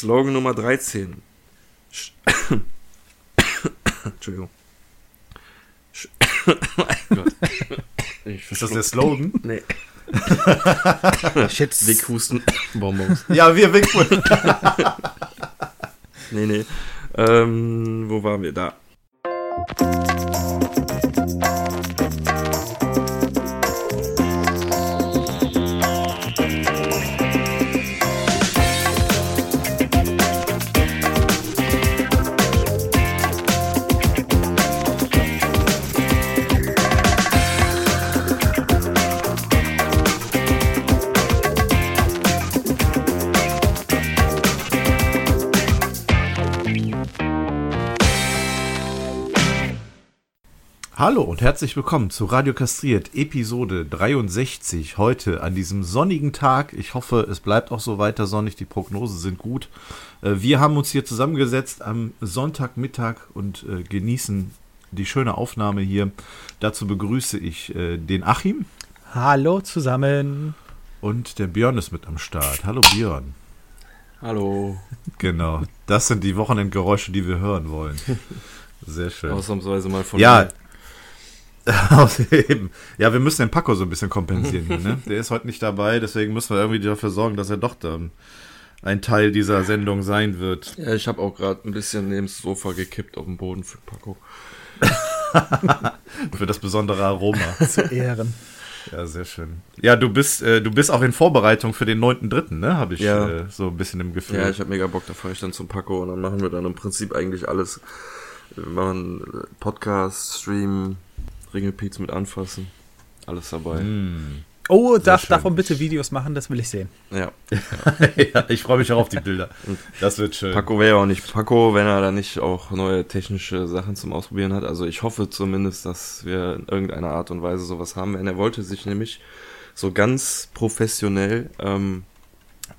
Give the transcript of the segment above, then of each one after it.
Slogan Nummer 13. Sch Entschuldigung. Sch Ist das der Slogan? Nee. Shit. Weghusten. Bonbons. ja, wir Wegfuhr. Nee, nee. Ähm, wo waren wir da? Hallo und herzlich willkommen zu Radio Kastriert, Episode 63. Heute an diesem sonnigen Tag. Ich hoffe, es bleibt auch so weiter sonnig. Die Prognosen sind gut. Äh, Wir haben uns hier zusammengesetzt am Sonntagmittag und äh, genießen die schöne Aufnahme hier. Dazu begrüße ich äh, den Achim Hallo zusammen. und der Björn ist mit am Start. Hallo Björn. Hallo. Genau, das sind die Wochenendgeräusche, die wir hören wollen. Sehr schön. Ausnahmsweise mal von Ja. mir. Ja, wir müssen den Paco so ein bisschen kompensieren hier, ne? Der ist heute nicht dabei, deswegen müssen wir irgendwie dafür sorgen, dass er doch dann ein Teil dieser Sendung sein wird. Ja, ich habe auch gerade ein bisschen neben das Sofa gekippt auf dem Boden für Paco. Für das besondere Aroma. Zu Ehren. Ja, sehr schön. Ja, du bist, äh, du bist auch in Vorbereitung für den 9.3., ne? Habe ich Ja. äh, so ein bisschen im Gefühl. Ja, ich habe mega Bock, da fahre ich dann zum Paco und dann machen wir dann im Prinzip eigentlich alles. Wir machen Podcast, Stream, Ringelpiez mit anfassen. Alles dabei. Hm. Oh, darf, davon bitte Videos machen, das will ich sehen. Ja. ja, ich freue mich auch auf die Bilder. Das wird schön. Paco wäre ja auch nicht Paco, wenn er da nicht auch neue technische Sachen zum Ausprobieren hat. Also ich hoffe zumindest, dass wir in irgendeiner Art und Weise sowas haben werden. Er wollte sich nämlich so ganz professionell ähm,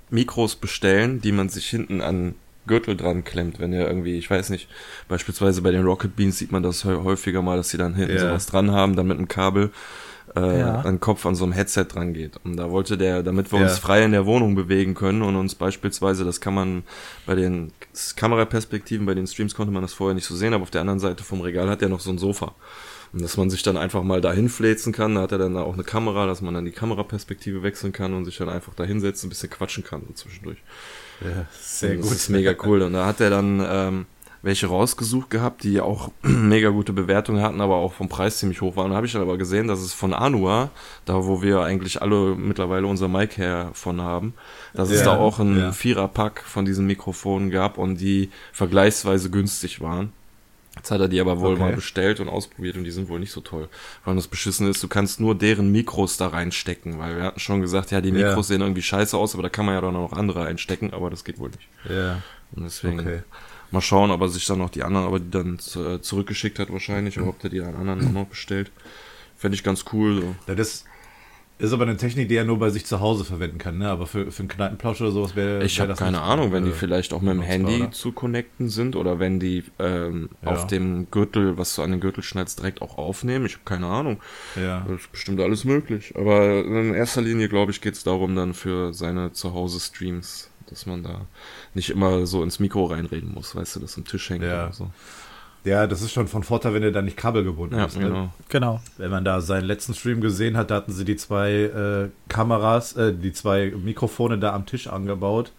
Mikros bestellen, die man sich hinten an Gürtel dran klemmt, wenn er irgendwie, ich weiß nicht, beispielsweise bei den Rocket Beans sieht man das hä- häufiger mal, dass sie dann hinten Ja. sowas dran haben, dann mit einem Kabel äh, Ja. an den Kopf an so einem Headset dran geht. Und da wollte der, damit wir Ja. uns frei in der Wohnung bewegen können und uns beispielsweise, das kann man bei den Kameraperspektiven, bei den Streams konnte man das vorher nicht so sehen, aber auf der anderen Seite vom Regal hat er noch so ein Sofa. Und dass man sich dann einfach mal dahin fläzen kann, da hat er dann auch eine Kamera, dass man dann die Kameraperspektive wechseln kann und sich dann einfach da hinsetzt, ein bisschen quatschen kann so zwischendurch. Ja, sehr das gut. ist mega cool. Und da hat er dann ähm, welche rausgesucht gehabt, die auch mega gute Bewertungen hatten, aber auch vom Preis ziemlich hoch waren. Da habe ich dann aber gesehen, dass es von Anua, da wo wir eigentlich alle mittlerweile unser Mic her von haben, dass es Ja, da auch ein ja. Viererpack von diesen Mikrofonen gab und die vergleichsweise günstig waren. Jetzt hat er die aber wohl Okay. mal bestellt und ausprobiert und die sind wohl nicht so toll. Weil das beschissen ist, du kannst nur deren Mikros da reinstecken, weil wir hatten schon gesagt, ja, die Ja. Mikros sehen irgendwie scheiße aus, aber da kann man ja dann auch noch andere einstecken, aber das geht wohl nicht. Ja, Und deswegen okay. mal schauen, ob er sich dann noch die anderen, aber die dann äh, zurückgeschickt hat wahrscheinlich, oder ob der die an anderen auch noch bestellt. Fände ich ganz cool. So. Das ist, ist aber eine Technik, die er nur bei sich zu Hause verwenden kann, ne? Aber für, für einen Kneipenplausch oder sowas wäre Ich wär habe keine Ahnung, wenn die äh, vielleicht auch mit dem Handy oder? zu connecten sind oder wenn die ähm, Ja. auf dem Gürtel, was du an den Gürtel schneidest, direkt auch aufnehmen. Ich habe keine Ahnung. Ja. Das ist bestimmt alles möglich. Aber in erster Linie, glaube ich, geht es darum dann für seine Zuhause-Streams, dass man da nicht immer so ins Mikro reinreden muss, weißt du, das am Tisch hängt Ja. oder so. Ja, das ist schon von Vorteil, wenn er da nicht kabelgebunden Ja, ist. Ne? genau. Genau. Wenn man da seinen letzten Stream gesehen hat, da hatten sie die zwei äh, Kameras, äh, die zwei Mikrofone da am Tisch angebaut.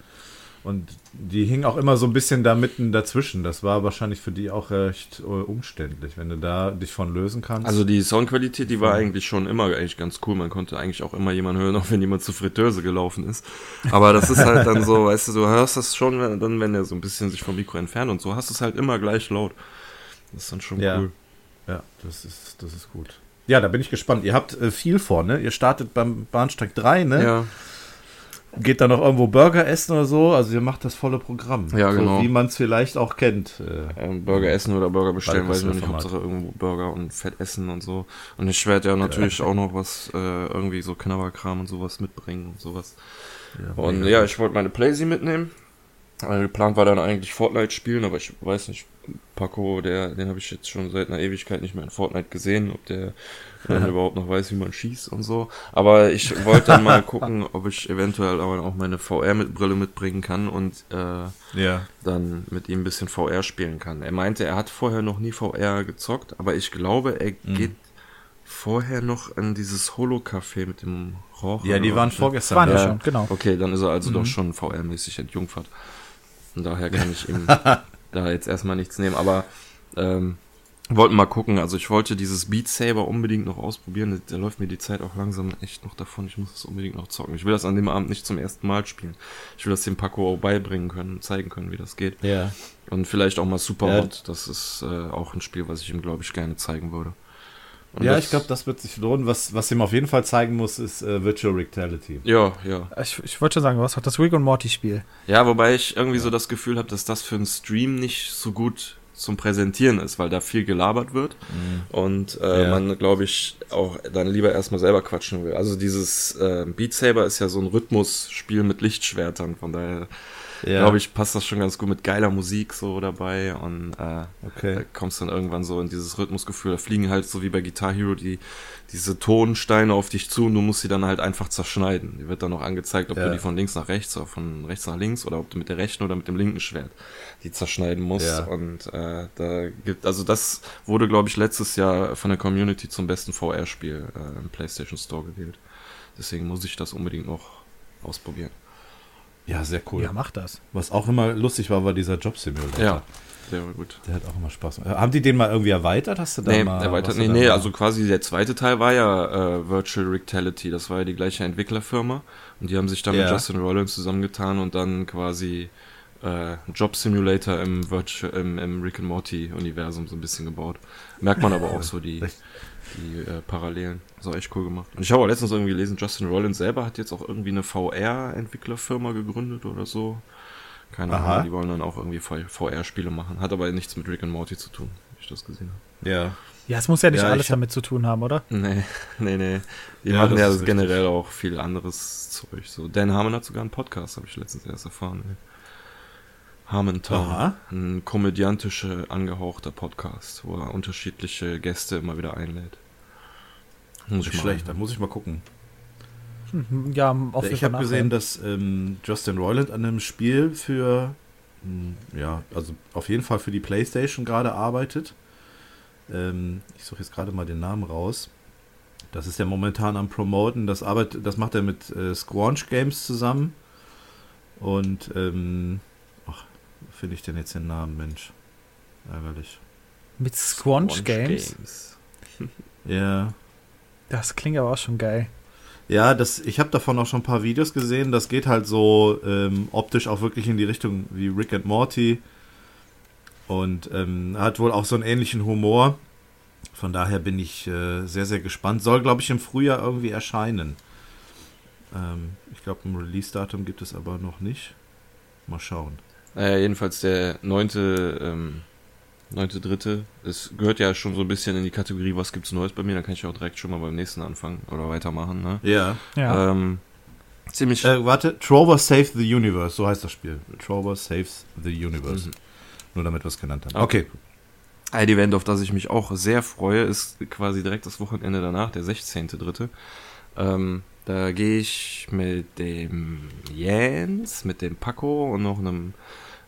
Und die hingen auch immer so ein bisschen da mitten dazwischen. Das war wahrscheinlich für die auch recht äh, umständlich, wenn du da dich von lösen kannst. Also die Soundqualität, die war eigentlich schon immer eigentlich ganz cool. Man konnte eigentlich auch immer jemanden hören, auch wenn jemand zur Fritteuse gelaufen ist. Aber das ist halt dann so, weißt du, du hörst das schon, wenn- dann wenn er so ein bisschen sich vom Mikro entfernt und so, hast du es halt immer gleich laut. Das ist dann schon Ja. cool. ja, das ist, das ist gut. Ja, da bin ich gespannt. Ihr habt äh, viel vor, ne? Ihr startet beim Bahnsteig 3, ne? Ja, Geht da noch irgendwo Burger essen oder so? Also ihr macht das volle Programm. Ja, genau. So wie man es vielleicht auch kennt. Äh, ähm, Burger essen oder Burger bestellen, weiß ich noch nicht. Format. Hauptsache irgendwo Burger und Fett essen und so. Und ich werde ja natürlich auch noch was, äh, irgendwie so Knabberkram und sowas mitbringen und sowas. ja, Und ja, ich wollte meine Playsee mitnehmen. Also geplant war dann eigentlich Fortnite spielen, aber ich weiß nicht, Paco, der, den habe ich jetzt schon seit einer Ewigkeit nicht mehr in Fortnite gesehen, ob der dann überhaupt noch weiß, wie man schießt und so. Aber ich wollte dann mal gucken, ob ich eventuell aber auch meine VR-Brille mitbringen kann und äh, Ja. dann mit ihm ein bisschen VR spielen kann. Er meinte, er hat vorher noch nie VR gezockt, aber ich glaube, er Mhm. geht vorher noch an dieses Holo-Café mit dem Rauch. Ja, die waren vorgestern. Waren wir schon, genau. Okay, dann ist er also Mhm. doch schon VR-mäßig entjungfert. Und daher kann ich ihm da jetzt erstmal nichts nehmen, aber ähm, wollten mal gucken. Also ich wollte dieses Beat Saber unbedingt noch ausprobieren. Da läuft mir die Zeit auch langsam echt noch davon. Ich muss das unbedingt noch zocken. Ich will das an dem Abend nicht zum ersten Mal spielen. Ich will das dem Paco auch beibringen können, zeigen können, wie das geht. Ja. Und vielleicht auch mal Superhot. Ja. Das ist äh, auch ein Spiel, was ich ihm, glaube ich, gerne zeigen würde. Und Ja, ich glaube, das wird sich lohnen. Was, was ihm auf jeden Fall zeigen muss, ist äh, Virtual Reality. Ja, ja. Ich, ich wollte schon sagen, du hast doch das Rick und Morty Spiel. Ja, wobei ich irgendwie so das Gefühl habe, dass das für einen Stream nicht so gut zum Präsentieren ist, weil da viel gelabert wird und äh, Ja. man, glaube ich, auch dann lieber erstmal selber quatschen will. Also dieses äh, Beat Saber ist ja so ein Rhythmusspiel mit Lichtschwertern, von daher glaube ich, passt das schon ganz gut mit geiler Musik so dabei und äh, Okay. da kommst dann irgendwann so in dieses Rhythmusgefühl. Da fliegen halt so wie bei Guitar Hero die diese Tonsteine auf dich zu und du musst sie dann halt einfach zerschneiden. Die wird dann noch angezeigt, ob Ja. du die von links nach rechts oder von rechts nach links oder ob du mit der rechten oder mit dem linken Schwert die zerschneiden musst. Ja. Und äh, da gibt, also das wurde, glaube ich, letztes Jahr von der Community zum besten VR-Spiel äh, im PlayStation Store gewählt. Deswegen muss ich das unbedingt noch ausprobieren. Ja, sehr cool. Ja, mach das. Was auch immer lustig war, war dieser Job Simulator. Ja, sehr gut. Der hat auch immer Spaß. gemacht. Haben die den mal irgendwie erweitert? Hast du da Nee, mal erweitert, du nee, also quasi der zweite Teil war ja äh, Virtual Reality, das war ja die gleiche Entwicklerfirma und die haben sich dann mit Ja. Justin Rollins zusammengetan und dann quasi äh, Job Simulator im, Virtual, im, im Rick and Morty Universum so ein bisschen gebaut. Merkt man aber auch so die? Die äh, Parallelen. Das war echt cool gemacht. Und ich habe auch letztens irgendwie gelesen, Justin Rollins selber hat jetzt auch irgendwie eine VR-Entwicklerfirma gegründet oder so. Keine Aha. Ahnung, die wollen dann auch irgendwie VR-Spiele machen. Hat aber nichts mit Rick and Morty zu tun, wie ich das gesehen habe. Ja. Ja, es muss ja nicht Ja, alles damit zu tun haben, oder? Nee, nee, nee. Die Ja, machen das ja ist richtig. generell auch viel anderes Zeug. So, Dan Harmon hat sogar einen Podcast, habe ich letztens erst erfahren. Ey. Harmontown. Aha. Ein komödiantischer, angehauchter Podcast, wo er unterschiedliche Gäste immer wieder einlädt. Muss mal- schlecht, da muss ich mal gucken. Hm, Ja, auf ich habe gesehen, dass ähm, Justin Roiland an einem Spiel für, hm, ja, also auf jeden Fall für die Playstation gerade arbeitet. Ähm, ich suche jetzt gerade mal den Namen raus. Das ist er momentan am Promoten. Das, arbeitet, das macht er mit äh, Squanch Games zusammen. Und, ähm, ach, wo finde ich denn jetzt den Namen, Mensch? Ärgerlich. Mit Squanch, Squanch Games. Ja. Das klingt aber auch schon geil. Ja, das, ich habe davon auch schon ein paar Videos gesehen. Das geht halt so ähm, optisch auch wirklich in die Richtung wie Rick and Morty. Und ähm, hat wohl auch so einen ähnlichen Humor. Von daher bin ich äh, sehr, sehr gespannt. Soll, glaube ich, im Frühjahr irgendwie erscheinen. Ähm, ich glaube, ein Release-Datum gibt es aber noch nicht. Mal schauen. Naja, jedenfalls der neunte, ähm, neunte Dritte. Es gehört ja schon so ein bisschen in die Kategorie, was gibt's Neues bei mir. Da kann ich auch direkt schon mal beim nächsten anfangen oder weitermachen. Ne? Ja. Ja. Ähm, ziemlich. Äh, warte, Trover Saves the Universe, so heißt das Spiel. Trover Saves the Universe. Mhm. Nur damit wir es genannt haben. Okay. Okay. Ein Event, auf das ich mich auch sehr freue, ist quasi direkt das Wochenende danach, der 16.3. Ähm, da gehe ich mit dem Jens, mit dem Paco und noch einem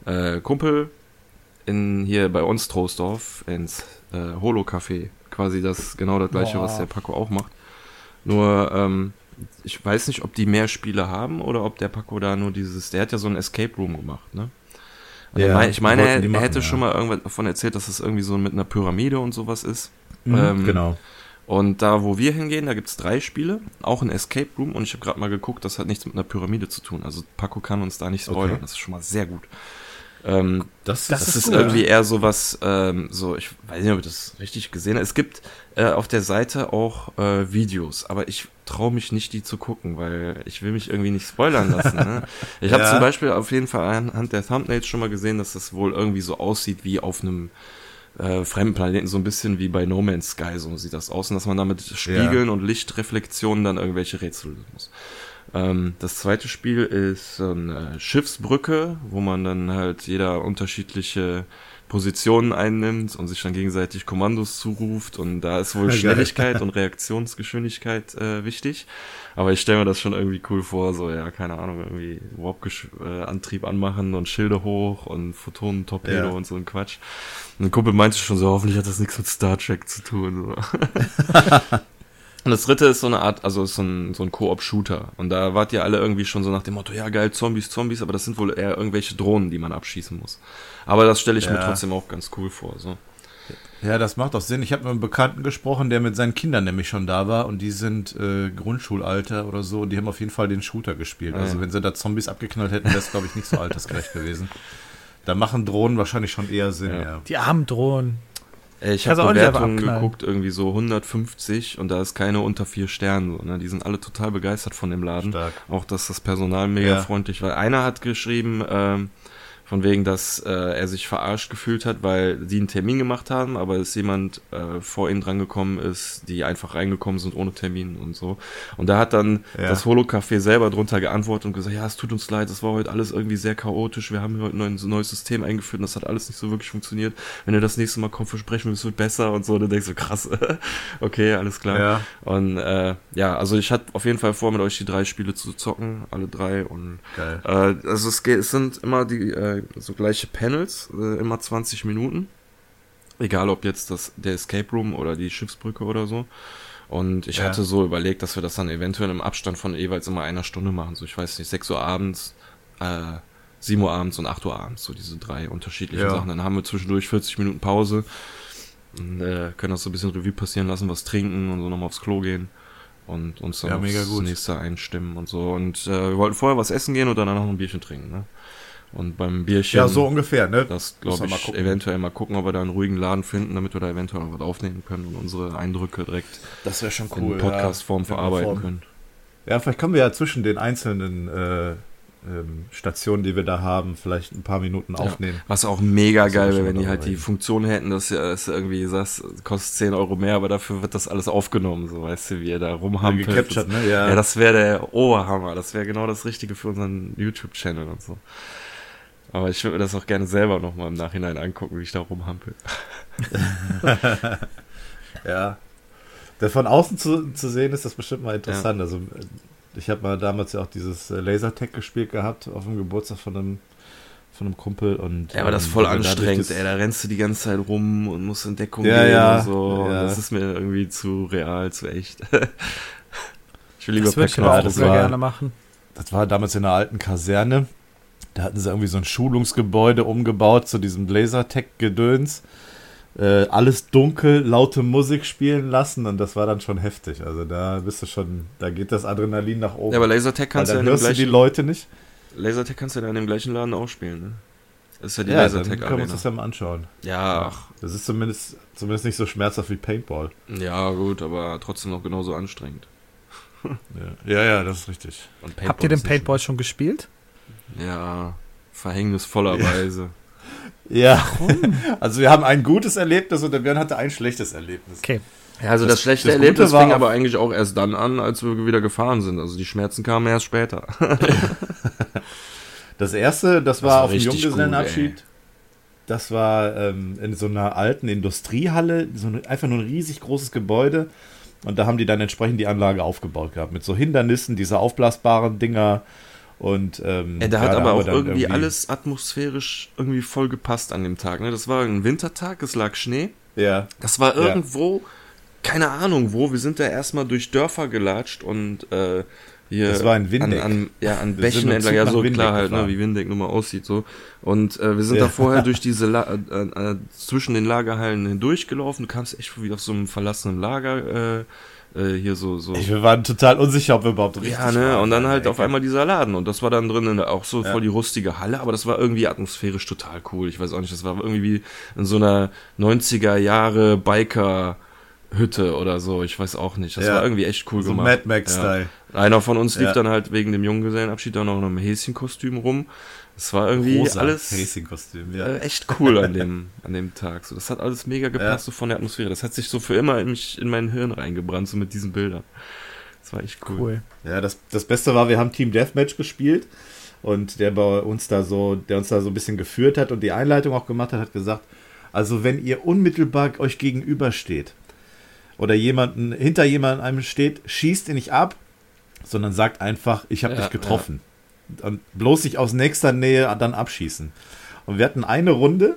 äh, Kumpel in hier bei uns Troisdorf ins äh, Holo Café. Quasi das genau das gleiche, Boah. was der Paco auch macht. Nur ähm, ich weiß nicht, ob die mehr Spiele haben oder ob der Paco da nur dieses, der hat ja so ein Escape Room gemacht, ne? Und Ja, ich meine, er, machen, hätte ja. schon mal irgendwas davon erzählt, dass es irgendwie so mit einer Pyramide und sowas ist. Mhm, Ähm, genau. Und da, wo wir hingehen, da gibt's drei Spiele, auch ein Escape Room und ich habe gerade mal geguckt, das hat nichts mit einer Pyramide zu tun. Also Paco kann uns da nicht spoilern, Okay. das ist schon mal sehr gut. Ähm, Das das, ist ist, gut. irgendwie eher sowas, ähm, so, ich weiß nicht, ob ich das richtig gesehen habe. Es gibt äh, auf der Seite auch äh, Videos, aber ich traue mich nicht, die zu gucken, weil ich will mich irgendwie nicht spoilern lassen. Ne? Ich habe Ja. zum Beispiel auf jeden Fall anhand der Thumbnails schon mal gesehen, dass das wohl irgendwie so aussieht wie auf einem äh, fremden Planeten, so ein bisschen wie bei No Man's Sky, so sieht das aus, und dass man da mit Spiegeln und Lichtreflexionen dann irgendwelche Rätsel lösen muss. Ähm, das zweite Spiel ist so eine Schiffsbrücke, wo man dann halt jeder unterschiedliche Positionen einnimmt und sich dann gegenseitig Kommandos zuruft und da ist wohl. Schnelligkeit und Reaktionsgeschwindigkeit äh, wichtig. Aber ich stelle mir das schon irgendwie cool vor, so ja, keine Ahnung, irgendwie Warp-Antrieb anmachen und Schilde hoch und Photonentorpedo Ja. und so ein Quatsch. Und ein Kumpel meinte schon so, hoffentlich hat das nichts mit Star Trek zu tun. So. Und das dritte ist so eine Art, also ist so ein, so ein Koop-Shooter. Und da wart ihr alle irgendwie schon so nach dem Motto, ja geil, Zombies, Zombies, aber das sind wohl eher irgendwelche Drohnen, die man abschießen muss. Aber das stelle ich mir Ja. trotzdem auch ganz cool vor. So. Ja, das macht auch Sinn. Ich habe mit einem Bekannten gesprochen, der mit seinen Kindern nämlich schon da war und die sind äh, Grundschulalter oder so und die haben auf jeden Fall den Shooter gespielt. Ah, Also ja. wenn sie da Zombies abgeknallt hätten, wäre es, glaube ich, nicht so altersgerecht gewesen. Da machen Drohnen wahrscheinlich schon eher Sinn, Ja. ja. Die armen Drohnen. Ich habe Bewertungen geguckt, irgendwie so 150 und da ist keine unter vier Sternen. So, ne? Die sind alle total begeistert von dem Laden. Stark. Auch, dass das Personal mega Ja. freundlich war. Einer hat geschrieben, ähm, von wegen, dass äh, er sich verarscht gefühlt hat, weil die einen Termin gemacht haben, aber es jemand äh, vor ihnen drangekommen ist, die einfach reingekommen sind ohne Termin und so. Und da hat dann Ja. das Holo-Café selber drunter geantwortet und gesagt, ja, es tut uns leid, es war heute alles irgendwie sehr chaotisch, wir haben heute ein neues System eingeführt und das hat alles nicht so wirklich funktioniert. Wenn ihr das nächste Mal kommt, versprechen wir, es wird besser und so. Und dann denkst du, krass, okay, alles klar. Ja. Und äh, ja, also ich hatte auf jeden Fall vor, mit euch die drei Spiele zu zocken, alle drei. Und Geil. äh, also es, geht, es sind immer die äh, so gleiche Panels, äh, immer 20 Minuten. Egal ob jetzt das der Escape Room oder die Schiffsbrücke oder so. Und ich Ja. hatte so überlegt, dass wir das dann eventuell im Abstand von jeweils immer einer Stunde machen. So, ich weiß nicht, 6 Uhr abends, äh, 7 Uhr abends und 8 Uhr abends, so diese drei unterschiedlichen Ja. Sachen. Dann haben wir zwischendurch 40 Minuten Pause und äh, können das so ein bisschen Revue passieren lassen, was trinken und so nochmal aufs Klo gehen und uns dann Ja, aufs mega gut. nächste einstimmen und so. Und äh, wir wollten vorher was essen gehen und danach noch ein Bierchen trinken. Ne? Und beim Bierchen, Ja, so ungefähr, ne? das glaube mal ich, gucken. eventuell mal gucken, ob wir da einen ruhigen Laden finden, damit wir da eventuell auch was aufnehmen können und unsere Eindrücke direkt Das wäre schon in Podcast-Form verarbeiten können. Ja, vielleicht können wir ja zwischen den einzelnen äh, ähm, Stationen, die wir da haben, vielleicht ein paar Minuten aufnehmen. Was auch mega Das geil wäre, wenn mal die halt die Funktion hätten, dass ja es irgendwie sagst, kostet 10 Euro mehr, aber dafür wird das alles aufgenommen, so weißt du, wie ihr da rumhampelt. gecaptured, ne? Ja. Ja, das wäre der Oberhammer. Das wäre genau das Richtige für unseren YouTube-Channel und so. Aber ich würde mir das auch gerne selber nochmal im Nachhinein angucken, wie ich da rumhampel. Ja. Der von außen zu, zu sehen ist das bestimmt mal interessant. Also äh, ich habe mal damals ja auch dieses äh, Lasertag gespielt gehabt auf dem Geburtstag von einem von einem Kumpel und Ja, aber das ist ähm, voll dadurch anstrengend, das- ey. Da rennst du die ganze Zeit rum und musst in Deckung Ja, gehen ja, und so. ja. Das ist mir irgendwie zu real, zu echt. ich will lieber Das würde ich per auch das sehr war- gerne machen. Das war damals in der alten Kaserne. Da hatten sie irgendwie so ein Schulungsgebäude umgebaut zu diesem Lasertag-Gedöns. Äh, alles dunkel, laute Musik spielen lassen und das war dann schon heftig. Also da bist du schon, da geht das Adrenalin nach oben. Ja, aber Lasertag Weil kannst du ja dann in dem hörst du die gleichen, Leute nicht. Lasertag kannst du ja in dem gleichen Laden auch spielen, ne? Das ist ja die Ja, dann Lasertag können wir uns das ja mal anschauen. Ja, ach, Das ist zumindest, zumindest nicht so schmerzhaft wie Paintball. ja, gut, aber trotzdem noch genauso anstrengend. Ja, ja, ja das ist richtig. Und Habt ihr den Paintball schon gespielt? Ja, verhängnisvollerweise. Ja, also wir haben ein gutes Erlebnis und der Björn hatte ein schlechtes Erlebnis. Okay. Ja, also das, Das- schlechte das Erlebnis war fing aber eigentlich auch erst dann an, als wir wieder gefahren sind. Also die Schmerzen kamen erst später. Das erste, das war war auf dem Junggesellenabschied. gut, das war ähm, in so einer alten Industriehalle, so ein, einfach nur ein riesig großes Gebäude. Und da haben die dann entsprechend die Anlage aufgebaut gehabt. Mit so Hindernissen, diese aufblasbaren Dinger. Und ähm, Ja, da hat ja, aber auch dann irgendwie, alles atmosphärisch irgendwie voll gepasst an dem Tag. Ne? Das war ein Wintertag, es lag Schnee. Ja, Das war Ja. irgendwo, keine Ahnung wo, wir sind da erstmal durch Dörfer gelatscht und äh, hier Das war in Windeck. An, an, ja, an Bächen entlang, ja so Windeck klar halt, ne, wie Windeck nun mal aussieht so. Und äh, wir sind Ja. da vorher durch diese La äh, äh, zwischen den Lagerhallen hindurchgelaufen. Du kamst echt wie auf so einem verlassenen Lager äh, äh, hier so so. ich, wir waren total unsicher, ob wir überhaupt richtig Ja, ne, waren. und dann An halt der auf einmal dieser Laden und das war dann drinnen auch so Ja. voll die rustige Halle, aber das war irgendwie atmosphärisch total cool. Ich weiß auch nicht, das war irgendwie wie in so einer 90er Jahre Biker Hütte oder so, ich weiß auch nicht. Das Ja. war irgendwie echt cool So gemacht. Mad Max-Style. Ja. Einer von uns lief dann halt wegen dem Junggesellenabschied dann auch noch im Häschenkostüm rum. Das war irgendwie Rosa alles Racing-Kostüm, ja. äh, echt cool an dem, an dem Tag. So, das hat alles mega gepasst Ja. so von der Atmosphäre. Das hat sich so für immer in mich, in mein Hirn reingebrannt, so mit diesen Bildern. Das war echt cool. Cool. Ja, das, das Beste war, wir haben Team Deathmatch gespielt und der bei uns da so, der uns da so ein bisschen geführt hat und die Einleitung auch gemacht hat, hat gesagt, also wenn ihr unmittelbar euch gegenübersteht oder jemanden hinter jemandem einem steht, schießt ihr nicht ab, sondern sagt einfach, ich habe Ja, dich getroffen. Und bloß nicht aus nächster Nähe dann abschießen. Und wir hatten eine Runde,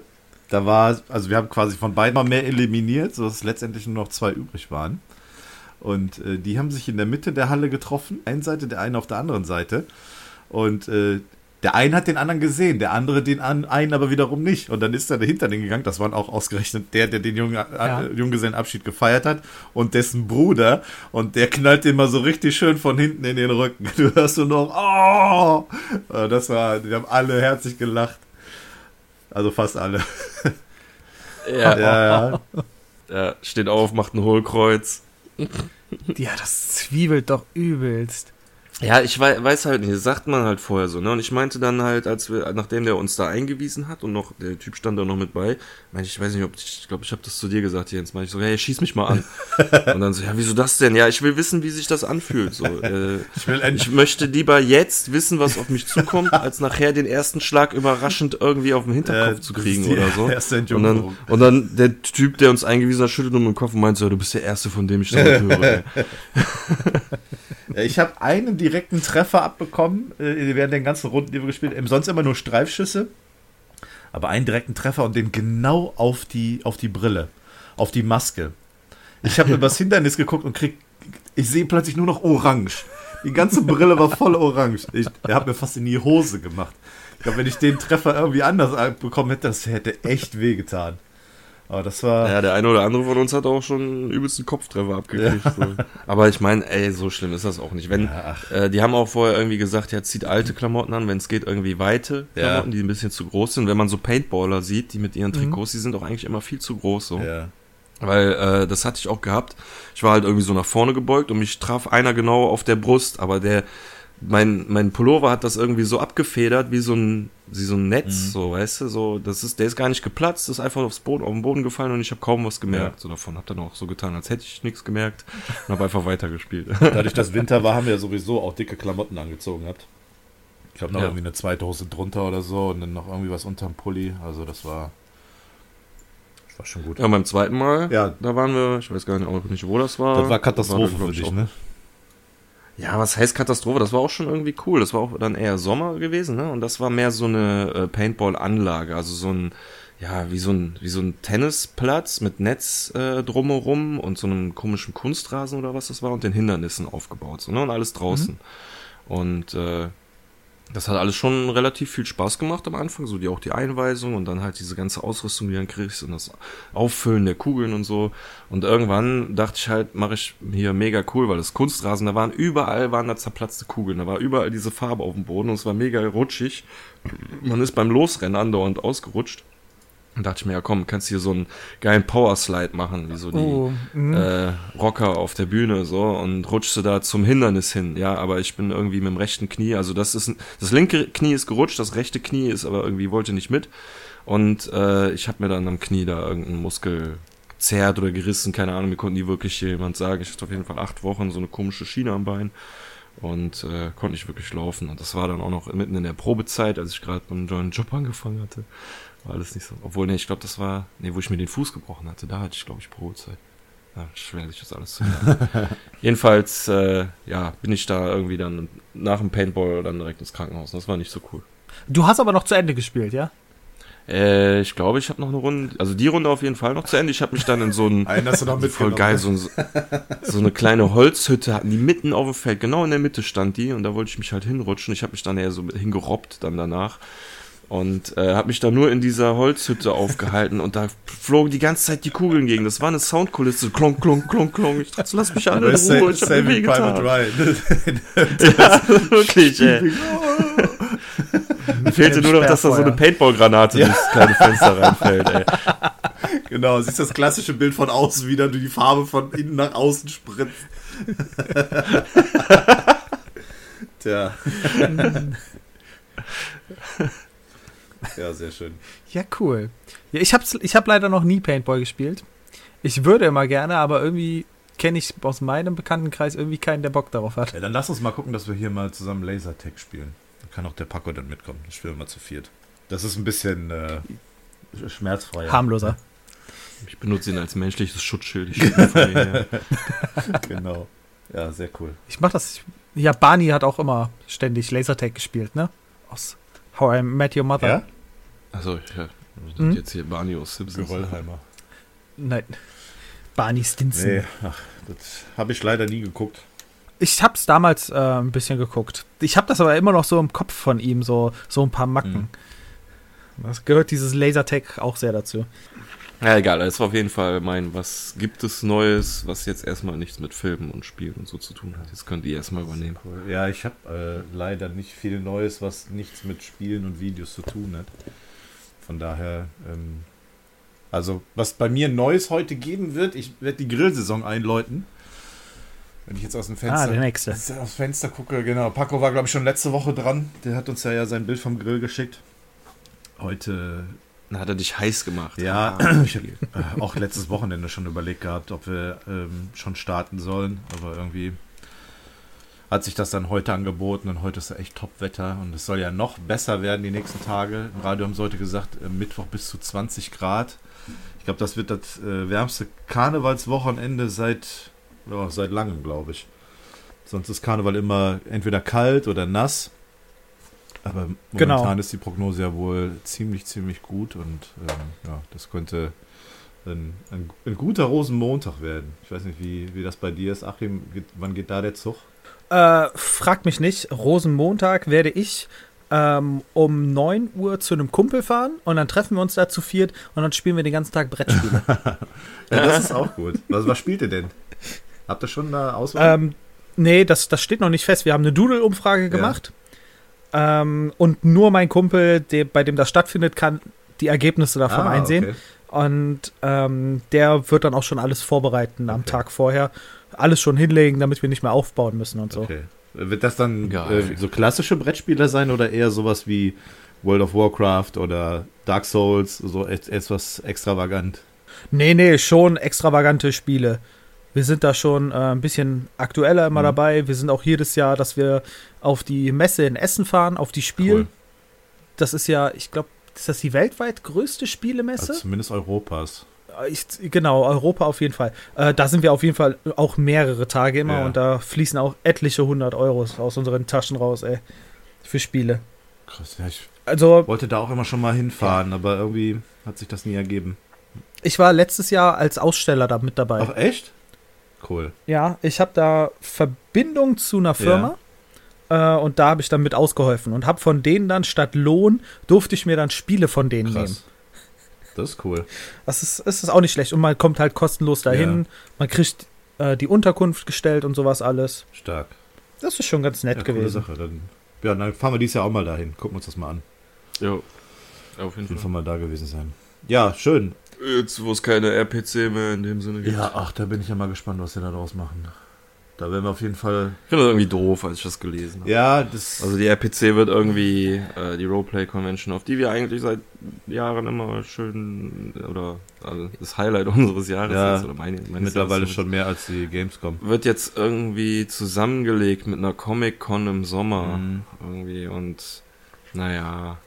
da war, also wir haben quasi von beiden mal mehr eliminiert, sodass letztendlich nur noch zwei übrig waren. Und äh, die haben sich in der Mitte der Halle getroffen, eine Seite, der eine auf der anderen Seite. Und äh, der eine hat den anderen gesehen, der andere den an, einen aber wiederum nicht. Und dann ist er dahinter den gegangen. Das waren auch ausgerechnet der, der den Jungen, Ja. äh, Junggesellenabschied gefeiert hat und dessen Bruder. Und der knallt den mal so richtig schön von hinten in den Rücken. Du hörst nur noch, oh! Äh, Das war, die haben alle herzlich gelacht. Also fast alle. Ja, Ja, ja. ja, steht auf, macht ein Hohlkreuz. Ja, das zwiebelt doch übelst. Ja, ich wei- weiß halt nicht, das sagt man halt vorher so, ne? Und ich meinte dann halt, als wir, nachdem der uns da eingewiesen hat und noch, der Typ stand da noch mit bei, ich, weiß nicht, ob ich, ich glaube, ich habe das zu dir gesagt, Jens, meinte ich so, hey, schieß mich mal an. und dann so, ja, wieso das denn? Ja, ich will wissen, wie sich das anfühlt, so. Äh, Ich will ich möchte lieber jetzt wissen, was auf mich zukommt, als nachher den ersten Schlag überraschend irgendwie auf den Hinterkopf Äh, zu kriegen oder so. Und dann, und dann der Typ, der uns eingewiesen hat, schüttelt um den Kopf und meint so, du bist der Erste, von dem ich das höre. ich habe einen direkten Treffer abbekommen äh, während den ganzen Runden, die wir gespielt haben. Sonst immer nur Streifschüsse. Aber einen direkten Treffer und den genau auf die, auf die Brille, auf die Maske. Ich habe übers Hindernis geguckt und krieg, ich sehe plötzlich nur noch orange. Die ganze Brille war voll orange. Ich, der hat mir fast in die Hose gemacht. Ich glaube, wenn ich den Treffer irgendwie anders bekommen hätte, das hätte echt wehgetan. Aber das war. Ja, der eine oder andere von uns hat auch schon einen übelsten Kopftreffer abgekriegt. So. Aber ich meine, ey, so schlimm ist das auch nicht. Wenn, Ja, äh, die haben auch vorher irgendwie gesagt, ja, zieht alte Klamotten an, wenn es geht, irgendwie weite Ja. Klamotten, die ein bisschen zu groß sind. Wenn man so Paintballer sieht, die mit ihren Trikots, die sind auch eigentlich immer viel zu groß. So. ja. Weil äh, das hatte ich auch gehabt. Ich war halt irgendwie so nach vorne gebeugt und mich traf einer genau auf der Brust, aber der mein mein Pullover hat das irgendwie so abgefedert wie so ein wie so ein Netz, so weißt du, so das ist der ist gar nicht geplatzt, ist einfach aufs Boden auf den Boden gefallen und ich habe kaum was gemerkt. Ja. So davon habe dann auch so getan, als hätte ich nichts gemerkt und habe einfach weitergespielt. Dadurch, dass Winter war, haben wir ja sowieso auch dicke Klamotten angezogen gehabt. Ich habe noch Ja. irgendwie eine zweite Hose drunter oder so und dann noch irgendwie was unterm Pulli. Also das war, das war schon gut. ja, beim zweiten Mal, Ja. da waren wir, ich weiß gar nicht, auch nicht wo das war. Das war Katastrophe glaub für ich, dich, ne? Ja, was heißt Katastrophe? Das war auch schon irgendwie cool. Das war auch dann eher Sommer gewesen, ne? Und das war mehr so eine äh, Paintball-Anlage, also so ein, ja, wie so ein, wie so ein Tennisplatz mit Netz äh, drumherum und so einem komischen Kunstrasen oder was das war und den Hindernissen aufgebaut, so, ne? Und alles draußen. Und äh, das hat alles schon relativ viel Spaß gemacht am Anfang, so die auch die Einweisung und dann halt diese ganze Ausrüstung, die du dann kriegst und das Auffüllen der Kugeln und so. Und irgendwann dachte ich halt, mache ich hier mega cool, weil das Kunstrasen, da waren überall waren da zerplatzte Kugeln, da war überall diese Farbe auf dem Boden und es war mega rutschig. Man ist beim Losrennen andauernd ausgerutscht. Und dachte ich mir, ja komm, kannst hier so einen geilen Powerslide machen, wie so die Oh, mhm. äh, Rocker auf der Bühne so und rutschst du da zum Hindernis hin. Ja, aber ich bin irgendwie mit dem rechten Knie, also das ist ein, das linke Knie ist gerutscht, das rechte Knie ist aber irgendwie wollte nicht mit und äh, ich habe mir dann am Knie da irgendeinen Muskel gezerrt oder gerissen, keine Ahnung, mir konnte nie wirklich jemand sagen. Ich hatte auf jeden Fall acht Wochen so eine komische Schiene am Bein und äh, konnte nicht wirklich laufen und das war dann auch noch mitten in der Probezeit, als ich gerade beim neuen Job angefangen hatte. War alles nicht so. Obwohl, nee, ich glaube, das war, nee, wo ich mir den Fuß gebrochen hatte, da hatte ich, glaube ich, Probezeit. Ja, schwer sich das alles zu. Jedenfalls, äh, ja, bin ich da irgendwie dann nach dem Paintball dann direkt ins Krankenhaus. Das war nicht so cool. Du hast aber noch zu Ende gespielt, ja? Äh, ich glaube, ich habe noch eine Runde, also die Runde auf jeden Fall noch zu Ende. Ich habe mich dann in so ein Einen hast du noch voll geil, so, ein- so eine kleine Holzhütte hatten die mitten auf dem Feld, genau in der Mitte stand die und da wollte ich mich halt hinrutschen. Ich habe mich dann eher so hingerobbt dann danach und äh, habe mich da nur in dieser Holzhütte aufgehalten und da flogen die ganze Zeit die Kugeln gegen. Das war eine Soundkulisse, klonk, klonk, klonk, klonk. Ich dachte, lass mich alle in Ruhe, ich hab mir Private. Ryan. Ja, wirklich, ey. Mir fehlte nur noch, dass da so eine Paintball-Granate durchs kleine Fenster reinfällt, ey. genau, siehst das klassische Bild von außen wieder, du die Farbe von innen nach außen spritzt. Tja. Ja, sehr schön. Ja, cool. Ja, ich hab's, ich hab leider noch nie Paintball gespielt. Ich würde immer gerne, aber irgendwie kenne ich aus meinem Bekanntenkreis irgendwie keinen, der Bock darauf hat. Ja, dann lass uns mal gucken, dass wir hier mal zusammen Lasertag spielen. Dann kann auch der Paco dann mitkommen. Dann spielen wir mal zu viert. Das ist ein bisschen äh, schmerzfreier. Harmloser. Ich benutze ihn als menschliches Schutzschild. Genau. Ja, sehr cool. Ich mach das. Ja, Barney hat auch immer ständig Lasertag gespielt, ne? Aus How I Met Your Mother. Ja? Also, ja, das Hm? ist jetzt hier Barney aus Simpsons. Geröllheimer. Nein. Barney Stinson. Nee, ach, das habe ich leider nie geguckt. Ich hab's damals äh, ein bisschen geguckt. Ich hab das aber immer noch so im Kopf von ihm, so, so ein paar Macken. Mhm. Das gehört dieses Lasertag auch sehr dazu. Ja, egal, das war auf jeden Fall mein, was gibt es Neues, was jetzt erstmal nichts mit Filmen und Spielen und so zu tun hat. Jetzt könnt ihr erstmal übernehmen. Cool. Ja, ich habe äh, leider nicht viel Neues, was nichts mit Spielen und Videos zu tun hat. Von daher, ähm, also was bei mir Neues heute geben wird, ich werde die Grillsaison einläuten. Wenn ich jetzt aus dem Fenster, Ah, der nächste. Aufs Fenster gucke, genau. Paco war, glaube ich, schon letzte Woche dran. Der hat uns ja, ja sein Bild vom Grill geschickt. Heute, Dann hat er dich heiß gemacht. ja, Ah, ich habe auch letztes Wochenende schon überlegt gehabt, ob wir ähm, schon starten sollen. Aber irgendwie hat sich das dann heute angeboten und heute ist echt Top-Wetter und es soll ja noch besser werden die nächsten Tage. Im Radio haben sie heute gesagt, äh, Mittwoch bis zu 20 Grad. Ich glaube, das wird das äh, wärmste Karnevalswochenende seit, ja, seit langem, glaube ich. Sonst ist Karneval immer entweder kalt oder nass. Aber momentan Genau. ist die Prognose ja wohl ziemlich, ziemlich gut und ähm, ja, das könnte ein, ein, ein guter Rosenmontag werden. Ich weiß nicht, wie, wie das bei dir ist. Achim, geht, wann geht da der Zug? Äh, fragt mich nicht. Rosenmontag werde ich ähm, um 9 Uhr zu einem Kumpel fahren und dann treffen wir uns da zu viert und dann spielen wir den ganzen Tag Brettspiele. Ja, das ist auch gut. Was, was spielt ihr denn? Habt ihr schon da Auswahl? ähm, nee, das, das steht noch nicht fest. Wir haben eine Doodle-Umfrage gemacht. Ähm, und nur mein Kumpel, der, bei dem das stattfindet, kann die Ergebnisse davon Ah, einsehen. okay. Und ähm, der wird dann auch schon alles vorbereiten am Okay. Tag vorher. Alles schon hinlegen, damit wir nicht mehr aufbauen müssen und so. Okay. Wird das dann äh, so klassische Brettspieler sein oder eher sowas wie World of Warcraft oder Dark Souls, so et- etwas extravagant? Nee, nee, schon extravagante Spiele. Wir sind da schon äh, ein bisschen aktueller immer Mhm. dabei. Wir sind auch jedes Jahr, dass wir auf die Messe in Essen fahren, auf die Spiel. Cool. Das ist ja, ich glaube, ist das die weltweit größte Spielemesse? Also zumindest Europas. Ich, genau, Europa auf jeden Fall. Äh, da sind wir auf jeden Fall auch mehrere Tage immer Ja. und da fließen auch etliche hundert Euros aus unseren Taschen raus, ey. Für Spiele. Krass, ja, ich Also, wollte da auch immer schon mal hinfahren, aber irgendwie hat sich das nie ergeben. ich war letztes Jahr als Aussteller da mit dabei. Ach, echt? Cool. Ja, ich habe da Verbindung zu einer Firma äh, und da habe ich dann mit ausgeholfen und habe von denen dann statt Lohn durfte ich mir dann Spiele von denen nehmen. Das ist cool. Das ist, das ist auch nicht schlecht und man kommt halt kostenlos dahin, man kriegt äh, die Unterkunft gestellt und sowas alles. Stark. Das ist schon ganz nett Ja, gewesen. Sache. Dann, ja, dann fahren wir dieses Jahr auch mal dahin. Gucken wir uns das mal an. Jo. Auf Auf jeden jeden Fall. Fall mal da gewesen sein. Ja, schön. Jetzt, wo es keine RPC mehr in dem Sinne gibt. Ja, ach, da bin ich ja mal gespannt, was sie da draus machen. Da werden wir auf jeden Fall. Ich finde das irgendwie doof, als ich das gelesen habe. Ja, das. Also die RPC wird irgendwie äh, die Roleplay Convention, auf die wir eigentlich seit Jahren immer schön oder also das Highlight unseres Jahres Ja, ist, oder meine, mittlerweile Jahres schon mehr als die Gamescom. wird jetzt irgendwie zusammengelegt mit einer Comic Con im Sommer Mhm. irgendwie und naja,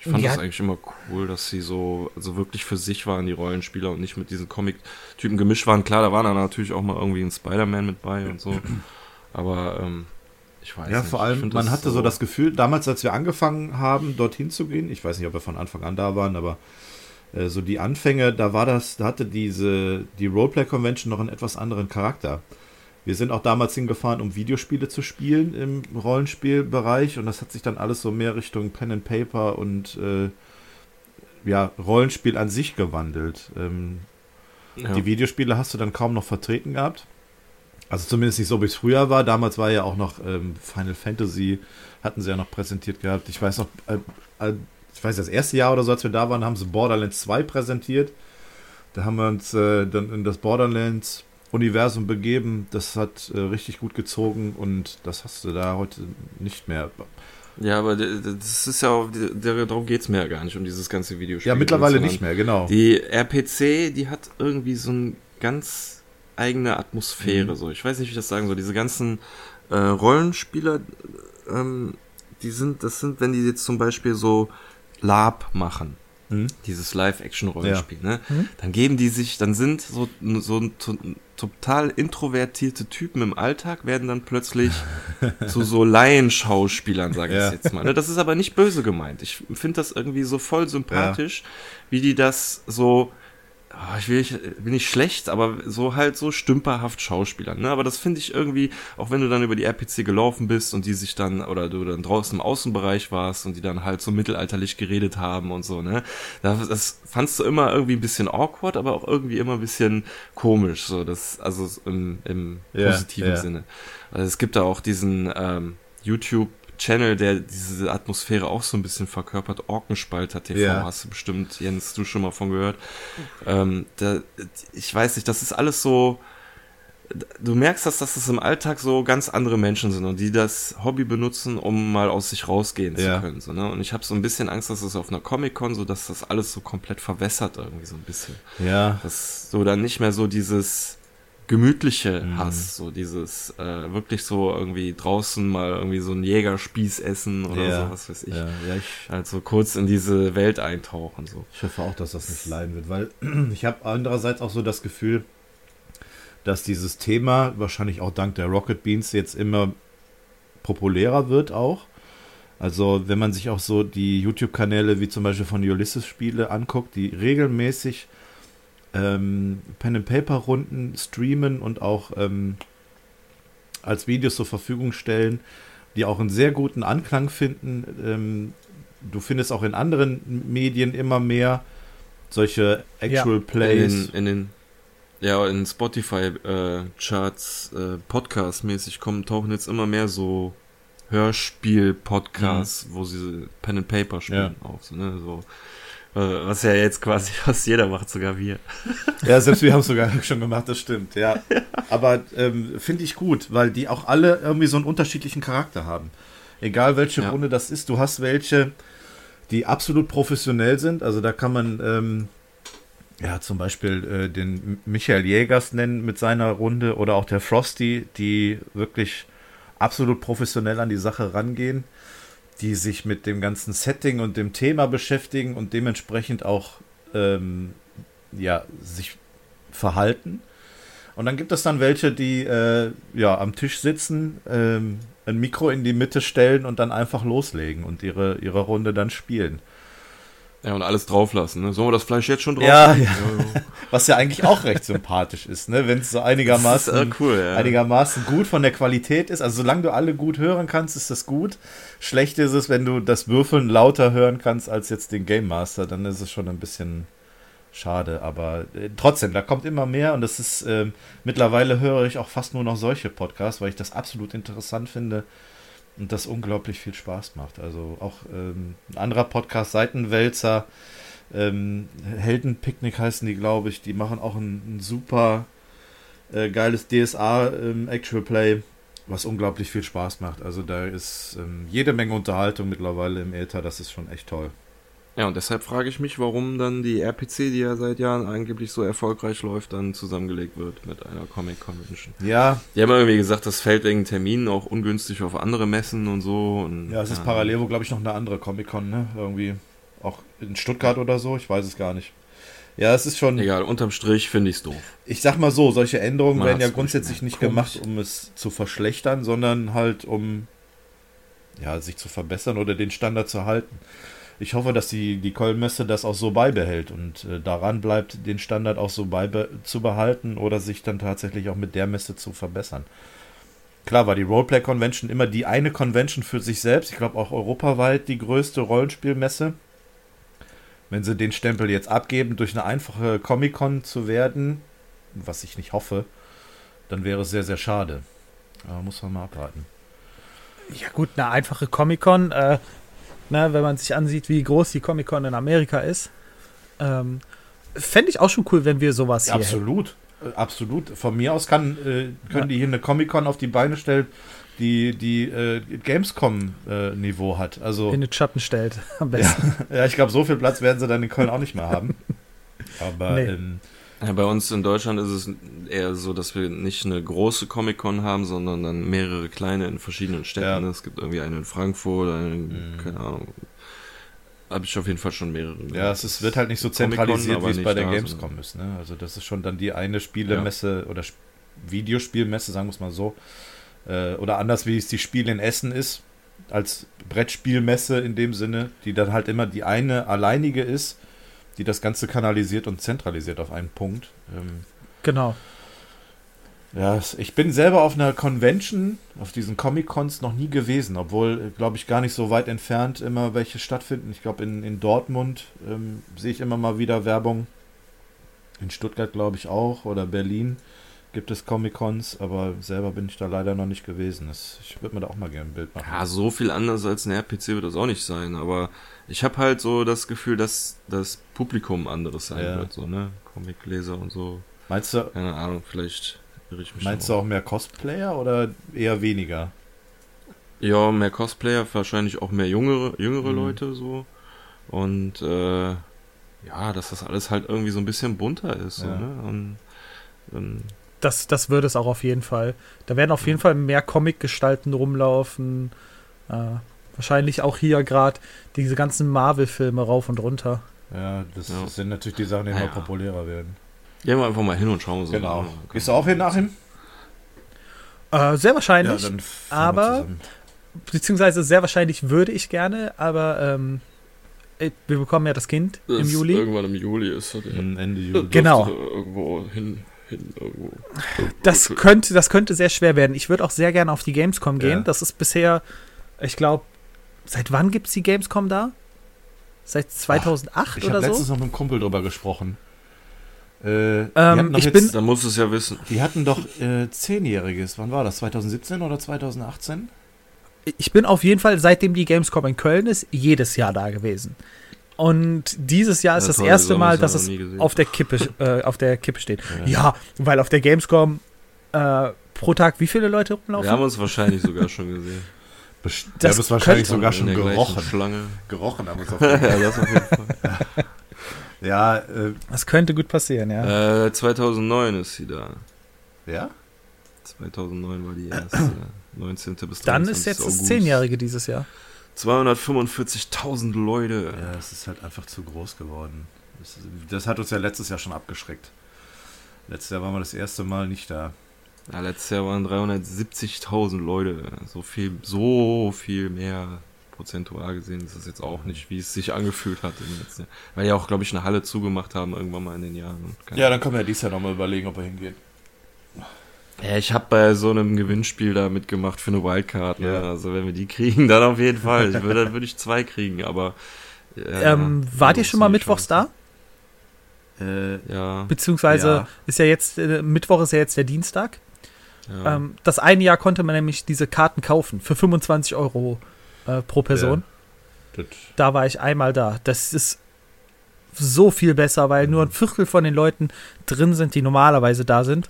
ich fand Ja. das eigentlich immer cool, dass sie so also wirklich für sich waren die Rollenspieler und nicht mit diesen Comic-Typen gemischt waren. Klar, da war dann natürlich auch mal irgendwie ein Spider-Man mit bei und so, aber ähm, ich weiß Ja, nicht. vor allem, man hatte so das Gefühl, damals, als wir angefangen haben, dorthin zu gehen, ich weiß nicht, ob wir von Anfang an da waren, aber äh, so die Anfänge, da war das, da hatte diese, die Roleplay Convention noch einen etwas anderen Charakter. Wir sind auch damals hingefahren, um Videospiele zu spielen im Rollenspielbereich und das hat sich dann alles so mehr Richtung Pen and Paper und äh, ja, Rollenspiel an sich gewandelt. Ähm, ja. die Videospiele hast du dann kaum noch vertreten gehabt. Also zumindest nicht so, wie es früher war. Damals war ja auch noch ähm, Final Fantasy, hatten sie ja noch präsentiert gehabt. Ich weiß noch, äh, äh, ich weiß das erste Jahr oder so, als wir da waren, haben sie Borderlands 2 präsentiert. Da haben wir uns äh, dann in das Borderlands-Universum begeben. Das hat äh, richtig gut gezogen und das hast du da heute nicht mehr. Ja, aber das ist ja auch, darum geht's mir ja gar nicht, um dieses ganze Videospiel. Ja, mittlerweile nicht mehr, genau. Die RPC, die hat irgendwie so ein ganz eigene Atmosphäre. So, ich weiß nicht, wie ich das sagen soll. Diese ganzen äh, Rollenspieler, ähm, die sind, das sind, wenn die jetzt zum Beispiel so Lab machen, Mhm. dieses Live-Action-Rollenspiel, ne? Dann geben die sich, dann sind so, so total introvertierte Typen im Alltag, werden dann plötzlich zu so Laienschauspielern, sage ich Ja. jetzt mal. Ne? Das ist aber nicht böse gemeint. Ich finde das irgendwie so voll sympathisch, wie die das so, ich will nicht, will nicht schlecht, aber so halt so stümperhaft Schauspielern. Ne? Aber das finde ich irgendwie, auch wenn du dann über die RPC gelaufen bist und die sich dann, oder du dann draußen im Außenbereich warst und die dann halt so mittelalterlich geredet haben und so, ne? Das, das fandst du immer irgendwie ein bisschen awkward, aber auch irgendwie immer ein bisschen komisch, so das, also im, im Ja, positiven ja. Sinne. Also es gibt da auch diesen ähm, YouTube-Channel, der diese Atmosphäre auch so ein bisschen verkörpert. Orkenspalter TV, Ja. hast du bestimmt, Jens, du schon mal von gehört. Ähm, da, ich weiß nicht, das ist alles so. Du merkst, dass das im Alltag so ganz andere Menschen sind und die das Hobby benutzen, um mal aus sich rausgehen Ja. zu können. So, ne? Und ich habe so ein bisschen Angst, dass es auf einer Comic-Con, so dass das alles so komplett verwässert irgendwie so ein bisschen Ja. dass du dann nicht mehr so dieses gemütliche Mhm. hast, so dieses äh, wirklich so irgendwie draußen mal irgendwie so ein Jägerspieß essen oder Ja. so, was weiß ich. Ja, ja, ich, Halt so kurz in diese Welt eintauchen so. ich hoffe auch, dass das nicht leiden wird, weil ich habe andererseits auch so das Gefühl, dass dieses Thema wahrscheinlich auch dank der Rocket Beans jetzt immer populärer wird auch. Also wenn man sich auch so die YouTube-Kanäle wie zum Beispiel von Ulysses Spiele anguckt, die regelmäßig ähm, Pen and Paper Runden streamen und auch ähm, als Videos zur Verfügung stellen, die auch einen sehr guten Anklang finden. Ähm, du findest auch in anderen Medien immer mehr solche Actual In Plays. den, in den ja, in Spotify äh, Charts äh, Podcast mäßig kommen tauchen jetzt immer mehr so Hörspiel Podcasts, wo sie Pen and Paper spielen auf, so, ne, so was ja jetzt quasi fast jeder macht, sogar wir. Ja, selbst wir haben es sogar schon gemacht, das stimmt, ja. Aber ähm, finde ich gut, weil die auch alle irgendwie so einen unterschiedlichen Charakter haben. Egal welche Ja. Runde das ist, du hast welche, die absolut professionell sind. Also da kann man ähm, ja zum Beispiel äh, den Michael Jägers nennen mit seiner Runde oder auch der Frosty, die wirklich absolut professionell an die Sache rangehen, die sich mit dem ganzen Setting und dem Thema beschäftigen und dementsprechend auch ähm, ja, sich verhalten. Und dann gibt es dann welche, die äh, ja am Tisch sitzen, ähm, ein Mikro in die Mitte stellen und dann einfach loslegen und ihre, ihre Runde dann spielen. Ja, und alles drauflassen, ne? Sollen wir das Fleisch jetzt schon drauf? Ja, ja. Was ja eigentlich auch recht sympathisch ist, ne? wenn es so einigermaßen, ist, äh, cool, ja. einigermaßen gut von der Qualität ist. Also solange du alle gut hören kannst, ist das gut. Schlecht ist es, wenn du das Würfeln lauter hören kannst als jetzt den Game Master, dann ist es schon ein bisschen schade. Aber äh, trotzdem, da kommt immer mehr und das ist ähm, mittlerweile höre ich auch fast nur noch solche Podcasts, weil ich das absolut interessant finde und das unglaublich viel Spaß macht. Also auch ähm, ein anderer Podcast, Seitenwälzer, ähm, Heldenpicknick heißen die, glaube ich. Die machen auch ein, ein super äh, geiles DSA ähm, Actual Play, was unglaublich viel Spaß macht. Also da ist ähm, jede Menge Unterhaltung mittlerweile im Äther. Das ist schon echt toll. Ja, und deshalb frage ich mich, warum dann die RPC, die ja seit Jahren angeblich so erfolgreich läuft, dann zusammengelegt wird mit einer Comic Convention. Ja, Die haben irgendwie gesagt, das fällt wegen Terminen auch ungünstig auf andere Messen und so. Und, ja, es ist parallel, wo glaube ich noch eine andere Comic-Con, ne? Irgendwie auch in Stuttgart oder so, ich weiß es gar nicht. Ja, es ist schon. Egal, unterm Strich finde ich es doof. Ich sag mal so, solche Änderungen Man werden ja grundsätzlich nicht komisch. gemacht, um es zu verschlechtern, sondern halt um ja, sich zu verbessern oder den Standard zu halten. Ich hoffe, dass die, die Köln-Messe das auch so beibehält und äh, daran bleibt, den Standard auch so beibe zu behalten oder sich dann tatsächlich auch mit der Messe zu verbessern. Klar war die Roleplay Convention immer die eine Convention für sich selbst. Ich glaube auch europaweit die größte Rollenspielmesse. Wenn sie den Stempel jetzt abgeben, durch eine einfache Comic-Con zu werden, was ich nicht hoffe, dann wäre es sehr, sehr schade. Aber muss man mal abwarten. Ja gut, eine einfache Comic-Con, äh, na, wenn man sich ansieht, wie groß die Comic-Con in Amerika ist, ähm, fände ich auch schon cool, wenn wir sowas hier hätten. absolut. Äh, Absolut. Von mir aus kann, äh, können Ja. die hier eine Comic-Con auf die Beine stellen, die, die äh, Gamescom-Niveau hat. Also, in den Schatten stellt. Am besten. ja, ich glaube, so viel Platz werden sie dann in Köln auch nicht mehr haben. Aber Nee. ähm, Ja, bei uns in Deutschland ist es eher so, dass wir nicht eine große Comic-Con haben, sondern dann mehrere kleine in verschiedenen Städten. Ja. Es gibt irgendwie eine in Frankfurt, eine, in, Mhm. keine Ahnung. Habe ich auf jeden Fall schon mehrere. Ja, es ist, wird halt nicht so zentralisiert, wie es bei der Gamescom ist. Ne? Also das ist schon dann die eine Spielemesse oder Sp- Videospielmesse, sagen wir es mal so. Äh, oder anders, wie es die Spiele in Essen ist, als Brettspielmesse in dem Sinne, die dann halt immer die eine alleinige ist, die das Ganze kanalisiert und zentralisiert auf einen Punkt. Ähm, Genau. ja, ich bin selber auf einer Convention, auf diesen Comic-Cons noch nie gewesen, obwohl, glaube ich, gar nicht so weit entfernt immer welche stattfinden. Ich glaube, in, in Dortmund ähm, sehe ich immer mal wieder Werbung. In Stuttgart, glaube ich, auch. Oder Berlin gibt es Comic-Cons, aber selber bin ich da leider noch nicht gewesen. Das, ich würde mir da auch mal gerne ein Bild machen. Ja, so viel anders als ein RPC wird das auch nicht sein, aber ich habe halt so das Gefühl, dass das Publikum anderes sein Ja. wird, so, ne? Comicleser und so. Meinst du, Keine Ahnung, vielleicht irre ich mich meinst du auch. mehr Cosplayer oder eher weniger? Ja, mehr Cosplayer, wahrscheinlich auch mehr jüngere, jüngere Mhm. Leute so. Und äh, ja, dass das alles halt irgendwie so ein bisschen bunter ist. So, Ja. ne? Und, ähm, Das, das wird es auch auf jeden Fall. Da werden auf jeden Fall mehr Comic-Gestalten rumlaufen. Äh, wahrscheinlich auch hier gerade diese ganzen Marvel-Filme rauf und runter. Ja, das Ja. sind natürlich die Sachen, die immer Ja. populärer werden. gehen wir einfach mal hin und schauen so. Genau. Ja, Gehst du auch hin, Achim? Äh, sehr wahrscheinlich. wir aber- beziehungsweise sehr wahrscheinlich würde ich gerne, aber ähm, äh, wir bekommen ja das Kind Das im Juli. Irgendwann im Juli ist das. Hm, Ende Juli. Genau. Irgendwo hin, hin irgendwo. Das könnte, das könnte sehr schwer werden. Ich würde auch sehr gerne auf die Gamescom gehen. Ja. Das ist bisher, ich glaube, seit wann gibt es die Gamescom da? Seit 2008 Ich habe oder letztens so? noch mit einem Kumpel drüber gesprochen. Äh, die, Ähm, hatten doch ich jetzt, bin- Dann musst du es ja wissen. die hatten doch äh, Zehnjähriges. Wann war das? 2017 oder 2018? Ich bin auf jeden Fall, seitdem die Gamescom in Köln ist, jedes Jahr da gewesen. Und dieses Jahr ist Ja, das toll, erste Mal, dass ja es auf der Kippe, äh, auf der Kippe steht. Ja. Ja, weil auf der Gamescom äh, pro Tag wie viele Leute rumlaufen? Wir haben uns wahrscheinlich sogar schon gesehen. Best Das wir haben es wahrscheinlich sogar schon gerochen. Schlange. Gerochen haben wir es auf ja, jeden Fall. das auf jeden Fall. Ja, äh, Das könnte gut passieren, ja. Äh, 2009 ist sie da. ja? 2009 war die erste. 19. bis 23. Dann ist jetzt das August. Zehnjährige dieses Jahr. 245.000 Leute. Ja, es ist halt einfach zu groß geworden. Das, das hat uns ja letztes Jahr schon abgeschreckt. Letztes Jahr waren wir das erste Mal nicht da. Ja, letztes Jahr waren 370.000 Leute. So viel, so viel mehr prozentual gesehen ist das jetzt auch nicht, wie es sich angefühlt hat im letzten Jahr. Weil ja auch, glaube ich, eine Halle zugemacht haben irgendwann mal in den Jahren. Ja, dann können wir dieses Jahr nochmal überlegen, ob wir hingehen. Ja, ich habe bei so einem Gewinnspiel da mitgemacht für eine Wildcard. Ne? Ja. Also wenn wir die kriegen, dann auf jeden Fall. Ich würde, dann würde ich zwei kriegen, aber. Ja, ähm, wart ihr schon mal mittwochs da? Äh, Ja. Beziehungsweise Ja. ist ja jetzt, äh, Mittwoch ist ja jetzt der Dienstag. ja. Ähm, das eine Jahr konnte man nämlich diese Karten kaufen für 25 Euro äh, pro Person. Da war ich einmal da. Das ist so viel besser, weil nur ein Viertel von den Leuten drin sind, die normalerweise da sind.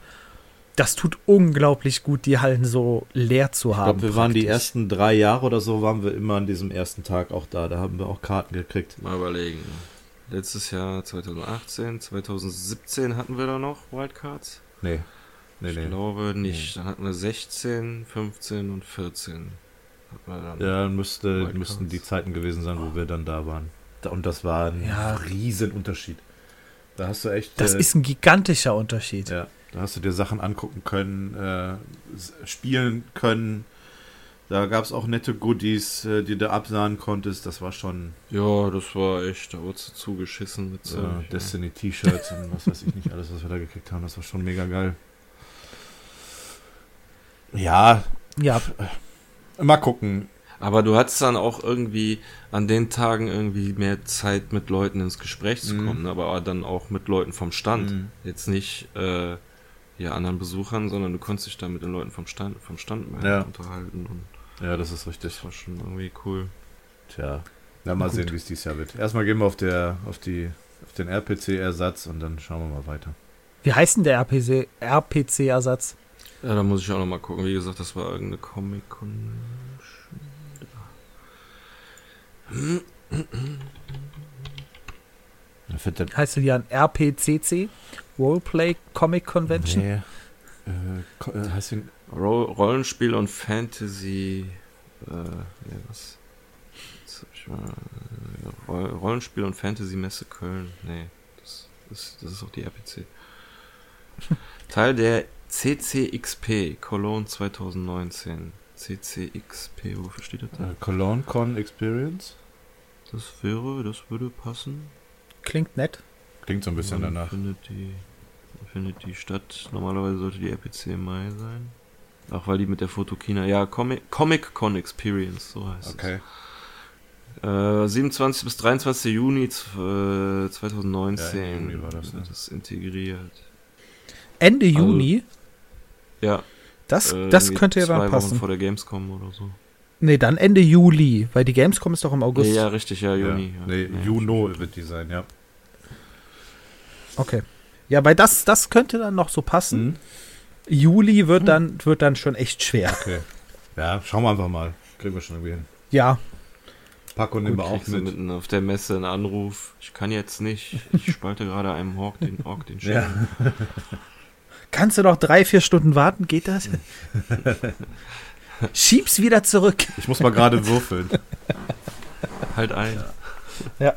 Das tut unglaublich gut, die Hallen so leer zu ich haben. glaube, wir waren die praktisch. ersten drei Jahre oder so, waren wir immer an diesem ersten Tag auch da. Da haben wir auch Karten gekriegt. Mal überlegen. Letztes Jahr 2018, 2017 hatten wir da noch Wildcards? Nee. Nee, ich nee. glaube nicht. Dann hatten wir 16, 15 und 14. Hatten wir dann. Ja, dann müsste, Wildcards. müssten die Zeiten gewesen sein, wo wir dann da waren. Und das war ein Ja. Riesenunterschied. Da hast du echt. Das äh, ist ein gigantischer Unterschied. Ja, da hast du dir Sachen angucken können, äh, spielen können. Da gab es auch nette Goodies, äh, die du absahen konntest. Das war schon Ja, das war echt, da wurde zugeschissen mit äh, Zeug, ja. Destiny-T-Shirts und was weiß ich nicht alles, was wir da gekriegt haben. Das war schon mega geil. Ja, Ja, mal gucken. Aber du hattest dann auch irgendwie an den Tagen irgendwie mehr Zeit mit Leuten ins Gespräch zu Mhm. kommen, aber dann auch mit Leuten vom Stand. Mhm. Jetzt nicht äh, ja, anderen Besuchern, sondern du konntest dich da mit den Leuten vom Stand, vom Stand mehr Ja. unterhalten und Ja, das ist richtig. das war schon irgendwie cool. Tja, na mal Gut. sehen, wie es dieses Jahr wird. Erstmal gehen wir auf, der, auf, die, auf den RPC-Ersatz und dann schauen wir mal weiter. wie heißt denn der RPC RPC-Ersatz? Ja, da muss ich auch noch mal gucken. Wie gesagt, das war irgendeine Comic Con. Ich finde, Heißt der dann RPCC? Roleplay Comic Convention? Nee. Äh, äh, heißt den, Ro Rollenspiel und Fantasy. Äh, nee, was? Äh, Roll Rollenspiel und Fantasy Messe Köln. Nee, das ist, das ist auch die RPC. Teil der CCXP Cologne 2019. CCXP, wofür steht das da? äh, Cologne Con Experience? Das wäre, das würde passen. Klingt nett. Klingt so ein bisschen Wann danach. Findet die, findet die statt. Normalerweise sollte die RPC im Mai sein. Auch weil die mit der Fotokina. Ja, Comic, Comic Con Experience, so heißt Okay. es. Äh, 27 bis 23. Juni zw- äh, 2019 Ja, Juni war das, wird ne? das integriert. Ende Also, Juni, Ja, das, äh, das könnte ja dann Wochen passen. vor der Gamescom oder so. Nee, dann Ende Juli, weil die Gamescom ist doch im August. Nee, ja, richtig, ja, Juni. Ja. Ja. Nee, Juno wird die sein, ja. Okay. Ja, weil das, das könnte dann noch so passen. Mhm. Juli wird dann, wird dann schon echt schwer. Okay. Ja, schauen wir einfach mal. Kriegen wir schon irgendwie hin. Ja, Paco nehmen wir Auch mit. mitten auf der Messe einen Anruf. Ich kann jetzt nicht. Ich spalte gerade einem Hawk den, Ork den Schädel. Ja. kannst du noch drei, vier Stunden warten? Geht das? Schieb's wieder zurück. Ich muss mal gerade würfeln. Halt ein. Ja,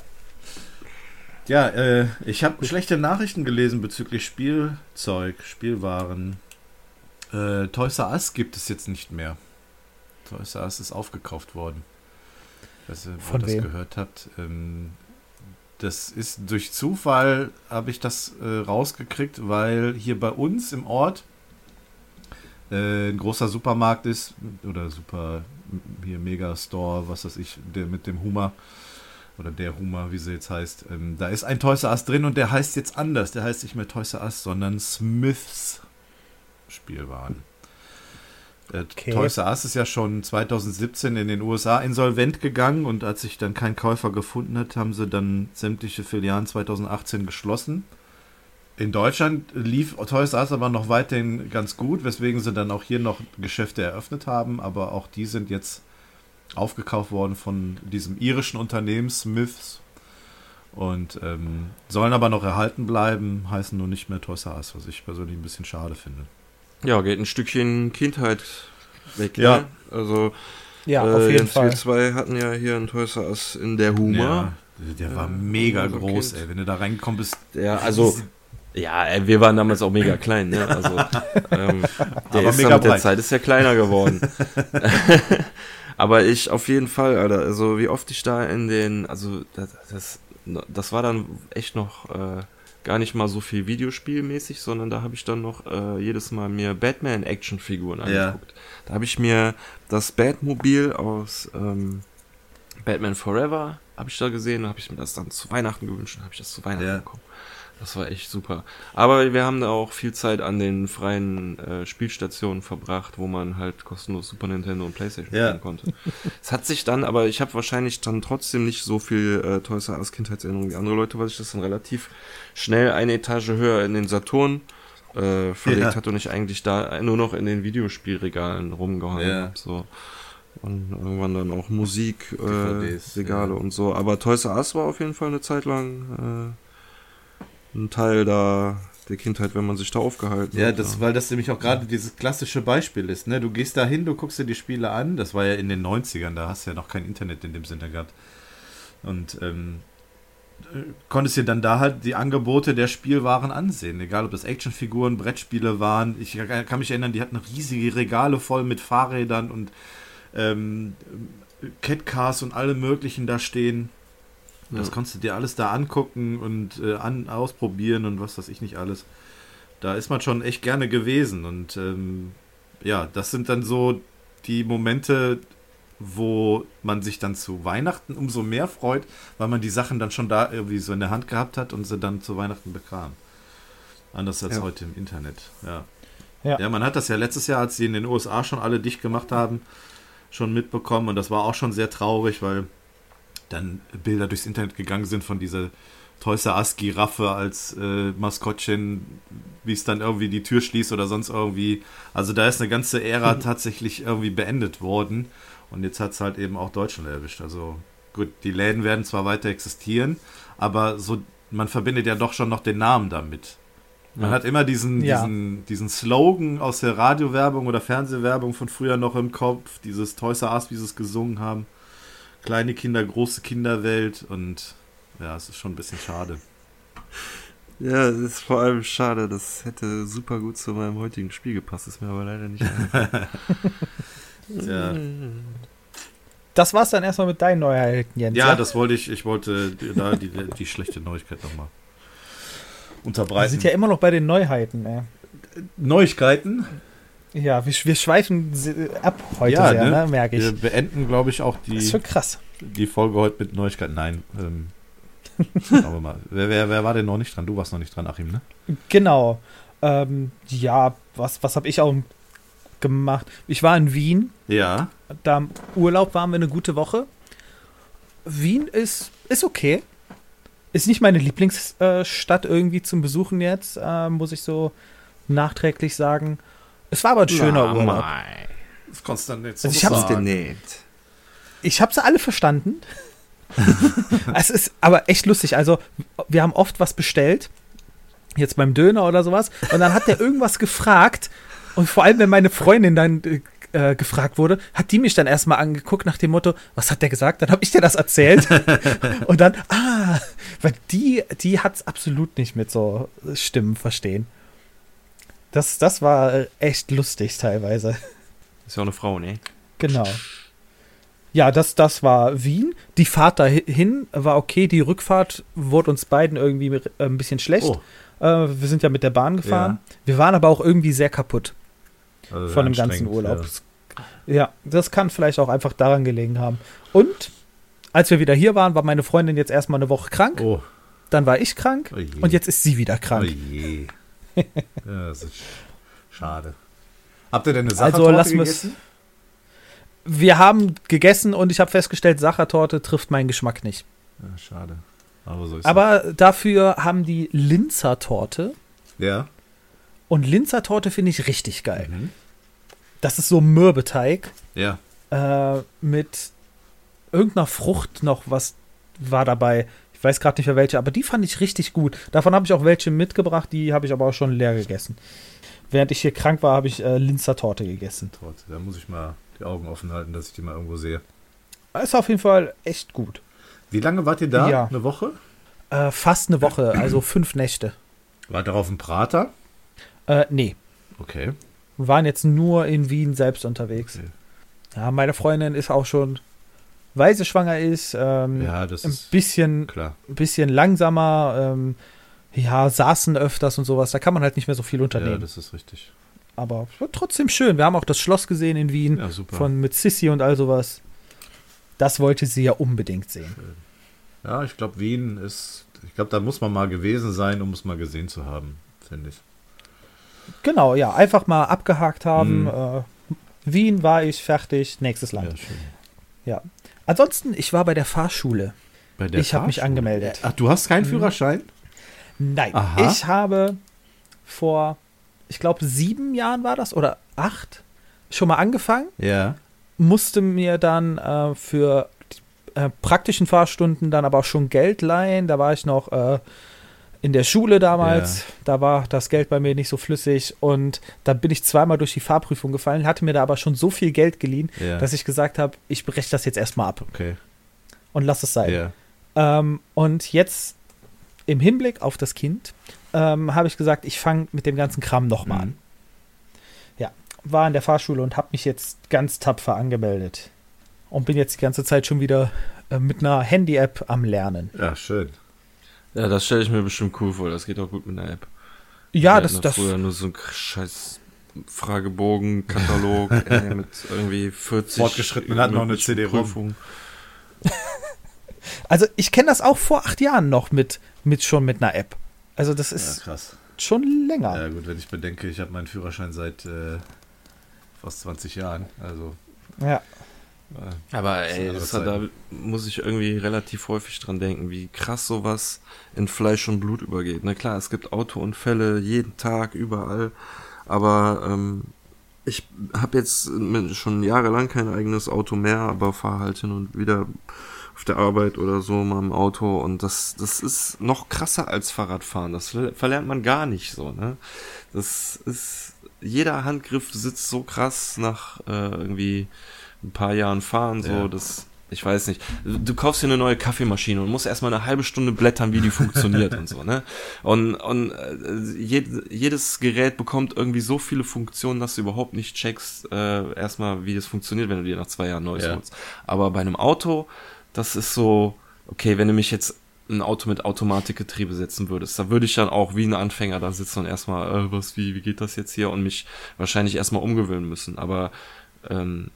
äh, ich habe schlechte Nachrichten gelesen bezüglich Spielzeug, Spielwaren. Äh, Toys R Us gibt es jetzt nicht mehr. Toys R Us ist aufgekauft worden. Ich weiß nicht, ob Von ihr das gehört habt. Ähm, das ist durch Zufall, habe ich das äh, rausgekriegt, weil hier bei uns im Ort äh, ein großer Supermarkt ist, oder Super, hier Megastore, was weiß ich, der mit dem Hummer oder der Hummer, wie sie jetzt heißt. Ähm, da ist ein Toys R Us drin und der heißt jetzt anders. Der heißt nicht mehr Toys R Us, sondern Smiths Spielwaren. Äh, Okay. Toys R Us ist ja schon 2017 in den USA insolvent gegangen und als sich dann kein Käufer gefunden hat, haben sie dann sämtliche Filialen 2018 geschlossen. In Deutschland lief Toys R Us aber noch weiterhin ganz gut, weswegen sie dann auch hier noch Geschäfte eröffnet haben, aber auch die sind jetzt aufgekauft worden von diesem irischen Unternehmen Smiths und ähm, sollen aber noch erhalten bleiben, heißen nur nicht mehr Toys R Us, was ich persönlich ein bisschen schade finde. Ja, geht ein Stückchen Kindheit weg. Ja. Ne? Also, Ja, äh, auf jeden Fall. Wir zwei hatten ja hier einen Toys R Us in der Humor. Ja, der war Ja, mega unser groß, Kind. ey. Wenn du da reingekommen bist, Ja, also. Ja, ey, wir waren damals auch mega klein, ne? Also, ähm, der Aber ist mega mit der. Zeit ist ja kleiner geworden. Aber ich auf jeden Fall, Alter, also wie oft ich da in den, also das, das, das war dann echt noch äh, gar nicht mal so viel Videospielmäßig, sondern da habe ich dann noch äh, jedes Mal mir Batman-Actionfiguren Ja. angeguckt. Da habe ich mir das Batmobil aus ähm, Batman Forever habe ich da gesehen, habe ich mir das dann zu Weihnachten gewünscht, dann habe ich das zu Weihnachten Ja. bekommen. Das war echt super. Aber wir haben da auch viel Zeit an den freien äh, Spielstationen verbracht, wo man halt kostenlos Super Nintendo und Playstation Ja. spielen konnte. Es hat sich dann, aber ich habe wahrscheinlich dann trotzdem nicht so viel äh, Toys R Us Kindheitserinnerungen wie andere Leute, weil sich das dann relativ schnell eine Etage höher in den Saturn äh, verlegt Ja. hat und ich eigentlich da nur noch in den Videospielregalen rumgehangen Ja. habe. So. Und irgendwann dann auch Musik, äh, DVDs, Regale ja. und so. Aber Toys R Us war auf jeden Fall eine Zeit lang äh, ein Teil da der Kindheit, wenn man sich da aufgehalten Ja, hat. das, weil das nämlich auch gerade dieses klassische Beispiel ist. Ne? Du gehst da hin, du guckst dir die Spiele an. Das war ja in den 90ern, da hast du ja noch kein Internet in dem Sinne gehabt. Und ähm, äh, konntest dir dann da halt die Angebote der Spielwaren ansehen. Egal, ob das Actionfiguren, Brettspiele waren. Ich kann mich erinnern, die hatten riesige Regale voll mit Fahrrädern und ähm, Catcars und alle möglichen da stehen. Das Ja. konntest du dir alles da angucken und äh, an, ausprobieren und was weiß ich nicht alles. Da ist man schon echt gerne gewesen. Und ähm, ja, das sind dann so die Momente, wo man sich dann zu Weihnachten umso mehr freut, weil man die Sachen dann schon da irgendwie so in der Hand gehabt hat und sie dann zu Weihnachten bekam. Anders als Ja. heute im Internet. Ja. Ja. ja, man hat das ja letztes Jahr, als sie in den USA schon alle dicht gemacht haben, schon mitbekommen und das war auch schon sehr traurig, weil dann Bilder durchs Internet gegangen sind von dieser Toys R Us Giraffe als äh, Maskottchen, wie es dann irgendwie die Tür schließt oder sonst irgendwie. Also da ist eine ganze Ära tatsächlich irgendwie beendet worden und jetzt hat es halt eben auch Deutschland erwischt. Also gut, die Läden werden zwar weiter existieren, aber so man verbindet ja doch schon noch den Namen damit. Man hat immer diesen, Ja. diesen, diesen Slogan aus der Radiowerbung oder Fernsehwerbung von früher noch im Kopf, dieses Toys R Us, wie sie es gesungen haben. Kleine Kinder, große Kinderwelt und ja, es ist schon ein bisschen schade. Ja, es ist vor allem schade, das hätte super gut zu meinem heutigen Spiel gepasst, ist mir aber leider nicht. Ja, Das war's dann erstmal mit deinen Neuheiten, Jens. ja das wollte ich, ich wollte da die, die schlechte Neuigkeit nochmal Wir unterbreiten. sind ja immer noch bei den Neuheiten. Ey. Neuigkeiten? Ja, wir, wir schweifen ab heute Ja, sehr, ne? ne? merke ich. Wir beenden, glaube ich, auch Das ist die, schon krass. die Folge heute mit Neuigkeiten. Nein, ähm, schauen wir mal. Wer, wer, wer war denn noch nicht dran? Du warst noch nicht dran, Achim, ne? Genau. Ähm, ja, was, was habe ich auch gemacht? Ich war in Wien. Ja. Da im Urlaub waren wir eine gute Woche. Wien ist, ist okay. Ist nicht meine Lieblingsstadt irgendwie zum Besuchen jetzt, äh, muss ich so nachträglich sagen. Es war aber ein schöner Urlaub. Das konntest du dann jetzt Also so ich hab's sagen. genäht. Ich habe sie alle verstanden. es ist aber echt lustig. Also, wir haben oft was bestellt. Jetzt beim Döner oder sowas. Und dann hat der irgendwas gefragt. Und vor allem, wenn meine Freundin dann äh, äh, gefragt wurde, hat die mich dann erstmal angeguckt nach dem Motto, was hat der gesagt? Dann habe ich dir das erzählt. und dann, ah, weil die, die hat es absolut nicht mit so Stimmen verstehen. Das, das war echt lustig teilweise. Ist ja auch eine Frau, ne? Genau. Ja, das, das war Wien. Die Fahrt dahin war okay. Die Rückfahrt wurde uns beiden irgendwie äh, ein bisschen schlecht. Oh, Äh, wir sind ja mit der Bahn gefahren. Wir waren aber auch irgendwie sehr kaputt also von dem ganzen Urlaub. Ja. das kann vielleicht auch einfach daran gelegen haben. Und als wir wieder hier waren, war meine Freundin jetzt erstmal eine Woche krank. Ja. Oh, Dann war ich krank. oh. Und jetzt ist sie wieder Oh krank. je. ja, das ist schade. Habt ihr denn eine Also Sachertorte wir es. gegessen? Wir haben gegessen und ich habe festgestellt, Sachertorte trifft meinen Geschmack nicht. Ja, schade. Aber so Aber dafür haben die Linzer Torte. Ja. Und Linzer Torte finde ich richtig geil. Mhm. Das ist so Mürbeteig Ja. äh, mit irgendeiner Frucht noch was war dabei. Ich weiß gerade nicht mehr welche, aber die fand ich richtig gut. Davon habe ich auch welche mitgebracht, die habe ich aber auch schon leer gegessen. Während ich hier krank war, habe ich äh, Linzer Torte gegessen. Torte. Da muss ich mal die Augen offen halten, dass ich die mal irgendwo sehe. Ist auf jeden Fall echt gut. Wie lange wart ihr da? Ja. Eine Woche? Äh, fast eine Woche, also fünf Nächte. Wart ihr auf dem Prater? Äh, nee, Okay. wir waren jetzt nur in Wien selbst unterwegs. Okay. Ja, meine Freundin ist auch schon, weil sie schwanger ist, ähm, Ja, das ein ist bisschen klar. ein bisschen langsamer, ähm, ja, saßen öfters und sowas. Da kann man halt nicht mehr so viel Ja, unternehmen. das ist richtig. Aber trotzdem schön. Wir haben auch das Schloss gesehen in Wien Ja, von mit Sissi und all sowas. Das wollte sie ja unbedingt sehen. ja, ich glaube, Wien ist. Ich glaube, da muss man mal gewesen sein, um es mal gesehen zu haben, finde ich. Genau, ja, einfach mal abgehakt haben. Mhm. Äh, Wien war ich fertig, nächstes Ja, Land. schön. Ansonsten, ich war bei der Fahrschule. Bei Ich hab mich angemeldet. Ach, du hast keinen Mhm. Führerschein? Nein, Aha. ich habe vor, ich glaube, sieben Jahren war das oder acht schon mal angefangen. Ja. musste mir dann äh, für die, äh, praktischen Fahrstunden dann aber auch schon Geld leihen. Da war ich noch äh, in der Schule damals. Ja. Da war das Geld bei mir nicht so flüssig und da bin ich zweimal durch die Fahrprüfung gefallen, hatte mir da aber schon so viel Geld geliehen, Ja. dass ich gesagt habe, ich breche das jetzt erstmal ab okay. und lass es sein. Ja. Ähm, und jetzt im Hinblick auf das Kind ähm, habe ich gesagt, ich fange mit dem ganzen Kram nochmal an. Mhm. war in der Fahrschule und habe mich jetzt ganz tapfer angemeldet. Und bin jetzt die ganze Zeit schon wieder äh, mit einer Handy-App am Lernen. Ja, schön. Ja, das stelle ich mir bestimmt cool vor. Das geht auch gut mit einer App. Ja, Wir das, das, früher nur so ein scheiß Fragebogen, Katalog ey, mit irgendwie 40 Fortgeschrittenen hatten noch eine. Prüfungen. also ich kenne das auch vor acht Jahren noch mit, mit schon mit einer App. Also das Ja, ist krass. schon länger. Ja, gut, wenn ich bedenke, ich habe meinen Führerschein seit äh, fast 20 Jahren. Also, Ja. Äh, Aber ey, das hat, da muss ich irgendwie relativ häufig dran denken, wie krass sowas in Fleisch und Blut übergeht. Na klar, es gibt Autounfälle jeden Tag, überall. Aber ähm, ich habe jetzt schon jahrelang kein eigenes Auto mehr, aber fahre halt hin und wieder auf der Arbeit oder so mal im Auto und das, das ist noch krasser als Fahrradfahren. Das verlernt man gar nicht so, ne? Das ist, jeder Handgriff sitzt so krass nach äh, irgendwie ein paar Jahren Fahren, so, Ja. das, ich weiß nicht. Du kaufst dir eine neue Kaffeemaschine und musst erstmal eine halbe Stunde blättern, wie die funktioniert und so, ne? Und, und äh, jed, jedes Gerät bekommt irgendwie so viele Funktionen, dass du überhaupt nicht checkst, äh, erstmal, wie das funktioniert, wenn du dir nach zwei Jahren neues Ja. holst. Aber bei einem Auto, das ist so, okay, wenn du mich jetzt ein Auto mit Automatikgetriebe setzen würdest, da würde ich dann auch wie ein Anfänger da sitzen und erstmal, äh, was, wie, wie geht das jetzt hier? Und mich wahrscheinlich erstmal umgewöhnen müssen. Aber ähm,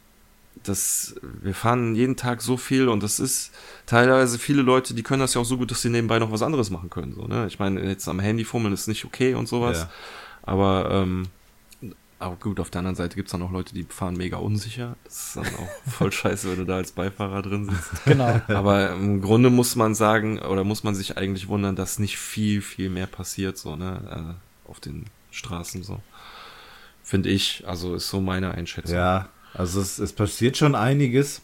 das, wir fahren jeden Tag so viel und das ist teilweise viele Leute, die können das ja auch so gut, dass sie nebenbei noch was anderes machen können. So, ne? Ich meine, jetzt am Handy fummeln ist nicht okay und sowas. Ja. Aber, ähm, aber gut, auf der anderen Seite gibt's dann auch Leute, die fahren mega unsicher. Das ist dann auch voll scheiße, wenn du da als Beifahrer drin sitzt. Genau. Aber im Grunde muss man sagen, oder muss man sich eigentlich wundern, dass nicht viel, viel mehr passiert, so, ne, äh, auf den Straßen, so. Finde ich, also ist so meine Einschätzung. Ja, also es, es passiert schon einiges.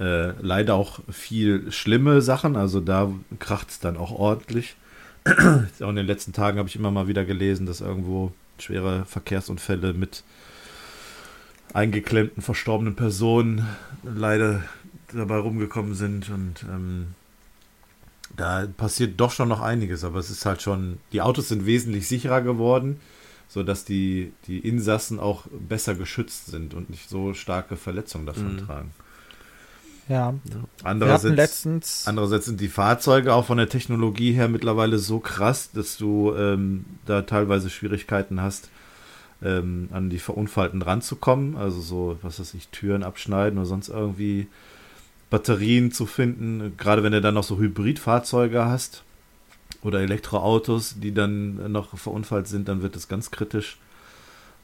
Äh, leider auch viel schlimme Sachen, also da kracht es dann auch ordentlich. auch in den letzten Tagen habe ich immer mal wieder gelesen, dass irgendwo schwere Verkehrsunfälle mit eingeklemmten, verstorbenen Personen leider dabei rumgekommen sind und ähm, da passiert doch schon noch einiges, aber es ist halt schon, die Autos sind wesentlich sicherer geworden, sodass die, die Insassen auch besser geschützt sind und nicht so starke Verletzungen davon Mhm. tragen. Ja. Andererseits, letztens. andererseits sind die Fahrzeuge auch von der Technologie her mittlerweile so krass, dass du ähm, da teilweise Schwierigkeiten hast, ähm, an die Verunfallten ranzukommen. Also so, was weiß ich, Türen abschneiden oder sonst irgendwie Batterien zu finden. Gerade wenn du dann noch so Hybridfahrzeuge hast oder Elektroautos, die dann noch verunfallt sind, dann wird es ganz kritisch.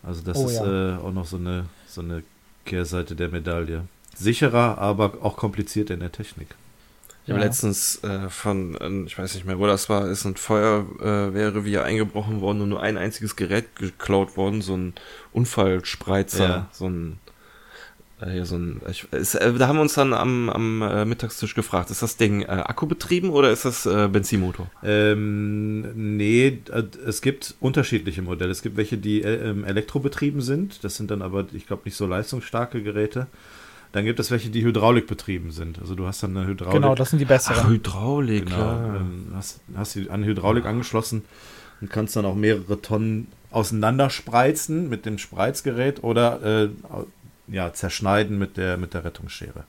Also das Oh ist ja. äh, auch noch so eine, so eine Kehrseite der Medaille. Sicherer, aber auch komplizierter in der Technik. Ich habe Ja. letztens äh, von, ähm, ich weiß nicht mehr, wo das war, ist ein Feuerwehrrevier eingebrochen worden und nur ein einziges Gerät geklaut worden, so ein Unfallspreizer, Ja. so ein, äh, hier so ein, ich, ist, äh, da haben wir uns dann am, am äh, Mittagstisch gefragt, ist das Ding äh, akkubetrieben oder ist das äh, Benzinmotor? Ähm, nee, äh, es gibt unterschiedliche Modelle. Es gibt welche, die äh, ähm, elektrobetrieben sind. Das sind dann aber, ich glaube, nicht so leistungsstarke Geräte. Dann gibt es welche, die hydraulikbetrieben sind. Also du hast dann eine Hydraulik. Genau, das sind die Ach, besseren. Hydraulik, Genau, klar. ähm, hast, hast die an Hydraulik angeschlossen und kannst dann auch mehrere Tonnen auseinanderspreizen mit dem Spreizgerät oder äh, ja, zerschneiden mit der, mit der Rettungsschere.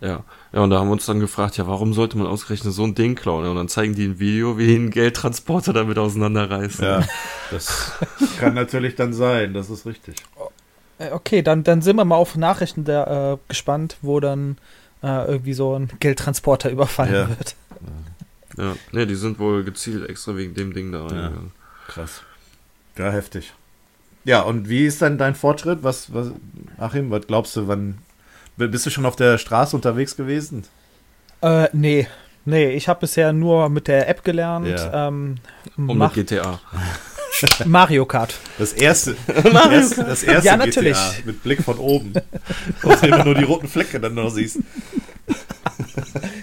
Ja. ja, und da haben wir uns dann gefragt, ja, warum sollte man ausgerechnet so ein Ding klauen? Ja, Und dann zeigen die ein Video, wie die einen Geldtransporter damit auseinanderreißen. Ja, das kann natürlich dann sein, das ist richtig. Äh, Okay, dann, dann sind wir mal auf Nachrichten der, äh, gespannt, wo dann äh, irgendwie so ein Geldtransporter überfallen Ja. wird. Ja, ne, die sind wohl gezielt extra wegen dem Ding da reingegangen. Krass. Ja, heftig. Ja, und wie ist dann dein Fortschritt? Was, was, Achim, was glaubst du, wann bist du schon auf der Straße unterwegs gewesen? Äh, nee. Nee, ich habe bisher nur mit der App gelernt. Ja. Ähm, Und mach, mit GTA. Mario Kart. Das erste, das erste, das erste Ja, natürlich. GTA mit Blick von oben. Wo du immer nur die roten Flecke dann noch siehst.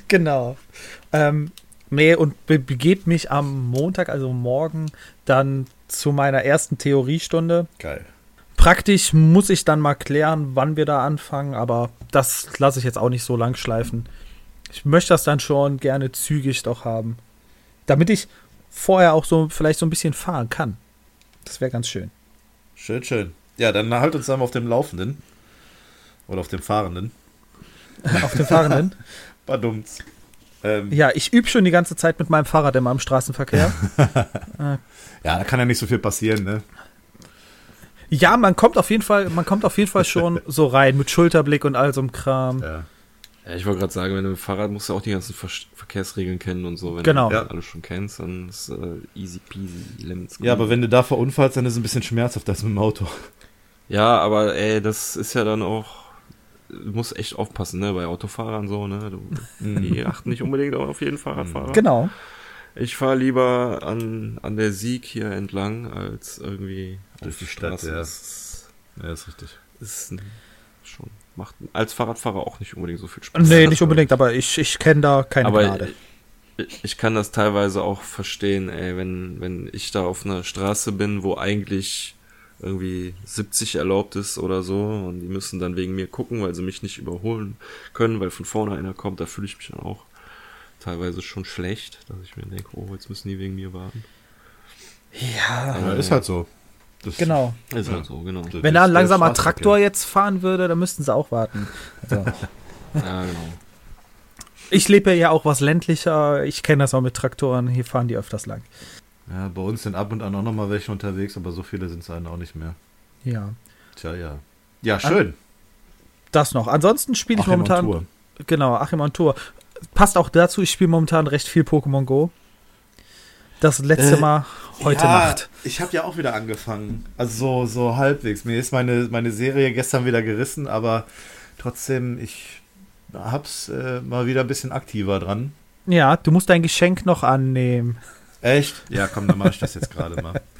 Genau. Ähm, nee, und be begebt mich am Montag, also morgen, dann zu meiner ersten Theoriestunde. Geil. Praktisch muss ich dann mal klären, wann wir da anfangen, aber das lasse ich jetzt auch nicht so lang schleifen. Ich möchte das dann schon gerne zügig doch haben. Damit ich vorher auch so vielleicht so ein bisschen fahren kann. Das wäre ganz schön. Schön, schön. Ja, dann halt uns dann mal auf dem Laufenden. Oder auf dem Fahrenden. Auf dem Fahrenden. Badumts. Ähm, Ja, ich übe schon die ganze Zeit mit meinem Fahrrad immer im Straßenverkehr. ja, da kann ja nicht so viel passieren, ne? Ja, man kommt auf jeden Fall, man kommt auf jeden Fall schon so rein mit Schulterblick und all so einem Kram. Ja. Ja, ich wollte gerade sagen, wenn du mit dem Fahrrad musst du auch die ganzen Ver Verkehrsregeln kennen und so. Wenn Genau. du Ja. alles schon kennst, dann ist äh, easy peasy lemons. ja, aber wenn du da verunfallst, dann ist es ein bisschen schmerzhaft als mit dem Auto. Ja, aber ey, das ist ja dann auch. Du musst echt aufpassen, ne, bei Autofahrern so, ne? Du, die achten nicht unbedingt auf jeden Fahrradfahrer. Genau. Ich fahre lieber an, an der Sieg hier entlang, als irgendwie Durch die Stadt, ja. Das ist, Ja, ist richtig. ist schon macht als Fahrradfahrer auch nicht unbedingt so viel Spaß. Nee, nicht unbedingt, aber ich, ich kenne da keine aber Gnade. ich, ich kann das teilweise auch verstehen, ey, wenn, wenn ich da auf einer Straße bin, wo eigentlich irgendwie 70 erlaubt ist oder so und die müssen dann wegen mir gucken, weil sie mich nicht überholen können, weil von vorne einer kommt, da fühle ich mich dann auch teilweise schon schlecht, dass ich mir denke, oh, jetzt müssen die wegen mir warten. Ja, Ja, ist halt so. Das genau. Ist Ja. halt so, genau. Wenn da ein langsamer. Traktor jetzt fahren würde, dann müssten sie auch warten. Also, Ja, genau. ich lebe ja auch was ländlicher. Ich kenne das auch mit Traktoren. Hier fahren die öfters lang. Ja, bei uns sind ab und an auch noch mal welche unterwegs, aber so viele sind es dann auch nicht mehr. Ja. Tja, ja. Ja, schön. Das noch. Ansonsten spiele ich Achim momentan. Tour. Genau, Achim on Tour. Passt auch dazu, ich spiele momentan recht viel Pokémon Go. Das letzte Äh, Mal heute ja, Nacht. Ich habe ja auch wieder angefangen. Also so, so halbwegs. Mir ist meine, meine Serie gestern wieder gerissen, aber trotzdem, ich hab's äh, mal wieder ein bisschen aktiver dran. Ja, du musst dein Geschenk noch annehmen. Echt? Ja, komm, dann mache ich das jetzt gerade mal.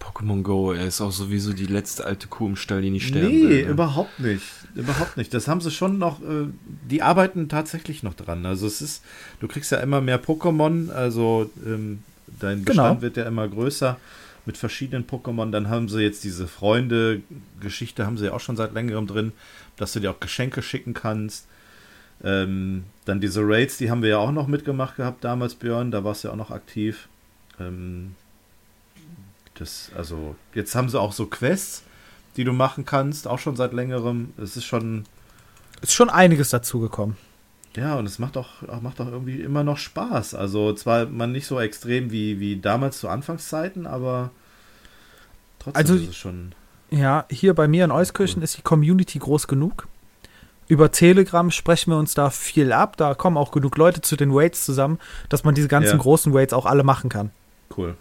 Pokémon Go, er ist auch sowieso die letzte alte Kuh im Stall, die nicht sterben Nee, will. ne? überhaupt nicht. Überhaupt nicht. Das haben sie schon noch, äh, die arbeiten tatsächlich noch dran. Also es ist, du kriegst ja immer mehr Pokémon, also ähm, dein Genau. Bestand wird ja immer größer mit verschiedenen Pokémon. Dann haben sie jetzt diese Freunde-Geschichte, haben sie ja auch schon seit längerem drin, dass du dir auch Geschenke schicken kannst. Ähm, dann diese Raids, die haben wir ja auch noch mitgemacht gehabt damals, Björn, da warst du ja auch noch aktiv. Ähm, das, also, jetzt haben sie auch so Quests, die du machen kannst, auch schon seit längerem. Es ist schon, Ist schon einiges dazugekommen. ja, und es macht auch, macht auch irgendwie immer noch Spaß. Also, zwar man nicht so extrem wie, wie damals zu Anfangszeiten, aber trotzdem Also- ist es schon. Ja, hier bei mir in Euskirchen ist die Community groß genug. Über Telegram sprechen wir uns da viel ab. Da kommen auch genug Leute zu den Raids zusammen, dass man diese ganzen Ja. großen Raids auch alle machen kann. Cool.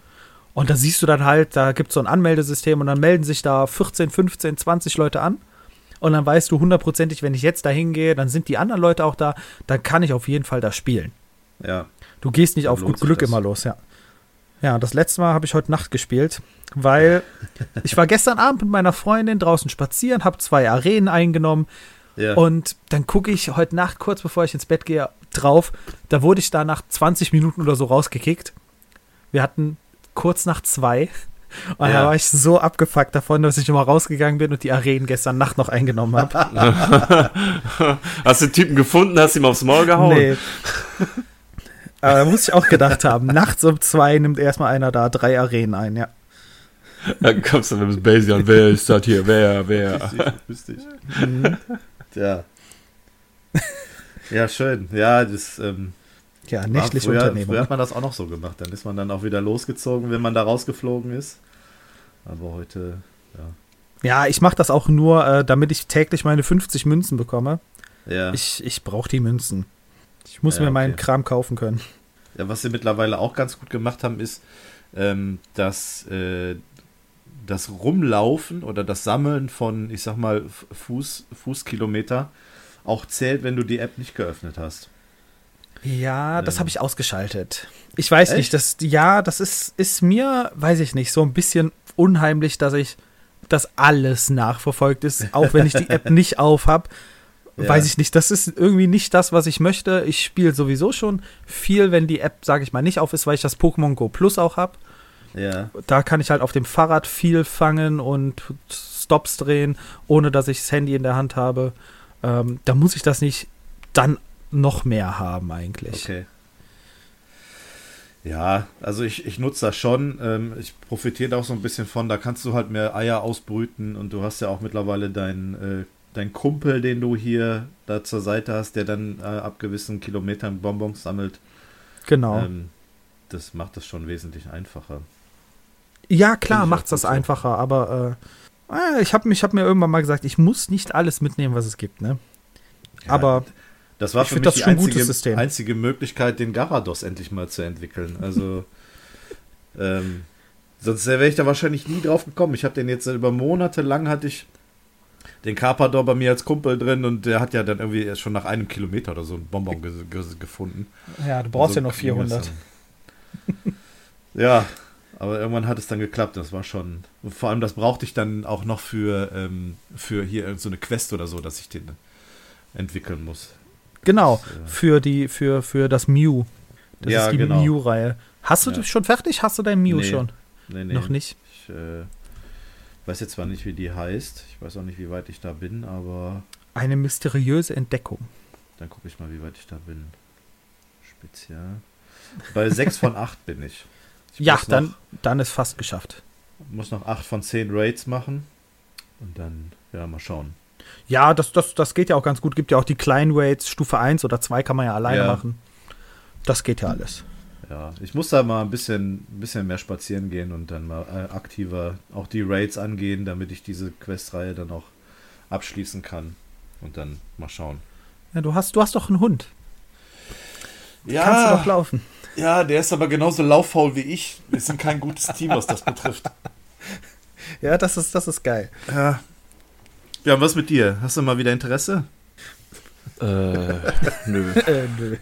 Und da siehst du dann halt, da gibt es so ein Anmeldesystem und dann melden sich da 14, 15, 20 Leute an. Und dann weißt du hundertprozentig, wenn ich jetzt da hingehe, dann sind die anderen Leute auch da, dann kann ich auf jeden Fall da spielen. Ja. Du gehst nicht Dann auf gut Glück das. immer los, ja. Ja, das letzte Mal habe ich heute Nacht gespielt, weil ich war gestern Abend mit meiner Freundin draußen spazieren, habe zwei Arenen eingenommen Ja. und dann gucke ich heute Nacht, kurz bevor ich ins Bett gehe, drauf. Da wurde ich da nach 20 Minuten oder so rausgekickt. Wir hatten kurz nach zwei. Und Ja. da war ich so abgefuckt davon, dass ich nochmal rausgegangen bin und die Arenen gestern Nacht noch eingenommen habe. Hast du den Typen gefunden, hast ihm aufs Maul gehauen? Nee. Aber da muss ich auch gedacht haben, nachts um zwei nimmt erstmal einer da drei Arenen ein, ja. Dann kommst du mit dem Basie an, wer ist das hier, wer, wer? Lustig. Ja. Ja, schön. Ja, das ähm, Ja, war nächtliche früher, Unternehmung. früher hat man das auch noch so gemacht. Dann ist man dann auch wieder losgezogen, wenn man da rausgeflogen ist. Aber heute, Ja, ich mache das auch nur, äh, damit ich täglich meine 50 Münzen bekomme. ja. Ich, ich brauche die Münzen. Ich muss Ja, mir meinen okay. Kram kaufen können. Ja, was sie mittlerweile auch ganz gut gemacht haben, ist, ähm, dass äh, das Rumlaufen oder das Sammeln von, ich sag mal, Fuß, Fußkilometer auch zählt, wenn du die App nicht geöffnet hast. Ja, das Ähm. habe ich ausgeschaltet. Ich weiß Echt? nicht, das, ja, das ist, ist mir, weiß ich nicht, so ein bisschen unheimlich, dass ich, dass alles nachverfolgt ist, auch wenn ich die App nicht auf habe. Ja. Weiß ich nicht, das ist irgendwie nicht das, was ich möchte. Ich spiele sowieso schon viel, wenn die App, sage ich mal, nicht auf ist, weil ich das Pokémon Go Plus auch habe. Ja. Da kann ich halt auf dem Fahrrad viel fangen und Stops drehen, ohne dass ich das Handy in der Hand habe. Ähm, da muss ich das nicht dann noch mehr haben eigentlich. Okay. Ja, also ich, ich nutze das schon. Ähm, ich profitiere da auch so ein bisschen von. Da kannst du halt mehr Eier ausbrüten und du hast ja auch mittlerweile deinen äh, dein Kumpel, den du hier da zur Seite hast, der dann äh, ab gewissen Kilometern Bonbons sammelt. Genau. Ähm, das macht das schon wesentlich einfacher. Ja, klar, macht's auch das einfacher, aber äh, äh, ich habe hab mir irgendwann mal gesagt, ich muss nicht alles mitnehmen, was es gibt, ne? Ja, aber das war für mich das die ein einzige, einzige Möglichkeit, den Garados endlich mal zu entwickeln. Also ähm, sonst wäre ich da wahrscheinlich nie drauf gekommen. Ich habe den jetzt über Monate lang hatte ich den Carpador bei mir als Kumpel drin und der hat ja dann irgendwie erst schon nach einem Kilometer oder so einen Bonbon ge ge gefunden. ja, du So ging das dann. ja, Aber irgendwann hat es dann geklappt. Das war schon. Und vor allem, das brauchte ich dann auch noch für, ähm, für hier irgend so eine Quest oder so, dass ich den entwickeln muss. Genau, Das, äh, für, die, für, für das Mew. Das Ja, ist die genau. Mew-Reihe. Hast du Ja. das schon fertig? Hast du dein Mew Nee. schon? Nee, nee. Noch nicht? Ich äh, weiß jetzt zwar nicht, wie die heißt. Ich weiß auch nicht, wie weit ich da bin, aber Eine mysteriöse Entdeckung. dann gucke ich mal, wie weit ich da bin. Spezial. Bei 6 von 8 bin ich. Ja, dann, Noch, dann ist fast geschafft. muss noch 8 von 10 Raids machen. Und dann, ja, mal schauen. Ja, das, das, das geht ja auch ganz gut. Gibt ja auch die kleinen Raids, Stufe 1 oder 2 kann man ja alleine Ja. machen. Das geht ja alles. Ja, ich muss da mal ein bisschen, ein bisschen mehr spazieren gehen und dann mal äh, aktiver auch die Raids angehen, damit ich diese Questreihe dann auch abschließen kann. Und dann mal schauen. Ja, du hast, du hast doch einen Hund. Kannst du doch laufen. Ja, der ist aber genauso lauffaul wie ich. Wir sind kein gutes Team, was das betrifft. Ja, das ist, das ist geil. Ja. Ja, was mit dir? Hast du mal wieder Interesse? Äh, nö. Äh, nö.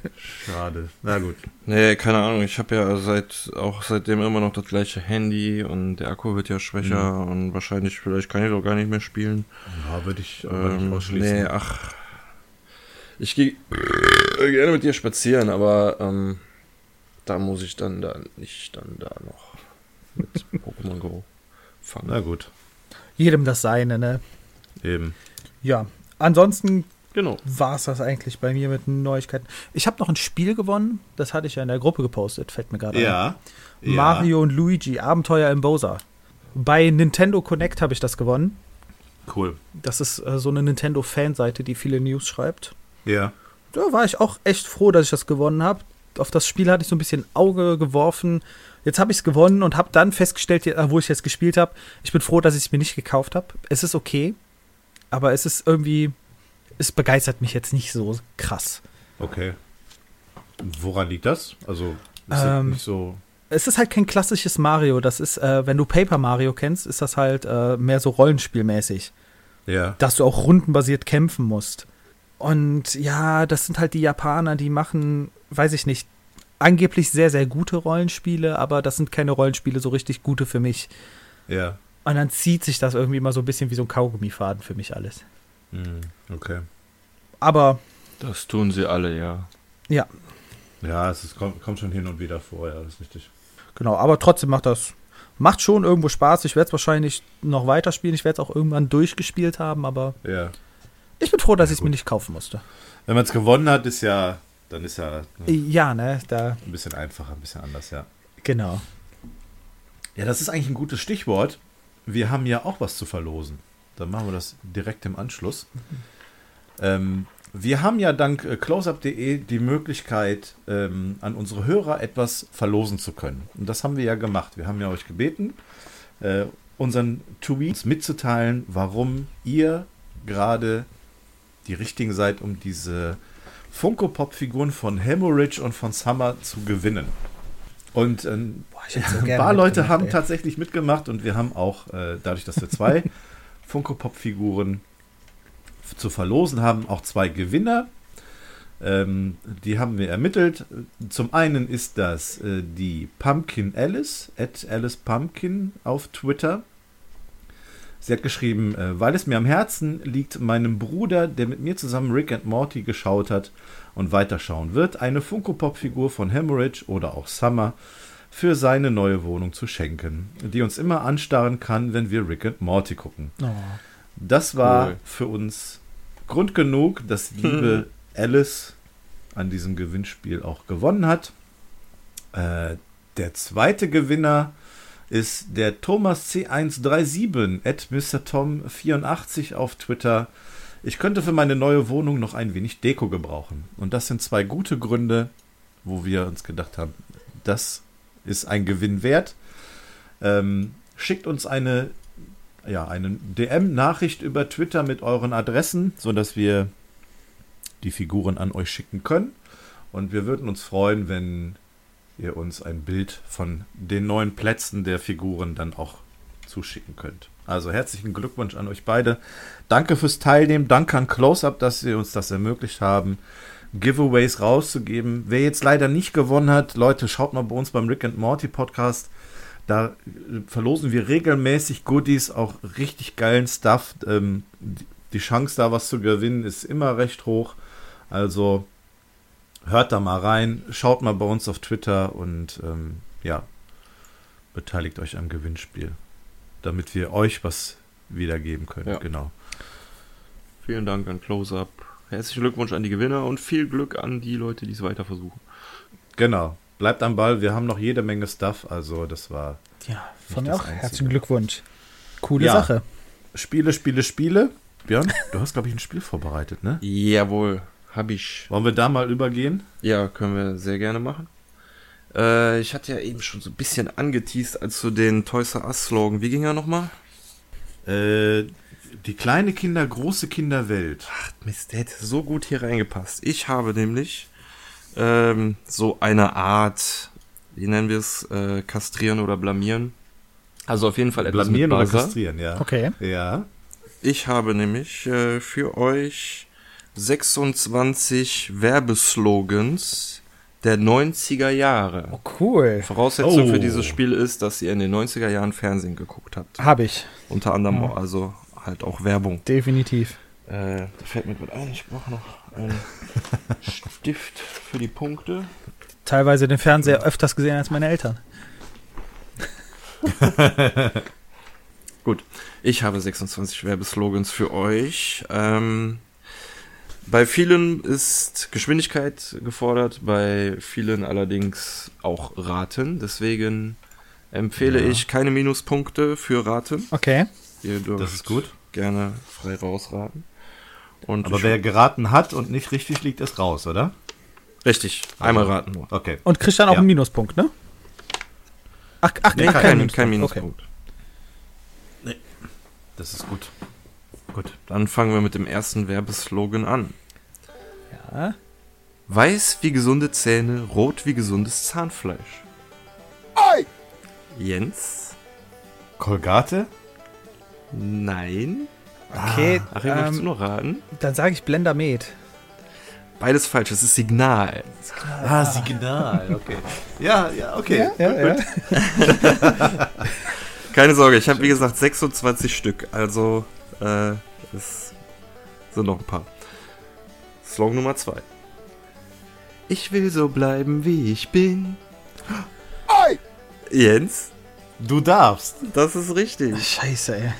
Schade. Na gut. Nee, keine Ahnung. Ich habe ja seit auch seitdem immer noch das gleiche Handy und der Akku wird ja schwächer und wahrscheinlich, vielleicht kann ich doch gar nicht mehr spielen. Ja, würde ich nicht Ähm, ausschließen. nee, ach. Ich gehe gerne mit dir spazieren, aber ähm, da muss ich dann da nicht dann da noch mit Pokémon Go fangen. Na gut. Jedem das Seine, ne? Eben. Ja. Ansonsten Genau. war es das eigentlich bei mir mit Neuigkeiten. Ich habe noch ein Spiel gewonnen, das hatte ich ja in der Gruppe gepostet, fällt mir gerade ein. Ja. Mario und Luigi, Abenteuer im Bowser. Bei Nintendo Connect habe ich das gewonnen. Cool. Das ist äh, so eine Nintendo-Fanseite, die viele News schreibt. Ja. Da war ich auch echt froh, dass ich das gewonnen habe. Auf das Spiel hatte ich so ein bisschen Auge geworfen. Jetzt habe ich es gewonnen und habe dann festgestellt, wo ich jetzt gespielt habe, ich bin froh, dass ich es mir nicht gekauft habe. Es ist okay, aber es ist irgendwie, es begeistert mich jetzt nicht so krass. Okay. Woran liegt das? Also, ist Ähm, nicht so. Es ist halt kein klassisches Mario. Das ist, äh, wenn du Paper Mario kennst, ist das halt äh, mehr so rollenspielmäßig. Ja. dass du auch rundenbasiert kämpfen musst. Und ja, das sind halt die Japaner, die machen, weiß ich nicht, angeblich sehr, sehr gute Rollenspiele, aber das sind keine Rollenspiele so richtig gute für mich. Ja. Und dann zieht sich das irgendwie mal so ein bisschen wie so ein Kaugummifaden für mich alles. Hm, okay. Aber Das tun sie alle, ja. ja, Ja, es ist, kommt, kommt schon hin und wieder vor, ja, das ist richtig. genau, aber trotzdem macht das, macht schon irgendwo Spaß. Ich werde es wahrscheinlich noch weiterspielen. Ich werde es auch irgendwann durchgespielt haben, aber Ja. ich bin froh, dass ich es mir nicht kaufen musste. Wenn man es gewonnen hat, ist ja, dann ist ja ne, Ja, ne, da, ein bisschen einfacher, ein bisschen anders, ja. genau. Ja, das ist eigentlich ein gutes Stichwort. Wir haben ja auch was zu verlosen. Dann machen wir das direkt im Anschluss. Ähm, wir haben ja dank äh, closeup.de die Möglichkeit, ähm, an unsere Hörer etwas verlosen zu können. Und das haben wir ja gemacht. Wir haben ja euch gebeten, äh, unseren Tweets mitzuteilen, warum ihr gerade die richtigen seid, um diese Funko-Pop-Figuren von Hemorrhage und von Summer zu gewinnen. Und ähm, Boah, so ein paar Leute haben ey. tatsächlich mitgemacht und wir haben auch, äh, dadurch, dass wir zwei Funko-Pop-Figuren zu verlosen haben, auch zwei Gewinner. Ähm, die haben wir ermittelt. Zum einen ist das äh, die Pumpkin Alice, at Alice Pumpkin auf Twitter. Sie hat geschrieben, äh, weil es mir am Herzen liegt, meinem Bruder, der mit mir zusammen Rick and Morty geschaut hat und weiterschauen wird, eine Funko-Pop-Figur von Hemorrhage oder auch Summer für seine neue Wohnung zu schenken, die uns immer anstarren kann, wenn wir Rick and Morty gucken. Oh. Das war Cool. für uns Grund genug, dass die liebe Alice an diesem Gewinnspiel auch gewonnen hat. Äh, der zweite Gewinner ist der Thomas C137 at MrTom84 auf Twitter. Ich könnte für meine neue Wohnung noch ein wenig Deko gebrauchen. Und das sind zwei gute Gründe, wo wir uns gedacht haben, das ist ein Gewinn wert. Ähm, schickt uns eine ja, eine DM-Nachricht über Twitter mit euren Adressen, sodass wir die Figuren an euch schicken können. Und wir würden uns freuen, wenn ihr uns ein Bild von den neuen Plätzen der Figuren dann auch zuschicken könnt. Also herzlichen Glückwunsch an euch beide. Danke fürs Teilnehmen. Danke an Close-Up, dass sie uns das ermöglicht haben, Giveaways rauszugeben. Wer jetzt leider nicht gewonnen hat, Leute, schaut mal bei uns beim Rick and Morty Podcast. Da äh, verlosen wir regelmäßig Goodies, auch richtig geilen Stuff. Ähm, die- die Chance, da was zu gewinnen, ist immer recht hoch. Also hört da mal rein, schaut mal bei uns auf Twitter und ähm, ja, beteiligt euch am Gewinnspiel, damit wir euch was wiedergeben können. Ja. Genau. Vielen Dank an Close-Up. Herzlichen Glückwunsch an die Gewinner und viel Glück an die Leute, die es weiter versuchen. Genau. Bleibt am Ball. Wir haben noch jede Menge Stuff. Also das war Ja, von mir auch Einzige. herzlichen Glückwunsch. Coole Ja. Sache. Spiele, Spiele, Spiele. Björn, du hast glaube ich ein Spiel vorbereitet, ne? Jawohl, hab ich. Wollen wir da mal übergehen? Ja, können wir sehr gerne machen. Äh, ich hatte ja eben schon so ein bisschen angeteased, als du den Toys R Us Slogan, wie ging er nochmal? Äh, die kleine Kinder, große Kinderwelt. Ach, Mist, der hätte so gut hier reingepasst. Ich habe nämlich ähm, so eine Art, wie nennen wir es, äh, kastrieren oder blamieren. Also auf jeden Fall etwas Blamieren mit oder kastrieren, ja. Okay. Ja. Ich habe nämlich äh, für euch 26 Werbeslogans der 90er Jahre. Oh, cool. Voraussetzung Oh. für dieses Spiel ist, dass ihr in den 90er Jahren Fernsehen geguckt habt. Habe ich. Unter anderem auch, also halt auch Werbung. Definitiv. Äh, da fällt mir gerade ein, ich brauche noch einen Stift für die Punkte. Teilweise den Fernseher öfters gesehen als meine Eltern. Gut, ich habe 26 Werbeslogans für euch. Ähm, bei vielen ist Geschwindigkeit gefordert, bei vielen allerdings auch Raten. Deswegen empfehle Ja. ich keine Minuspunkte für Raten. Okay. Ihr dürft Das ist gut. gerne frei rausraten. Und Aber wer geraten hat und nicht richtig liegt, ist raus, oder? richtig, einmal Also- raten nur. Okay. Und kriegt dann auch Ja. einen Minuspunkt, ne? Ach, ach, Nee, ach kein, kein, Okay. Minuspunkt. Das ist gut. Gut. Dann fangen wir mit dem ersten Werbeslogan an. Ja. Weiß wie gesunde Zähne, rot wie gesundes Zahnfleisch. Jens? Kolgate? Nein. Okay, Achim, möchtest du ähm, noch raten? dann sage ich Blender Med. Beides falsch, es ist Signal. Ah, Signal. Okay. Ja, ja, okay. Ja, ja. Keine Sorge, ich habe wie gesagt 26 Stück, also äh, es sind noch ein paar. Slogan Nummer 2. Ich will so bleiben, wie ich bin. Jens, Du darfst. das ist richtig. Scheiße, ey.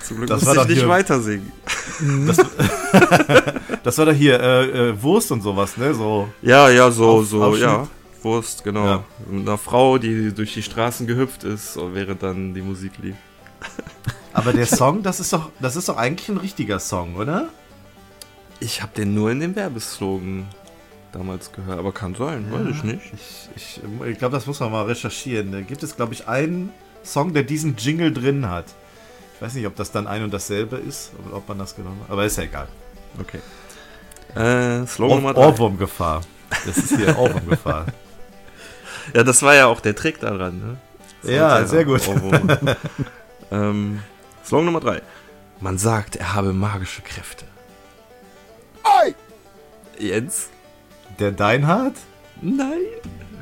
Zum Glück Das muss war ich doch nicht hier- weiter singen. Das war doch hier äh, äh, Wurst und sowas, ne? So. Ja, ja, so, Auf- so, Aufschnitt. ja. Wurst, genau. Ja. Mit einer Frau, die durch die Straßen gehüpft ist, während dann die Musik lief. Aber der Song, das ist doch, das ist doch eigentlich ein richtiger Song, oder? Ich habe den nur in dem Werbeslogan damals gehört, aber kann sein, weiß ich nicht. Ich, ich, ich glaube, das muss man mal recherchieren. Da gibt es, glaube ich, einen Song, der diesen Jingle drin hat. Ich weiß nicht, ob das dann ein und dasselbe ist, oder ob man das genommen hat. Aber ist ja egal. Okay. Äh, Slogan Nummer 3. Ohrwurmgefahr. Das ist hier Ohrwurmgefahr. Ja, das war ja auch der Trick daran, ne? Das Ja, sehr gut. Ähm, Slogan Nummer 3. Man sagt, er habe magische Kräfte. Jens? Der Deinhard? Nein.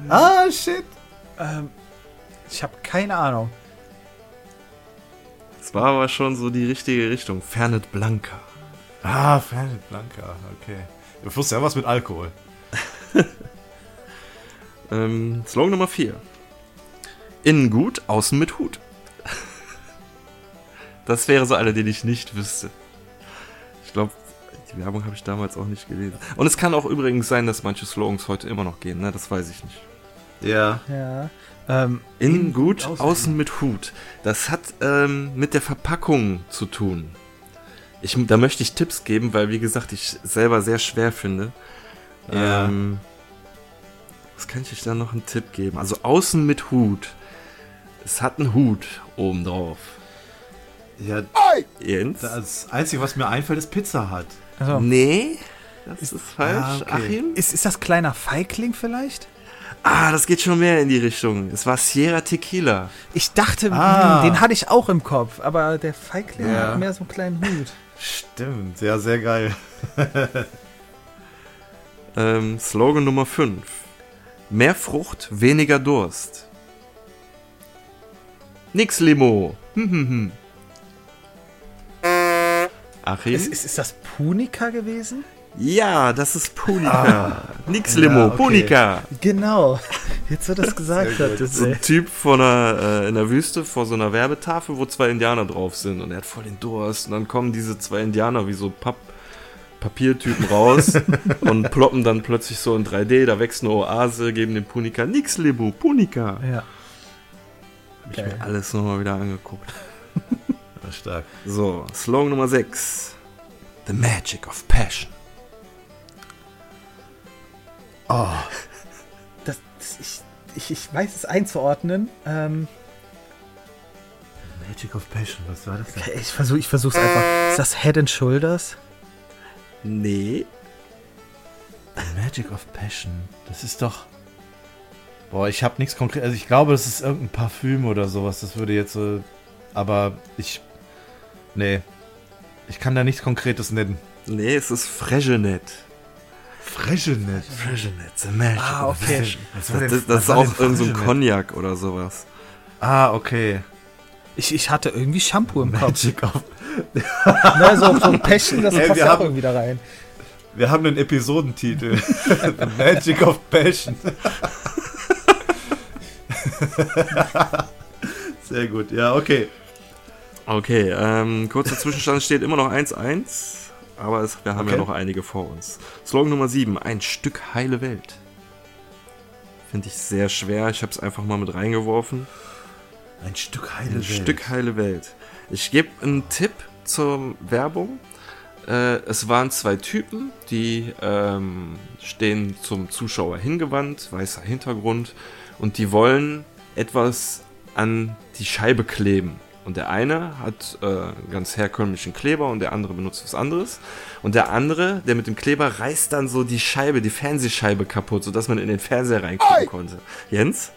Ah, shit. Ähm, ich habe keine Ahnung. Das war aber schon so die richtige Richtung. Fernet Blanca. Ah, Fernet Blanca, okay. Du wusstest ja was mit Alkohol. Ähm, Slogan Nummer 4. Innen gut, außen mit Hut. Das wäre so eine, den ich nicht wüsste. Ich glaube, die Werbung habe ich damals auch nicht gelesen. Und es kann auch übrigens sein, dass manche Slogans heute immer noch gehen, ne? Das weiß ich nicht. Ja. Ja. Ähm, Innen gut, außen- außen, mit Hut. Das hat ähm, mit der Verpackung zu tun. Ich, da möchte ich Tipps geben, weil, wie gesagt, ich selber sehr schwer finde. Ja. Ähm, was kann ich euch da noch einen Tipp geben? Also außen mit Hut. Es hat einen Hut oben drauf. Ja, Jens? das Einzige, was mir einfällt, ist Pizza Hut. also, Nee, das ist falsch. Ah, okay. Achim? ist, ist das kleiner Feigling vielleicht? Ah, das geht schon mehr in die Richtung. Es war Sierra Tequila. Ich dachte, Ah. hm, den hatte ich auch im Kopf, aber der Feigling Ja. hat mehr so einen kleinen Hut. Stimmt, ja, sehr geil. Ähm, Slogan Nummer 5. Mehr Frucht, weniger Durst. Nix Limo. Hm, hm, hm. Achim? Ist, ist, ist das Punika gewesen? ja, das ist Punika. Nix Limo, okay. Punika. Genau. Jetzt, wo das gesagt hat. Das, So ein Typ vor einer, äh, in der Wüste vor so einer Werbetafel, wo zwei Indianer drauf sind und er hat voll den Durst und dann kommen diese zwei Indianer wie so Papp Papiertypen raus und ploppen dann plötzlich so in 3D, da wächst eine Oase, geben dem Punika nix Limo, Punika. ja. Hab ich mir alles nochmal wieder angeguckt. Stark. So, Slogan Nummer 6. The Magic of Passion. Oh, Das, das, ich, ich, ich weiß es einzuordnen. Ähm, Magic of Passion, was war das denn? okay, ich versuche ich versuch's einfach. Ist das Head and Shoulders? Nee. Magic of Passion, das ist doch. Boah, ich habe nichts konkret. Also ich glaube, das ist irgendein Parfüm oder sowas. Das würde jetzt so. Aber ich. Nee. Ich kann da nichts Konkretes nennen. Nee, es ist Fregenet. Fregenet. Fregenet, the Magic Ah, of okay. Das, das, das was ist auch denn irgend so? Cognac oder sowas. Ah, okay. Ich, ich hatte irgendwie Shampoo im Kopf. Magic of. Ne, so, so ein Passion, das Ey, passt ja auch haben- irgendwie da rein. Wir haben einen Episodentitel. The Magic of Passion. Sehr gut, ja, okay. Okay, ähm, kurzer Zwischenstand steht immer noch 1-1, aber es, wir haben ja Okay. noch einige vor uns. Slogan Nummer 7, ein Stück heile Welt. Finde ich sehr schwer, ich habe es einfach mal mit reingeworfen. Ein Stück heile Ein Welt. Stück heile Welt. Ich gebe einen Tipp zur Werbung. Äh, es waren zwei Typen, die ähm, stehen zum Zuschauer hingewandt, weißer Hintergrund, und die wollen etwas an die Scheibe kleben. Und der eine hat äh, ganz herkömmlichen Kleber und der andere benutzt was anderes. Und der andere, der mit dem Kleber, reißt dann so die Scheibe, die Fernsehscheibe kaputt, sodass man in den Fernseher reingucken konnte. Jens?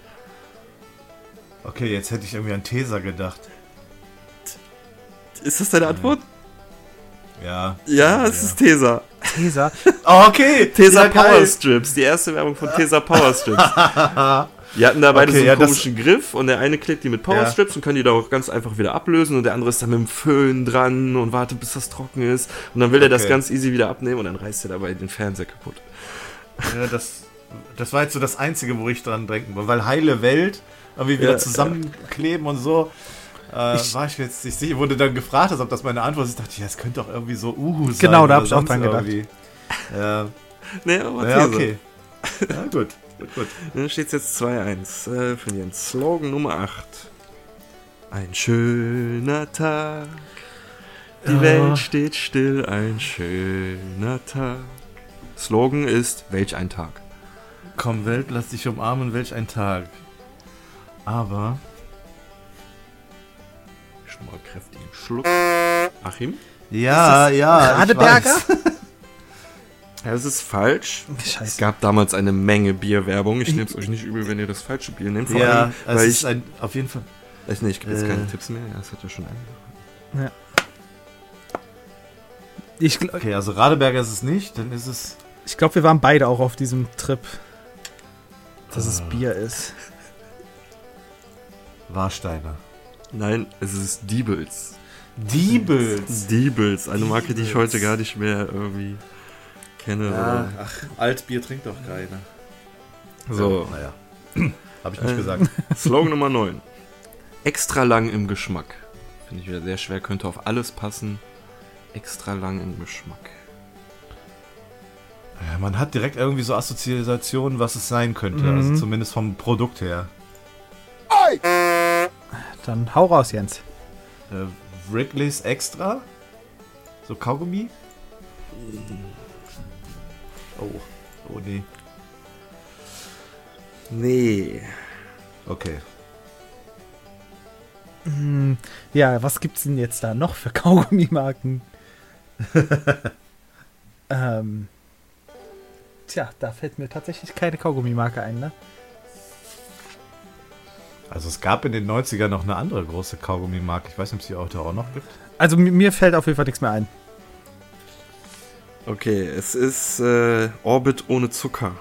Okay, jetzt hätte ich irgendwie an Tesa gedacht. Ist das deine Antwort? Ja. Ja, es ist Tesa. Tesa. Oh, okay. Tesa Ja, geil. Power Strips, die erste Werbung von Tesa Power Strips. Die hatten da beide Okay, so einen ja, das- komischen Griff und der eine klebt die mit Power Ja. Strips und kann die da auch ganz einfach wieder ablösen und der andere ist dann mit dem Föhn dran und wartet, bis das trocken ist und dann will er das Okay. ganz easy wieder abnehmen und dann reißt er dabei den Fernseher kaputt. Ja, das, das war jetzt so das Einzige, wo ich dran denken wollte. Weil heile Welt, irgendwie wieder Ja, zusammenkleben und so. Äh, war ich jetzt nicht sicher, wurde dann gefragt, hast, ob das meine Antwort ist. Ich dachte, ja, es könnte doch irgendwie so Uhu sein. Genau, da hab ich auch dran gedacht. irgendwie. Ja, Nee, aber ja okay. Ja, gut. Gut. Dann steht es jetzt 2-1 äh, für den Slogan Nummer 8. Ein schöner Tag. Die Ja. Welt steht still, ein schöner Tag. Slogan ist, welch ein Tag. Komm, Welt, lass dich umarmen, welch ein Tag. Aber, Schon mal kräftigen Schluck. Achim? ja, ja. Radeberger? Ja, das ist falsch. Es Scheiße. gab damals eine Menge Bierwerbung. Ich nehme es euch nicht übel, wenn ihr das falsche Bier nehmt. Vor Ja, allem, es weil ist ich, ein, auf jeden Fall. ich, nee, ich jetzt äh, keine Tipps mehr. Ja, das hat ja schon einen. Ich, gl- Okay, also Radeberger ist es nicht, dann ist es. ich glaube, wir waren beide auch auf diesem Trip, dass es Ah. Bier ist. Warsteiner. Nein, es ist Diebels. Diebels. Diebels, eine Marke, die ich heute gar nicht mehr irgendwie kenne. Ja, oder- ach, Altbier trinkt doch keiner. So, naja. Habe ich nicht Äh. gesagt. Slogan Nummer 9. Extra lang im Geschmack. Finde ich wieder sehr schwer, könnte auf alles passen. Extra lang im Geschmack. Ja, man hat direkt irgendwie so Assoziationen, was es sein könnte. Mhm. Also zumindest vom Produkt her. Dann hau raus, Jens. Äh, Wrigley's Extra? So Kaugummi? Oh. Oh nee. Nee. Okay. Hm, ja, was gibt's denn jetzt da noch für Kaugummimarken? ähm, tja, da fällt mir tatsächlich keine Kaugummimarke ein, ne? Also es gab in den 90ern noch eine andere große Kaugummimarke. Ich weiß nicht, ob es die heute auch noch gibt. Also mi- mir fällt auf jeden Fall nichts mehr ein. Okay, es ist äh, Orbit ohne Zucker.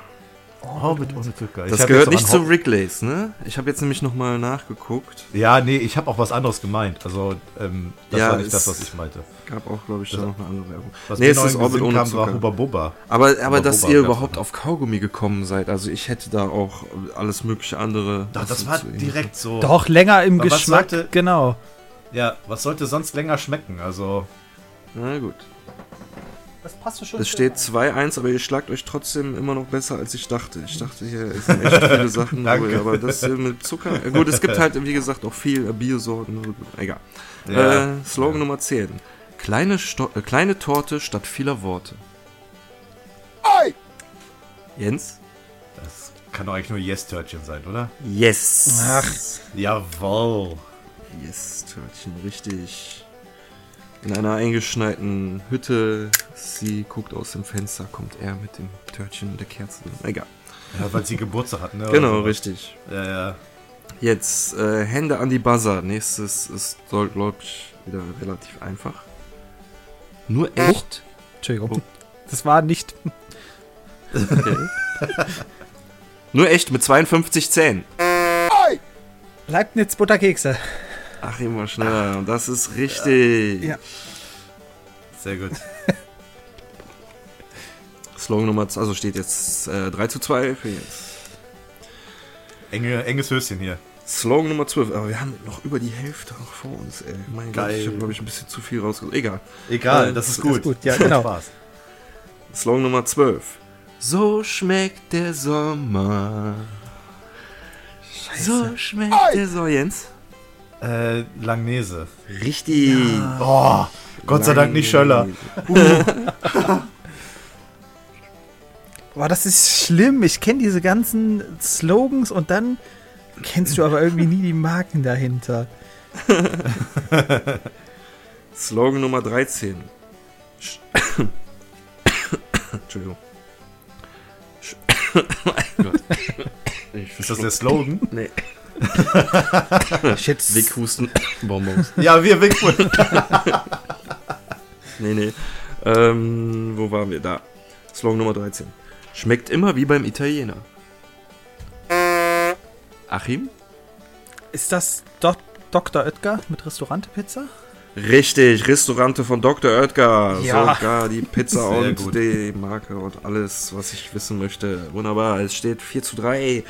Hobbit ohne Zucker. Ich Das gehört nicht zu Wrigley's, ne? Ich habe jetzt nämlich nochmal nachgeguckt. Ja, nee, ich habe auch was anderes gemeint. Also, ähm, das Ja, war nicht das, was ich meinte. Gab auch, glaube ich, da noch eine andere Werbung. Was nee, es noch ist Orbit ohne kam, war Zucker. Hubba Bubba. Aber, aber Aber dass ihr überhaupt noch. auf Kaugummi gekommen seid, also ich hätte da auch alles mögliche andere. Doch, das war direkt so. Doch, länger im Aber Geschmack. sollte- genau. Ja, was sollte sonst länger schmecken? Also, Na gut. Das passt schon. Es steht 2-1, aber ihr schlagt euch trotzdem immer noch besser, als ich dachte. Ich dachte, hier sind echt viele Sachen, ihr- aber das hier mit Zucker. Gut, es gibt halt, wie gesagt, auch viel äh, Biosorten. Egal. Ja. Äh, Slogan Nummer 10. Kleine, Sto äh, kleine Torte statt vieler Worte. Jens? das kann doch eigentlich nur Yes-Törtchen sein, oder? Yes. Ach. Jawohl. Yes, Törtchen, richtig. In einer eingeschneiten Hütte, sie guckt aus dem Fenster, kommt er mit dem Törtchen und der Kerze. Egal. Ja, weil sie Geburtstag hat, ne? Genau, so. richtig. Ja, ja. Jetzt äh, Hände an die Buzzer. Nächstes ist, glaube ich, wieder relativ einfach. Nur echt? Entschuldigung. Oh. Das war nicht. Nur echt mit 52 Zähnen. Leibniz Butterkekse. Ach, immer schneller. Und das ist richtig. Ja. Sehr gut. Slogan Nummer 2, also steht jetzt äh, 3 zu 2 für jetzt. Enge, enges Höschen hier. Slogan Nummer 12. Aber wir haben noch über die Hälfte noch vor uns, ey. Mein Gott, Geil. ich habe, glaube ich, ein bisschen zu viel rausgesucht. Egal. Egal, Äh, das ist das gut. ist gut, ja, genau. Spaß. Slogan Nummer 12. So schmeckt der Sommer. So schmeckt der Sommer. Jens? Äh, Langnese. Richtig. Oh, Gott sei Dank nicht Schöller. Boah, das ist schlimm. Ich kenne diese ganzen Slogans und dann kennst du aber irgendwie nie die Marken dahinter. Slogan Nummer 13. Sch- Entschuldigung. Ist das der Slogan? Nee. Shit. Weghusten. Bonbons. ja, wir Wigwood. Nee, nee. Ähm, wo waren wir? Da. Slogan Nummer 13. Schmeckt immer wie beim Italiener. Achim? Ist das Do Dr. Oetker mit Restaurantpizza? Richtig, Restaurante von Dr. Oetker. Ja. Sogar die Pizza Sehr und gut. die Marke und alles, was ich wissen möchte. Wunderbar, es steht 4 zu 3.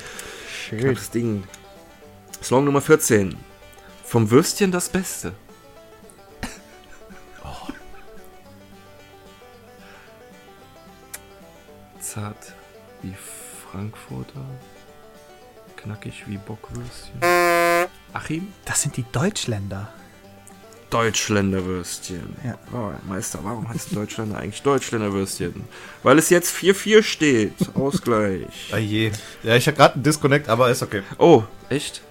Schön. Knappes Ding. Slogan Nummer 14. Vom Würstchen das Beste. Zart wie Frankfurter. Knackig wie Bockwürstchen. Achim? Das sind die Deutschländer. Deutschländerwürstchen. Ja. Oh, Meister, warum heißt Deutschländer eigentlich Deutschländerwürstchen? Weil es jetzt 4-4 steht. Ausgleich. Ah je. Ja, ich habe gerade einen Disconnect, aber ist okay. Oh, echt?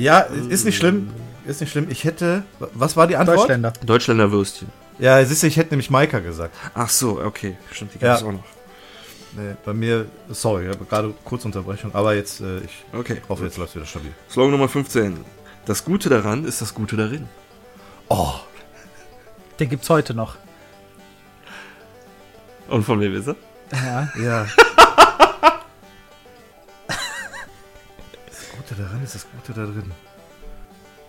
Ja, ist nicht schlimm. Ist nicht schlimm. Ich hätte. Was war die Antwort? Deutschländer. Deutschländerwürstchen. Ja, siehst du, ich hätte nämlich Maika gesagt. Ach so, okay. Stimmt, die gibt Ja. es auch noch. Nee, bei mir, sorry, ich habe gerade kurz Unterbrechung, aber jetzt, äh, ich Okay. hoffe, jetzt läuft wieder stabil. Slogan Nummer 15. Das Gute daran ist das Gute darin. Oh, Den gibt's heute noch. Und von wem ist er? Ja. ja. daran ist das Gute da drin.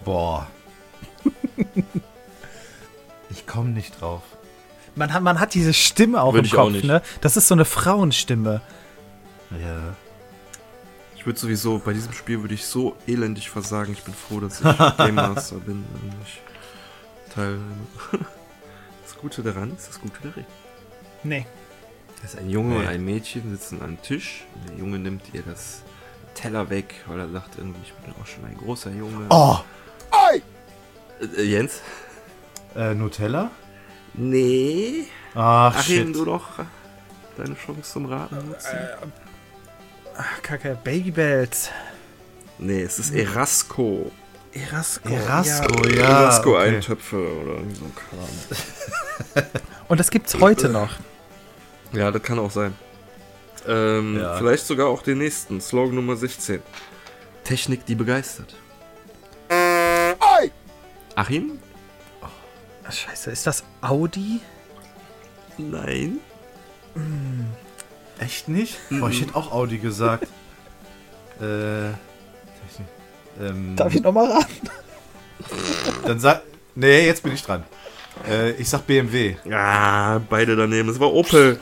Boah. ich komme nicht drauf. Man hat, man hat diese Stimme auch Würde im ich auch Kopf, nicht. ne? Das ist so eine Frauenstimme. Ja. Ich würde sowieso, bei diesem Spiel würde ich so elendig versagen. Ich bin froh, dass ich Game Master bin und nicht teilnehme. Das Gute daran ist das Gute darin. Nee. Das ist ein Junge und Nee. ein Mädchen sitzen an einem Tisch. Und der Junge nimmt ihr das Teller weg, weil er sagt irgendwie, ich bin auch schon ein großer Junge. Oh, Äh, äh, Jens? äh, Nutella? Nee. Ach, Achim, shit. du doch deine Chance zum Raten nutzen? Ach, Kacke. Babybells. Nee, es ist Erasco. Erasco. Erasco, Ja. ja. Erasco-Eintöpfe oder irgendwie so ein Kram. Und das gibt's heute noch. Ja, das kann auch sein. Ähm, Ja. Vielleicht sogar auch den nächsten. Slogan Nummer 16. Technik, die begeistert. Achim? Ach, Scheiße, ist das Audi? Nein. Echt nicht? Boah, ich hätte auch Audi gesagt. äh. Ähm, Darf ich nochmal raten? Dann sag. Nee, jetzt bin ich dran. Äh, ich sag BMW. Ja, beide daneben. Das war Opel.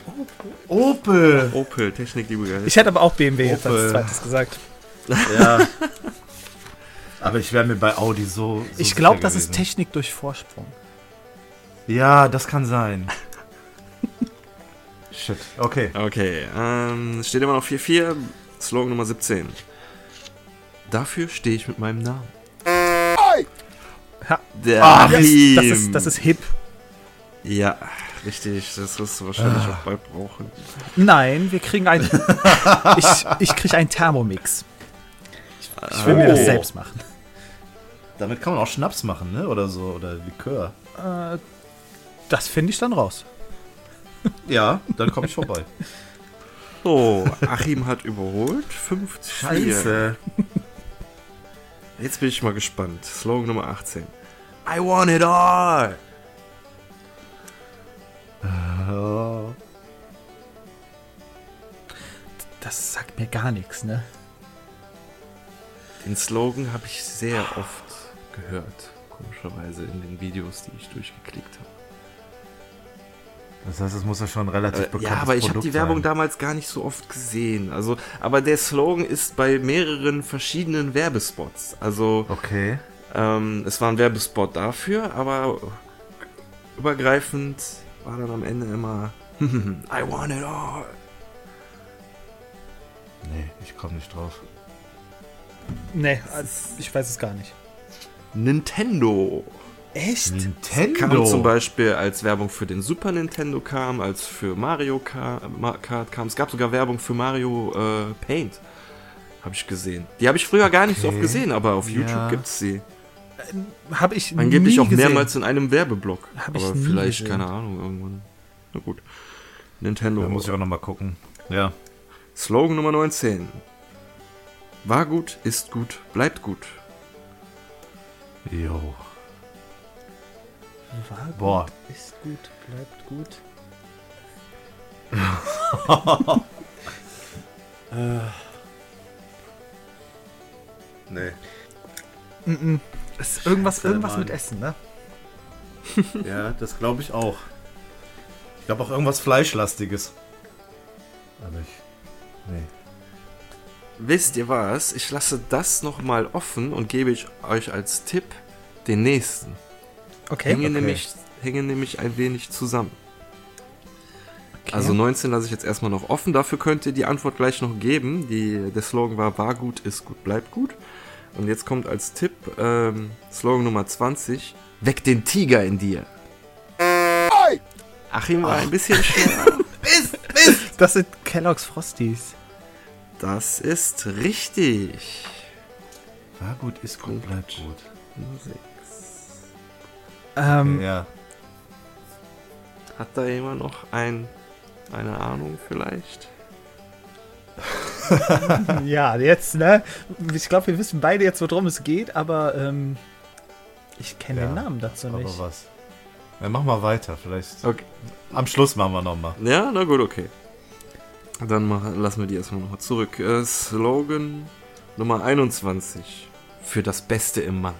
Opel! Opel, Technik, liebe Geist. Ich hätte aber auch BMW jetzt als zweites gesagt. Ja. Aber ich wäre mir bei Audi so. so ich glaube, das ist gewesen. Technik durch Vorsprung. Ja, das kann sein. Shit. Okay. Okay, ähm, es steht immer noch 4-4. Slogan Nummer 17. Dafür stehe ich mit meinem Namen. Der Ah, Achim. Das ist, das ist hip. Ja, richtig. Das wirst du wahrscheinlich auch bald brauchen. Nein, wir kriegen ein. ich ich kriege einen Thermomix. Ich will mir das Oh. selbst machen. Damit kann man auch Schnaps machen, ne? Oder so. Oder Likör. Äh, das finde ich dann raus. Ja, dann komme ich vorbei. So, Achim hat überholt. 5 zu 4. Jetzt bin ich mal gespannt. Slogan Nummer 18. I want it all. Das sagt mir gar nichts, ne? Den Slogan habe ich sehr oft gehört. Komischerweise in den Videos, die ich durchgeklickt habe. Das heißt, es muss ja schon relativ Äh, bekannt ja, aber ich habe die Werbung damals gar nicht so oft gesehen. Also, aber der Slogan ist bei mehreren verschiedenen Werbespots. Also, Okay. Ähm, es war ein Werbespot dafür, aber übergreifend war dann am Ende immer I want it all. Nee, ich komme nicht drauf. Nee, ich weiß es gar nicht. Nintendo. Echt? Nintendo. Kam zum Beispiel als Werbung für den Super Nintendo kam, als für Mario Ka- Ma- Kart kam. Es gab sogar Werbung für Mario äh, Paint. Habe ich gesehen. Die habe ich früher gar nicht so Okay. oft gesehen, aber auf Ja. YouTube gibt's sie. Habe ich Angeblich nie auch gesehen. mehrmals in einem Werbeblock. Hab ich aber nie vielleicht, gesehen. keine Ahnung, irgendwann. Na gut. Nintendo. Da muss ich auch nochmal gucken. Ja. Slogan Nummer 19. War gut, ist gut, bleibt gut. Jo. War gut, Boah. Ist gut, bleibt gut. Nee. Mm Ist irgendwas, Scheiße, irgendwas Mann. mit Essen, ne? Ja, das glaube ich auch. Ich glaube auch irgendwas Fleischlastiges. Aber ich. Nee. Wisst ihr was? Ich lasse das nochmal offen und gebe ich euch als Tipp den nächsten. Okay. Hängen, okay. nämlich, hängen nämlich ein wenig zusammen. okay. Also 19 lasse ich jetzt erstmal noch offen. Dafür könnt ihr die Antwort gleich noch geben. Die, der Slogan war, war gut, ist gut, bleibt gut. Und jetzt kommt als Tipp ähm, Slogan Nummer 20, weck den Tiger in dir. Achim war ein bisschen schwer. das sind Kellogg's Frosties. Das ist richtig. War gut, ist gut, bleibt gut. Musik. Ähm, Ja. Hat da jemand noch ein, eine Ahnung vielleicht? ja, jetzt, ne? Ich glaube, wir wissen beide jetzt, worum es geht, aber ähm, ich kenne Ja, den Namen dazu Aber nicht. was? Ja, mach mal weiter. Vielleicht. Okay. Am Schluss machen wir nochmal. Ja, na gut, okay. Dann mach, lassen wir die erstmal nochmal zurück. Äh, Slogan Nummer 21. Für das Beste im Mann.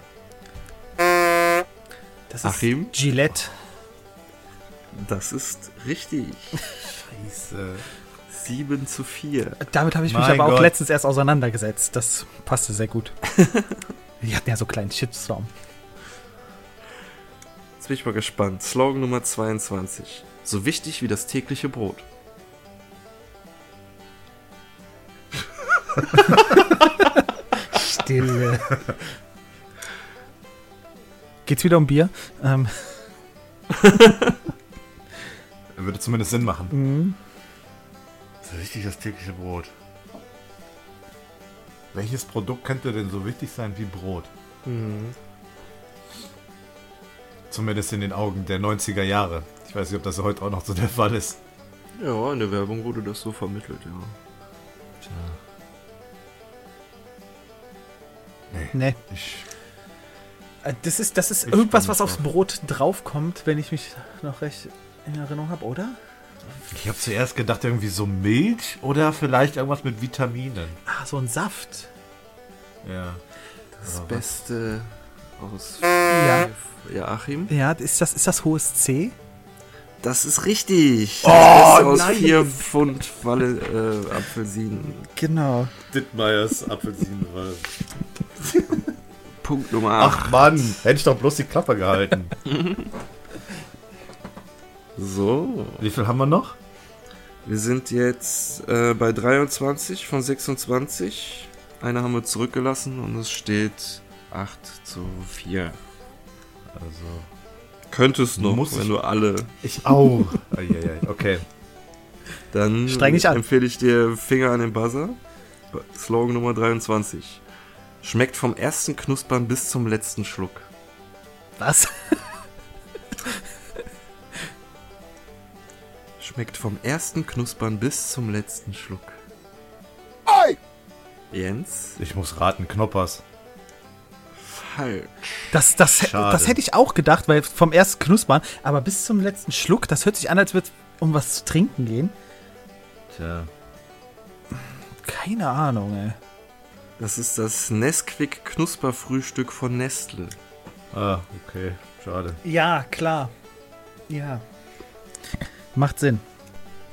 Das ist Achim? Gillette. Das ist richtig. Scheiße. 7 zu 4. Damit habe ich mich Mein aber auch Gott. letztens erst auseinandergesetzt. Das passte sehr gut. Die hatten ja so einen kleinen Shitstorm. Jetzt bin ich mal gespannt. Slogan Nummer 22. So wichtig wie das tägliche Brot. Stille. Geht's wieder um Bier? Ähm, Würde zumindest Sinn machen. mhm. So wichtig das tägliche Brot. Welches Produkt könnte denn so wichtig sein wie Brot? Zumindest in den Augen der 90er Jahre. Ich weiß nicht, ob das heute auch noch so der Fall ist. Ja, in der Werbung wurde das so vermittelt, ja. Nee. Ich, Äh, Das ist, das ist Ich irgendwas, was aufs. Brot draufkommt, wenn ich mich noch recht in Erinnerung habe, oder? Ich habe zuerst gedacht, irgendwie so Milch oder vielleicht irgendwas mit Vitaminen. Ah, so ein Saft. Ja. Das Beste aus Ja. ja, Achim. Ja, ist das, ist das hohes C? Das ist richtig. Oh, das Beste aus nein. vier Pfund Walle, äh, Apfelsinen. Genau. Dittmeiers Apfelsinen. Punkt Nummer Ach 8. Mann, hätte ich doch bloß die Klappe gehalten. So. Wie viel haben wir noch? Wir sind jetzt äh, bei 23 von 26. Eine haben wir zurückgelassen und es steht 8 zu 4. Also. Könntest noch, Muss wenn ich- du alle. Ich auch. Eieiei, okay. Dann Streng dich an. empfehle ich dir Finger an den Buzzer. Slogan Nummer 23. Schmeckt vom ersten Knuspern bis zum letzten Schluck. Was? Schmeckt vom ersten Knuspern bis zum letzten Schluck. Jens? Ich muss raten, Knoppers. Falsch. Das, das, Schade. das hätte ich auch gedacht, weil vom ersten Knuspern, aber bis zum letzten Schluck, das hört sich an, als würde es um was zu trinken gehen. Tja. Keine Ahnung, ey. Das ist das Nesquik Knusperfrühstück von Nestle. Ah, okay. Schade. Ja, klar. Ja. Macht Sinn.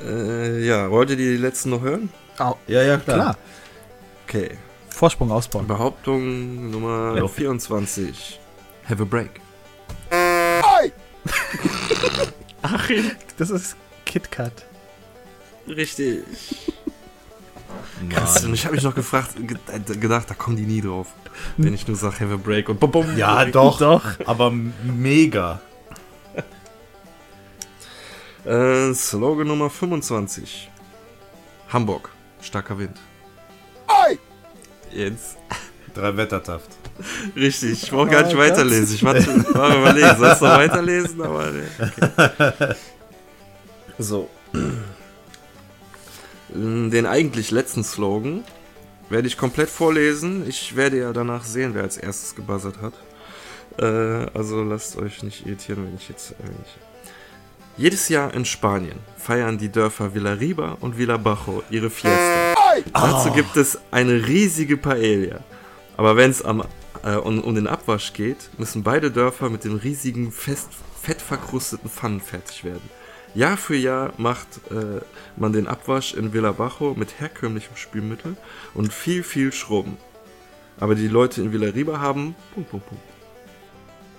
Äh, ja, wollt ihr die letzten noch hören? Au. Ja, ja, Klar. Okay. Vorsprung ausbauen. Behauptung Nummer Ja. 24. Have a break. Achim. Das ist KitKat. Richtig. Krass, und ich habe mich noch gefragt, ge- äh, gedacht, da kommen die nie drauf. Wenn ich nur sage, have a break und bum, bum. Ja, doch. Doch. Aber mega. Äh, Slogan Nummer 25. Hamburg. Starker Wind. Jens. Drei Wettertaft. Richtig, ich brauche gar nicht Oh weiterlesen. Ich war, war am überlegen, sollst du noch weiterlesen? Aber okay. So. Den eigentlich letzten Slogan werde ich komplett vorlesen. Ich werde ja danach sehen, wer als erstes gebuzzert hat. Äh, also lasst euch nicht irritieren, wenn ich jetzt. Wenn ich jedes Jahr in Spanien feiern die Dörfer Villarriba und Villabajo ihre Fiesta. Dazu gibt es eine riesige Paella. Aber wenn es äh, um, um den Abwasch geht, müssen beide Dörfer mit den riesigen, fest, fettverkrusteten Pfannen fertig werden. Jahr für Jahr macht äh, man den Abwasch in Villabajo mit herkömmlichem Spülmittel und viel, viel Schrubben. Aber die Leute in Villarriba haben... Punkt, Punkt, Punkt.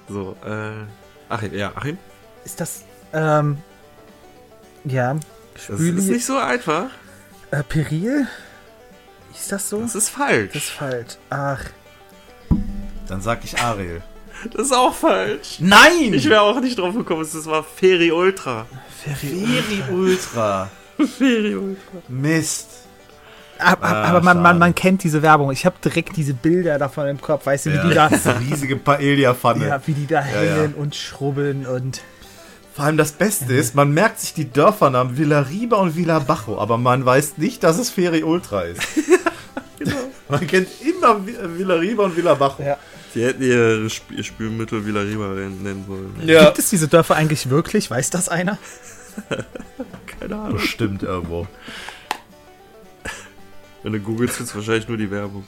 So, äh... Achim, ja, Achim? Ist das, ähm, ja, Das Spüli, ist nicht so einfach. äh, Peril? Ist das so? Das ist falsch. Das ist falsch. Ach. Dann sag ich Ariel. Das ist auch falsch. Nein! Ich wäre auch nicht drauf gekommen, das war Feri Ultra. Feri Ultra. Feri Ultra. Mist. Aber, Ah, aber man, man, man kennt diese Werbung. Ich habe direkt diese Bilder davon im Kopf. Weißt du, wie die da, diese riesige Paella-Pfanne. ja, wie die da Ja, ja. hängen und schrubbeln und. Vor allem das Beste ist, man merkt sich die Dörfernamen Villarriba und Villabajo, aber man weiß nicht, dass es Feri Ultra ist. Man kennt immer Vi- Villarriba und Villabajo. Ja. Die hätten ihr Sp Spülmittel Villarriba nennen sollen. Gibt es diese Dörfer eigentlich wirklich? Weiß das einer? Keine Ahnung. Bestimmt irgendwo. Wenn du googelst, findest du wahrscheinlich nur die Werbung.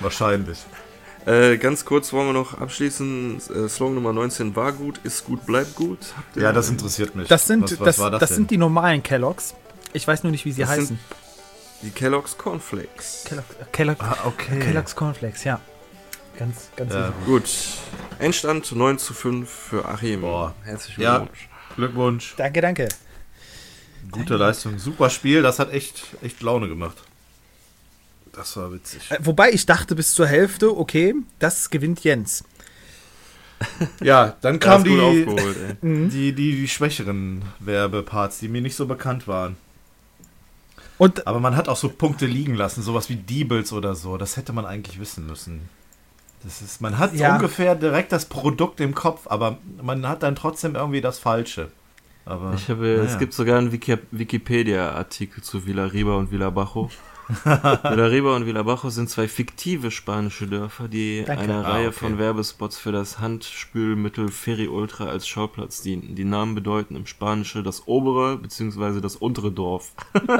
Wahrscheinlich. Äh, ganz kurz wollen wir noch abschließen. Äh, Slogan Nummer 19 war gut, ist gut, bleibt gut. Habt ihr- Ja, das interessiert mich. Das sind, was, was das, war das, das, sind die normalen Kelloggs. Ich weiß nur nicht, wie sie Das sind- heißen. Die Kellogg's Cornflakes. Kellogg, Kellogg, Ah, okay. Kellogg's Cornflakes, ja. Ganz, ganz Ja. Gut. Endstand 9 zu 5 für Achim. Boah. Herzlichen Ja. Glückwunsch. Glückwunsch. Danke, danke. Gute Leistung. Super Spiel. Das hat echt, echt Laune gemacht. Das war witzig. Äh, Wobei ich dachte bis zur Hälfte, okay, das gewinnt Jens. Ja, dann kamen die, aufgeholt, ey. die, die, die schwächeren Werbeparts, die mir nicht so bekannt waren. Und Aber man hat auch so Punkte liegen lassen, sowas wie Diebels oder so. Das hätte man eigentlich wissen müssen. Das ist, man hat Ja. ungefähr direkt das Produkt im Kopf, aber man hat dann trotzdem irgendwie das Falsche. Aber Ich habe, es naja. gibt sogar einen Wiki Wikipedia-Artikel zu Villarriba und Villabajo. Villarriba und Villabajo sind zwei fiktive spanische Dörfer, die Danke. einer Ah, Reihe okay. von Werbespots für das Handspülmittel Ferry Ultra als Schauplatz dienten. Die Namen bedeuten im Spanische das obere bzw. das untere Dorf.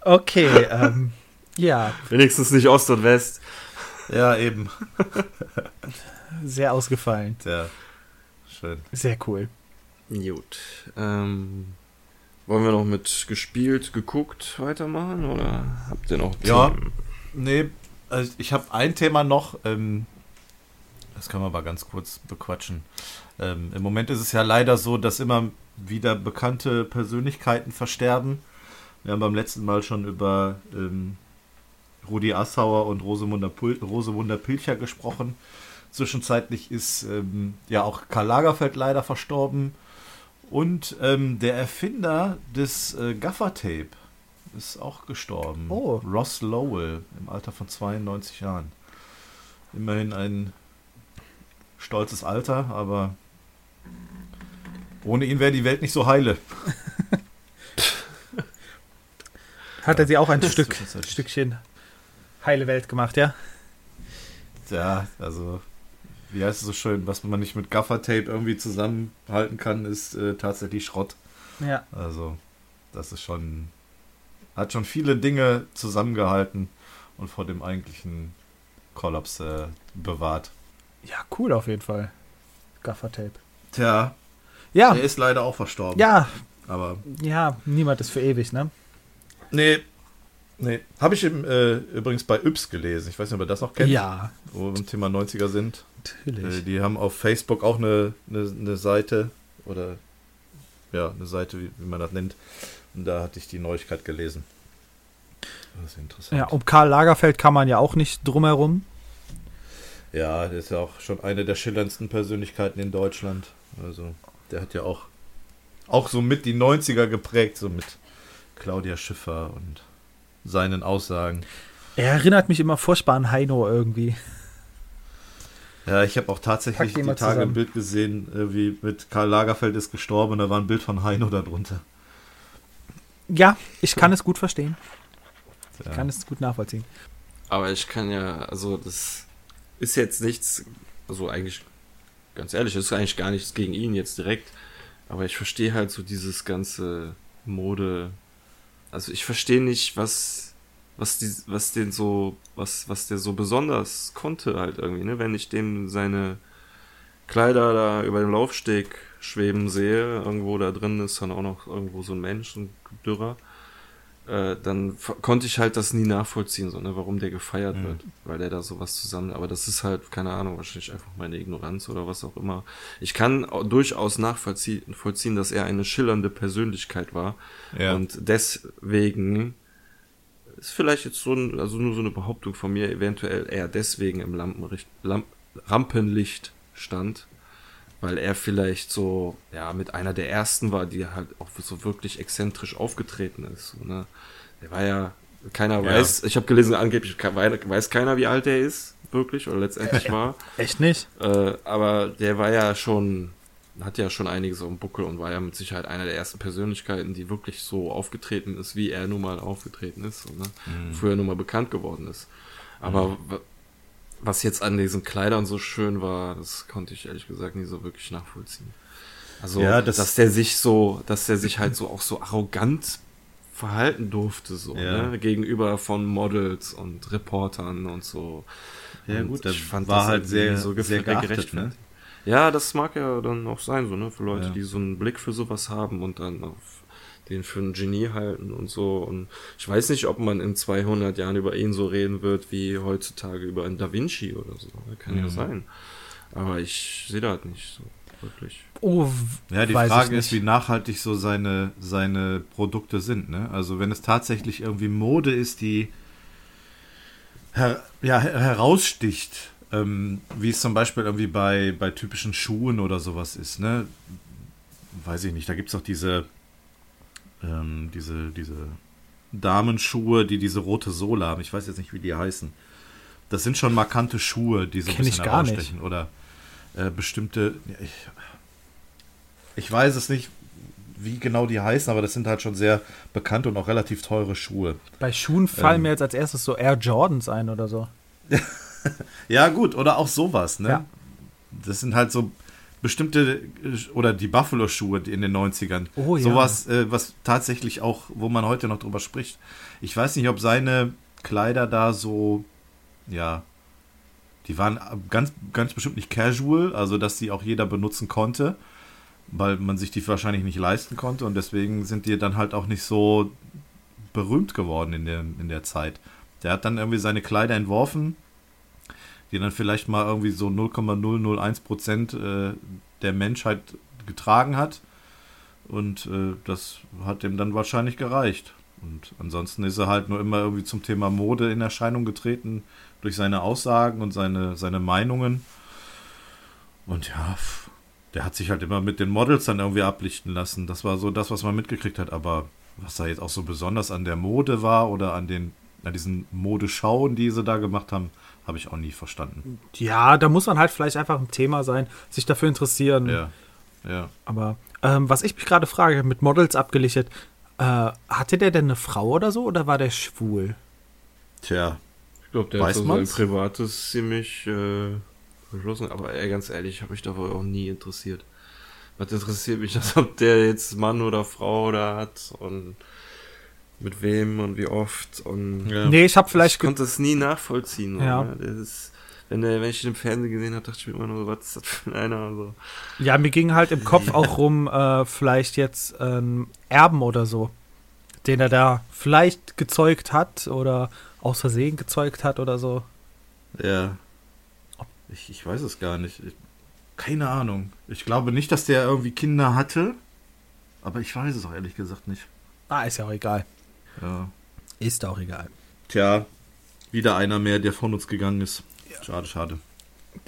Okay, ähm, ja, Wenigstens nicht Ost und West. Ja, eben. sehr ausgefallen. Ja, schön. Sehr cool. Gut. Ähm, wollen wir noch mit gespielt, geguckt weitermachen oder habt ihr noch Ja. Themen? Nee, also ich habe ein Thema noch. Ähm, das können wir aber ganz kurz bequatschen. Ähm, Im Moment ist es ja leider so, dass immer wieder bekannte Persönlichkeiten versterben. Wir haben beim letzten Mal schon über ähm, Rudi Assauer und Rosamunde, Pul Rosamunde Pilcher gesprochen. Zwischenzeitlich ist ähm, ja auch Karl Lagerfeld leider verstorben. Und ähm, der Erfinder des äh, Gaffer-Tape ist auch gestorben. Oh. Ross Lowell im Alter von 92 Jahren. Immerhin ein stolzes Alter, aber ohne ihn wäre die Welt nicht so heile. Hat er sie auch ein Stück. Stückchen heile Welt gemacht, ja? Ja, also, wie heißt es so schön, was man nicht mit Gaffer-Tape irgendwie zusammenhalten kann, ist äh, tatsächlich Schrott. Ja. Also, das ist schon, hat schon viele Dinge zusammengehalten und vor dem eigentlichen Kollaps äh, bewahrt. Ja, cool auf jeden Fall. Gaffer-Tape. Tja, Ja, er ist leider auch verstorben. ja, Aber, ja, niemand ist für ewig, ne? nee, nee. Habe ich im, äh, übrigens bei Yps gelesen. Ich weiß nicht, ob ihr das noch kennt. Ja, Wo wir beim Thema 90er sind. Äh, natürlich. die haben auf Facebook auch eine, eine, eine Seite oder ja, eine Seite, wie, wie man das nennt. Und da hatte ich die Neuigkeit gelesen. Das ist interessant. Ja, um Karl Lagerfeld kann man ja auch nicht drumherum. Ja, der ist ja auch schon eine der schillerndsten Persönlichkeiten in Deutschland. Also, der hat ja auch, auch so mit die 90er geprägt, so mit Claudia Schiffer und seinen Aussagen. Er erinnert mich immer furchtbar an Heino irgendwie. Ja, ich habe auch tatsächlich die Tage zusammen. ein Bild gesehen, äh, wie mit Karl Lagerfeld ist gestorben und da war ein Bild von Heino darunter. Ja, ich kann es gut verstehen. Ja. Ich kann es gut nachvollziehen. Aber ich kann ja, also das ist jetzt nichts, also eigentlich, ganz ehrlich, das ist eigentlich gar nichts gegen ihn jetzt direkt. Aber ich verstehe halt so dieses ganze Mode. Also ich verstehe nicht, was, was die, was den so, was, was der so besonders konnte halt irgendwie, ne? Wenn ich dem seine Kleider da über den Laufsteg schweben sehe, irgendwo da drin ist dann auch noch irgendwo so ein Mensch, ein Dürrer äh, dann konnte ich halt das nie nachvollziehen, so, ne, warum der gefeiert Mhm. wird, weil der da sowas zusammen, aber das ist halt, keine Ahnung, wahrscheinlich einfach meine Ignoranz oder was auch immer. Ich kann au- durchaus nachvollziehen, vollziehen, dass er eine schillernde Persönlichkeit war Ja. und deswegen ist vielleicht jetzt so ein, also nur so eine Behauptung von mir, eventuell eher deswegen im Lampenricht, Lamp, Rampenlicht stand, weil er vielleicht so, ja, mit einer der ersten war, die halt auch so wirklich exzentrisch aufgetreten ist. So, ne? Der war ja, keiner Ja. weiß, ich habe gelesen, angeblich weiß keiner, wie alt er ist, wirklich, oder letztendlich war. Echt nicht? Äh, aber der war ja schon, hat ja schon einiges auf dem Buckel und war ja mit Sicherheit einer der ersten Persönlichkeiten, die wirklich so aufgetreten ist, wie er nun mal aufgetreten ist, so, ne? früher nun mal bekannt geworden ist. Aber wa- was jetzt an diesen Kleidern so schön war, das konnte ich ehrlich gesagt nie so wirklich nachvollziehen. Also, Ja, das- dass der sich so, dass der sich halt so auch so arrogant verhalten durfte, so, Ja. ne? gegenüber von Models und Reportern und so. Ja, Und gut, fand war das halt sehr, so sehr geachtet, ne? Ja, das mag ja dann auch sein, so, ne, für Leute, Ja. die so einen Blick für sowas haben und dann auf den für ein Genie halten und so. Und ich weiß nicht, ob man in 200 Jahren über ihn so reden wird, wie heutzutage über einen Da Vinci oder so. Kann ja Mhm. sein. Aber ich sehe das nicht so, wirklich. Oh, Ja, die weiß Frage ich ist, nicht. wie nachhaltig so seine, seine Produkte sind. Ne? Also wenn es tatsächlich irgendwie Mode ist, die her ja, her heraussticht, ähm, wie es zum Beispiel irgendwie bei, bei typischen Schuhen oder sowas ist. Ne? Weiß ich nicht, da gibt es auch diese, ähm, diese, diese Damenschuhe, die diese rote Sohle haben. Ich weiß jetzt nicht, wie die heißen. Das sind schon markante Schuhe, die so ein Kenn ich bisschen herausstechen. Oder äh, bestimmte. Ich, ich weiß es nicht. wie genau die heißen, aber das sind halt schon sehr bekannte und auch relativ teure Schuhe. Bei Schuhen fallen Ähm. mir jetzt als erstes so Air Jordans ein oder so. Ja, gut, oder auch sowas, ne? Ja. Das sind halt so bestimmte, äh, oder die Buffalo-Schuhe in den 90ern. Oh, ja. Sowas, äh, was tatsächlich auch, wo man heute noch drüber spricht. Ich weiß nicht, ob seine Kleider da so, ja, die waren ganz, ganz bestimmt nicht casual, also dass die auch jeder benutzen konnte, weil man sich die wahrscheinlich nicht leisten konnte und deswegen sind die dann halt auch nicht so berühmt geworden in der, in der Zeit. Der hat dann irgendwie seine Kleider entworfen, die dann vielleicht mal irgendwie so 0,001 Prozent äh, der Menschheit getragen hat. Und äh, das hat ihm dann wahrscheinlich gereicht. Und ansonsten ist er halt nur immer irgendwie zum Thema Mode in Erscheinung getreten durch seine Aussagen und seine, seine Meinungen. Und ja, der hat sich halt immer mit den Models dann irgendwie ablichten lassen. Das war so das, was man mitgekriegt hat. Aber was da jetzt auch so besonders an der Mode war oder an den an diesen Modeschauen, die sie da gemacht haben, habe ich auch nie verstanden. Ja, da muss man halt vielleicht einfach ein Thema sein, sich dafür interessieren. Ja, ja. Aber ähm, was ich mich gerade frage, mit Models abgelichtet, äh, hatte der denn eine Frau oder so oder war der schwul? Tja, Ich glaube, der Weiß hat so sein man's? Privates ziemlich äh, verschlossen. Aber ey, ganz ehrlich, ich habe mich dafür auch nie interessiert. Was interessiert mich das, ob der jetzt Mann oder Frau da hat und mit wem und wie oft und Ja. Nee, ich habe ich vielleicht. ge- konnte das nie nachvollziehen. Ja. oder? Das ist, wenn, der, wenn ich den im Fernsehen gesehen habe, dachte ich mir immer nur, was ist das für einer? So. Ja, mir ging halt im Kopf auch rum, äh, vielleicht jetzt ähm, Erben oder so, den er da vielleicht gezeugt hat oder aus Versehen gezeugt hat oder so. Ja. Ich, ich weiß es gar nicht. Ich, keine Ahnung. Ich glaube nicht, dass der irgendwie Kinder hatte. Aber ich weiß es auch ehrlich gesagt nicht. Ah, ist ja auch egal. Ja. Ist auch egal. Tja, wieder einer mehr, der von uns gegangen ist. Schade, schade.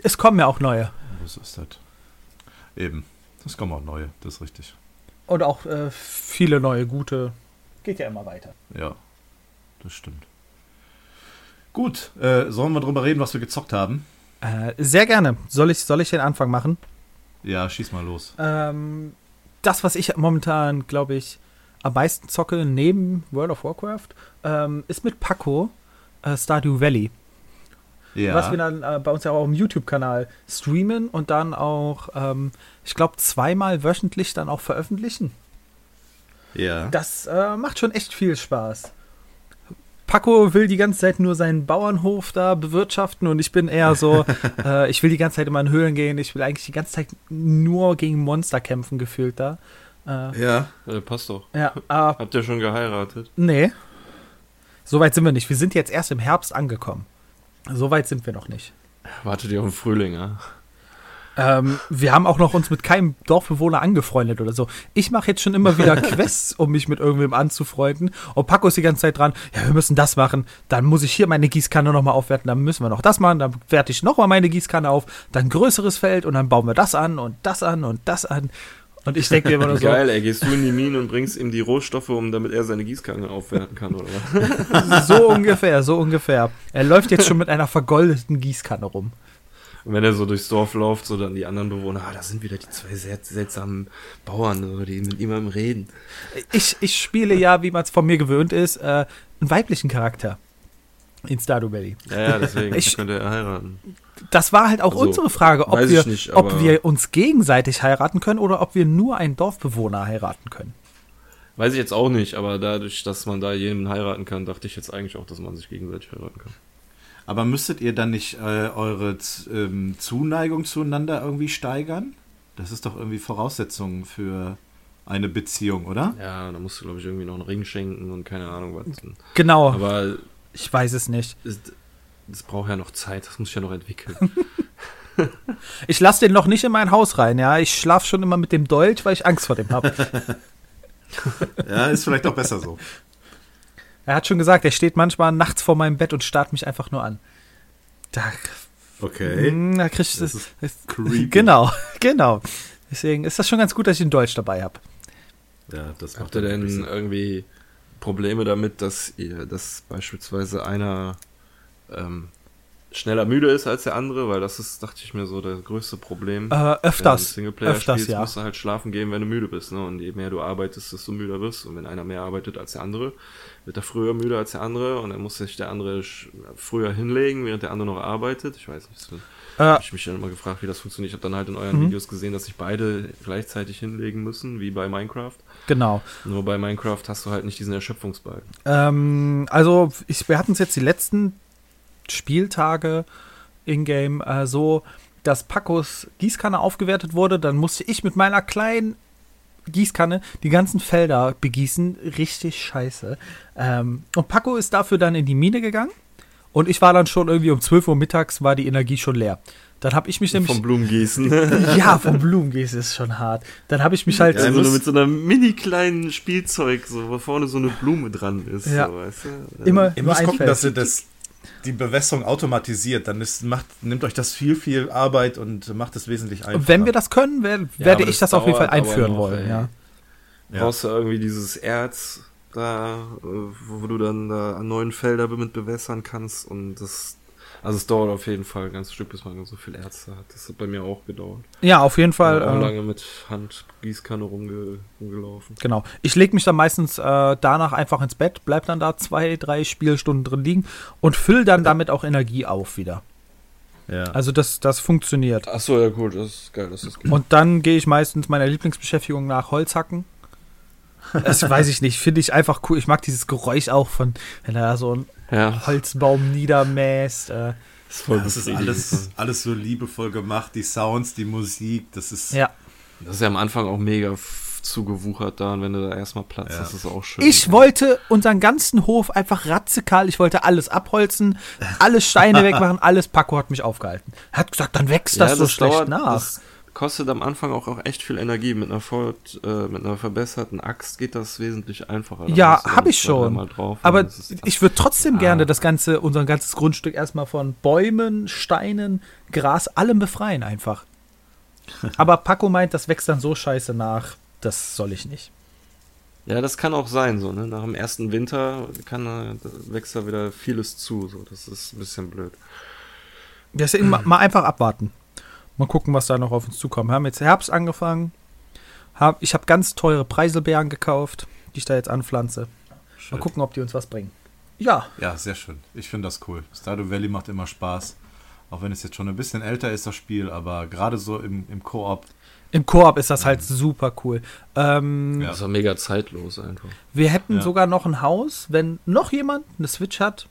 Es kommen ja auch neue. Was ist das? Eben. Das kommen auch neue, das ist richtig. Und auch äh, viele neue, gute. Geht ja immer weiter. Ja, das stimmt. Gut, äh, sollen wir drüber reden, was wir gezockt haben? Äh, sehr gerne. Soll ich, soll ich den Anfang machen? Ja, schieß mal los. Ähm, das, was ich momentan, glaube ich, am meisten zocke, neben World of Warcraft, ähm, ist mit Paco äh, Stardew Valley. Ja. Was wir dann äh, bei uns ja auch im YouTube-Kanal streamen und dann auch, ähm, ich glaube, zweimal wöchentlich dann auch veröffentlichen. ja. Das äh, macht schon echt viel Spaß. Paco will die ganze Zeit nur seinen Bauernhof da bewirtschaften und ich bin eher so, äh, ich will die ganze Zeit immer in Höhlen gehen, ich will eigentlich die ganze Zeit nur gegen Monster kämpfen, gefühlt da. Äh, ja. Äh, passt doch. ja, aber Habt ihr schon geheiratet? nee. Soweit sind wir nicht. Wir sind jetzt erst im Herbst angekommen. Soweit sind wir noch nicht. Wartet ihr auf den Frühling, ja? Ähm, wir haben auch noch uns mit keinem Dorfbewohner angefreundet oder so. Ich mache jetzt schon immer wieder Quests, um mich mit irgendwem anzufreunden. Und Paco ist die ganze Zeit dran, ja, wir müssen das machen. Dann muss ich hier meine Gießkanne nochmal aufwerten. Dann müssen wir noch das machen. Dann werte ich nochmal meine Gießkanne auf. Dann größeres Feld und dann bauen wir das an und das an und das an. Und ich denke mir immer nur so, Geil, ey, gehst du in die Mine und bringst ihm die Rohstoffe, um damit er seine Gießkanne aufwerten kann, oder was? so ungefähr, so ungefähr. Er läuft jetzt schon mit einer vergoldeten Gießkanne rum. Und wenn er so durchs Dorf läuft, so dann die anderen Bewohner, ah, da sind wieder die zwei sehr seltsamen Bauern, so, die mit niemandem reden. Ich, ich spiele ja, wie man es von mir gewöhnt ist, äh, einen weiblichen Charakter in Stardew Valley. Ja, ja, deswegen Ich- könnte er heiraten. Das war halt auch Also, unsere Frage, ob, wir, ich nicht, ob wir uns gegenseitig heiraten können oder ob wir nur einen Dorfbewohner heiraten können. Weiß ich jetzt auch nicht, aber dadurch, dass man da jemanden heiraten kann, dachte ich jetzt eigentlich auch, dass man sich gegenseitig heiraten kann. Aber müsstet ihr dann nicht äh, eure Z- ähm, Zuneigung zueinander irgendwie steigern? Das ist doch irgendwie Voraussetzung für eine Beziehung, oder? Ja, da musst du, glaube ich, irgendwie noch einen Ring schenken und keine Ahnung was. Genau, Aber ich weiß es nicht. es, das braucht ja noch Zeit, das muss ich ja noch entwickeln. Ich lasse den noch nicht in mein Haus rein, ja. Ich schlafe schon immer mit dem Dolch, weil ich Angst vor dem habe. Ja, ist vielleicht auch besser so. er hat schon gesagt, er steht manchmal nachts vor meinem Bett und starrt mich einfach nur an. Da, Okay. Mm, da krieg ich Das das. ist das creepy. genau, genau. Deswegen ist das schon ganz gut, dass ich einen Dolch dabei habe. Ja, das Habt ihr denn irgendwie Probleme damit, dass ihr, dass beispielsweise einer ähm, schneller müde ist als der andere, weil das ist, dachte ich mir, so das größte Problem. Äh, Wenn du öfters. Öfters, spielst, ja. musst du halt schlafen gehen, wenn du müde bist. Ne? Und je mehr du arbeitest, desto müder wirst. Und wenn einer mehr arbeitet als der andere, wird er früher müde als der andere. Und dann muss sich der andere früher hinlegen, während der andere noch arbeitet. Ich weiß nicht. So, Äh, habe ich mich dann immer gefragt, wie das funktioniert. Ich habe dann halt in euren Mhm. Videos gesehen, dass sich beide gleichzeitig hinlegen müssen, wie bei Minecraft. genau. Nur bei Minecraft hast du halt nicht diesen Erschöpfungsbalken. Ähm, also, ich, wir hatten es jetzt die letzten Spieltage in-game äh, so, dass Pacos Gießkanne aufgewertet wurde. Dann musste ich mit meiner kleinen Gießkanne die ganzen Felder begießen. Richtig scheiße. Ähm, und Paco ist dafür dann in die Mine gegangen. Und ich war dann schon irgendwie um 12 Uhr mittags, war die Energie schon leer. Dann habe ich mich nämlich. Vom Blumengießen. ja, vom Blumengießen ist schon hart. Dann habe ich mich halt. Ja, so eine, mit so einer mini kleinen Spielzeug, so, wo vorne so eine Blume dran ist. Ja. So, weißt du? Immer- müsst ein gucken, Feld. dass ihr das, die Bewässerung automatisiert. Dann ist, macht, nimmt euch das viel, viel Arbeit und macht es wesentlich einfacher. Und wenn wir das können, wer, Ja, werde aber ich das das auf jeden Fall einführen noch, wollen. Ja. Ja. brauchst du irgendwie dieses Erz da, wo du dann da an neuen Felder mit bewässern kannst und das, also es dauert auf jeden Fall ein ganzes Stück, bis man so viel Erz hat. Das hat bei mir auch gedauert. ja, auf jeden Ich Fall. bin auch Äh, lange mit Handgießkanne rumge rumgelaufen. genau. Ich lege mich dann meistens äh, danach einfach ins Bett, bleib dann da zwei, drei Spielstunden drin liegen und fülle dann damit auch Energie auf wieder. ja. Also das, das funktioniert. Ach so, ja cool, das ist geil, das ist gut. Und dann gehe ich meistens meiner Lieblingsbeschäftigung nach Holzhacken. Das weiß ich nicht, finde ich einfach cool. Ich mag dieses Geräusch auch von, wenn er da so einen Ja, Holzbaum niedermäßt. Äh, das ist voll das ist alles, alles so liebevoll gemacht. Die Sounds, die Musik, das ist. ja. Das ist ja am Anfang auch mega zugewuchert da und wenn du da erstmal Platz Ja. hast, ist auch schön. Ich wollte unseren ganzen Hof einfach ratzekal, ich wollte alles abholzen, alle Steine wegmachen, alles. Paco hat mich aufgehalten. Er hat gesagt, dann wächst das so schlecht dauert- nach. Das kostet am Anfang auch, auch echt viel Energie. Mit einer, fort, äh, mit einer verbesserten Axt geht das wesentlich einfacher. Da Ja, musst du hab dann ich schon. Aber ich würde trotzdem Ah. gerne das ganze, unser ganzes Grundstück erstmal von Bäumen, Steinen, Gras, allem befreien einfach. Aber Paco meint, das wächst dann so scheiße nach, das soll ich nicht. Ja, das kann auch sein, so, ne? Nach dem ersten Winter kann, wächst da wieder vieles zu, so. Das ist ein bisschen blöd. Deswegen mal, mal einfach abwarten. Mal gucken, was da noch auf uns zukommt. Wir haben jetzt Herbst angefangen. Hab, ich habe ganz teure Preiselbeeren gekauft, die ich da jetzt anpflanze. Schön. Mal gucken, ob die uns was bringen. Ja, Ja, sehr schön. Ich finde das cool. Stardew Valley macht immer Spaß. Auch wenn es jetzt schon ein bisschen älter ist, das Spiel, aber gerade so im, im Koop. im Koop ist das halt super cool. Ähm, Ja. Das ist ja mega zeitlos einfach. Wir hätten Ja. sogar noch ein Haus, wenn noch jemand eine Switch hat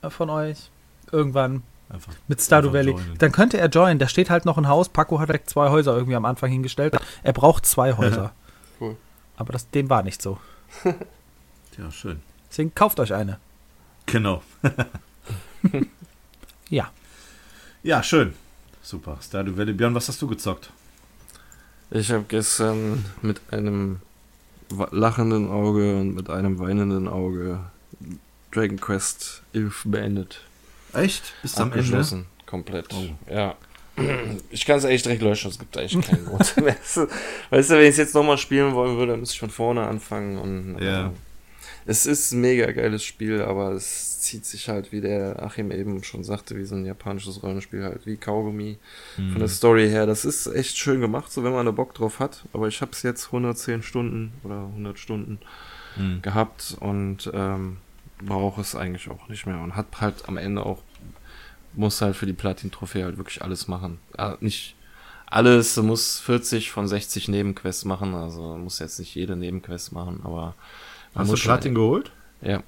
äh, von euch, irgendwann Einfach. mit Stardew Einfach Valley, joinen. dann könnte er joinen. Da steht halt noch ein Haus. Paco hat direkt zwei Häuser irgendwie am Anfang hingestellt. Er braucht zwei Häuser. Cool. Aber das, dem war nicht so. Ja, schön. Deswegen kauft euch eine. Genau. Ja. Ja, schön. Super. Stardew Valley. Björn, was hast du gezockt? Ich habe gestern mit einem lachenden Auge und mit einem weinenden Auge Dragon Quest 11 beendet. Echt? Bis am Ende? Abgeschlossen. Komplett. Oh. Ja. Ich kann es eigentlich direkt löschen, es gibt eigentlich keinen Grund mehr. Weißt du, wenn ich es jetzt nochmal spielen wollen würde, dann müsste ich von vorne anfangen. Und, Ja. äh, es ist ein mega geiles Spiel, aber es zieht sich halt, wie der Achim eben schon sagte, wie so ein japanisches Rollenspiel halt, wie Kaugummi. Von der Story her, das ist echt schön gemacht, so wenn man da Bock drauf hat. Aber ich habe es jetzt 110 Stunden oder 100 Stunden Hm. gehabt und ähm, brauche es eigentlich auch nicht mehr und hat halt am Ende auch muss halt für die Platin-Trophäe halt wirklich alles machen. Ah, nicht alles, du musst 40 von 60 Nebenquests machen, also muss jetzt nicht jede Nebenquest machen, aber Hast muss du Platin geholt? Ja,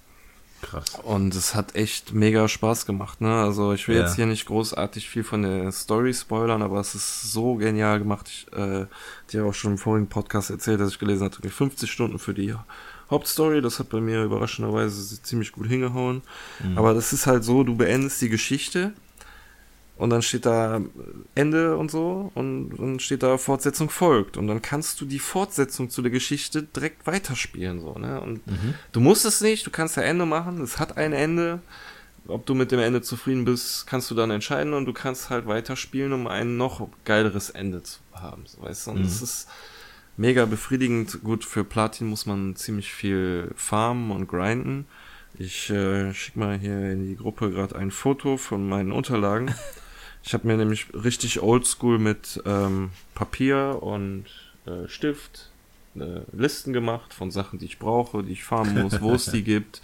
Krass. und es hat echt mega Spaß gemacht, ne? Also ich will Ja. jetzt hier nicht großartig viel von der Story spoilern, aber es ist so genial gemacht. Ich äh, dir auch schon im vorigen Podcast erzählt, dass ich gelesen hatte, 50 Stunden für die Hauptstory. Das hat bei mir überraschenderweise ziemlich gut hingehauen. Mhm. Aber das ist halt so, du beendest die Geschichte und dann steht da Ende und so und dann steht da Fortsetzung folgt und dann kannst du die Fortsetzung zu der Geschichte direkt weiterspielen so, ne? Und Mhm. du musst es nicht, du kannst ja Ende machen, es hat ein Ende. Ob du mit dem Ende zufrieden bist, kannst du dann entscheiden und du kannst halt weiterspielen, um ein noch geileres Ende zu haben, so, weißt du? Und Mhm. das ist mega befriedigend. Gut, für Platin muss man ziemlich viel farmen und grinden. Ich äh, schicke mal hier in die Gruppe gerade ein Foto von meinen Unterlagen. Ich habe mir nämlich richtig oldschool mit ähm, Papier und äh, Stift äh, Listen gemacht von Sachen, die ich brauche, die ich farmen muss, wo es die gibt.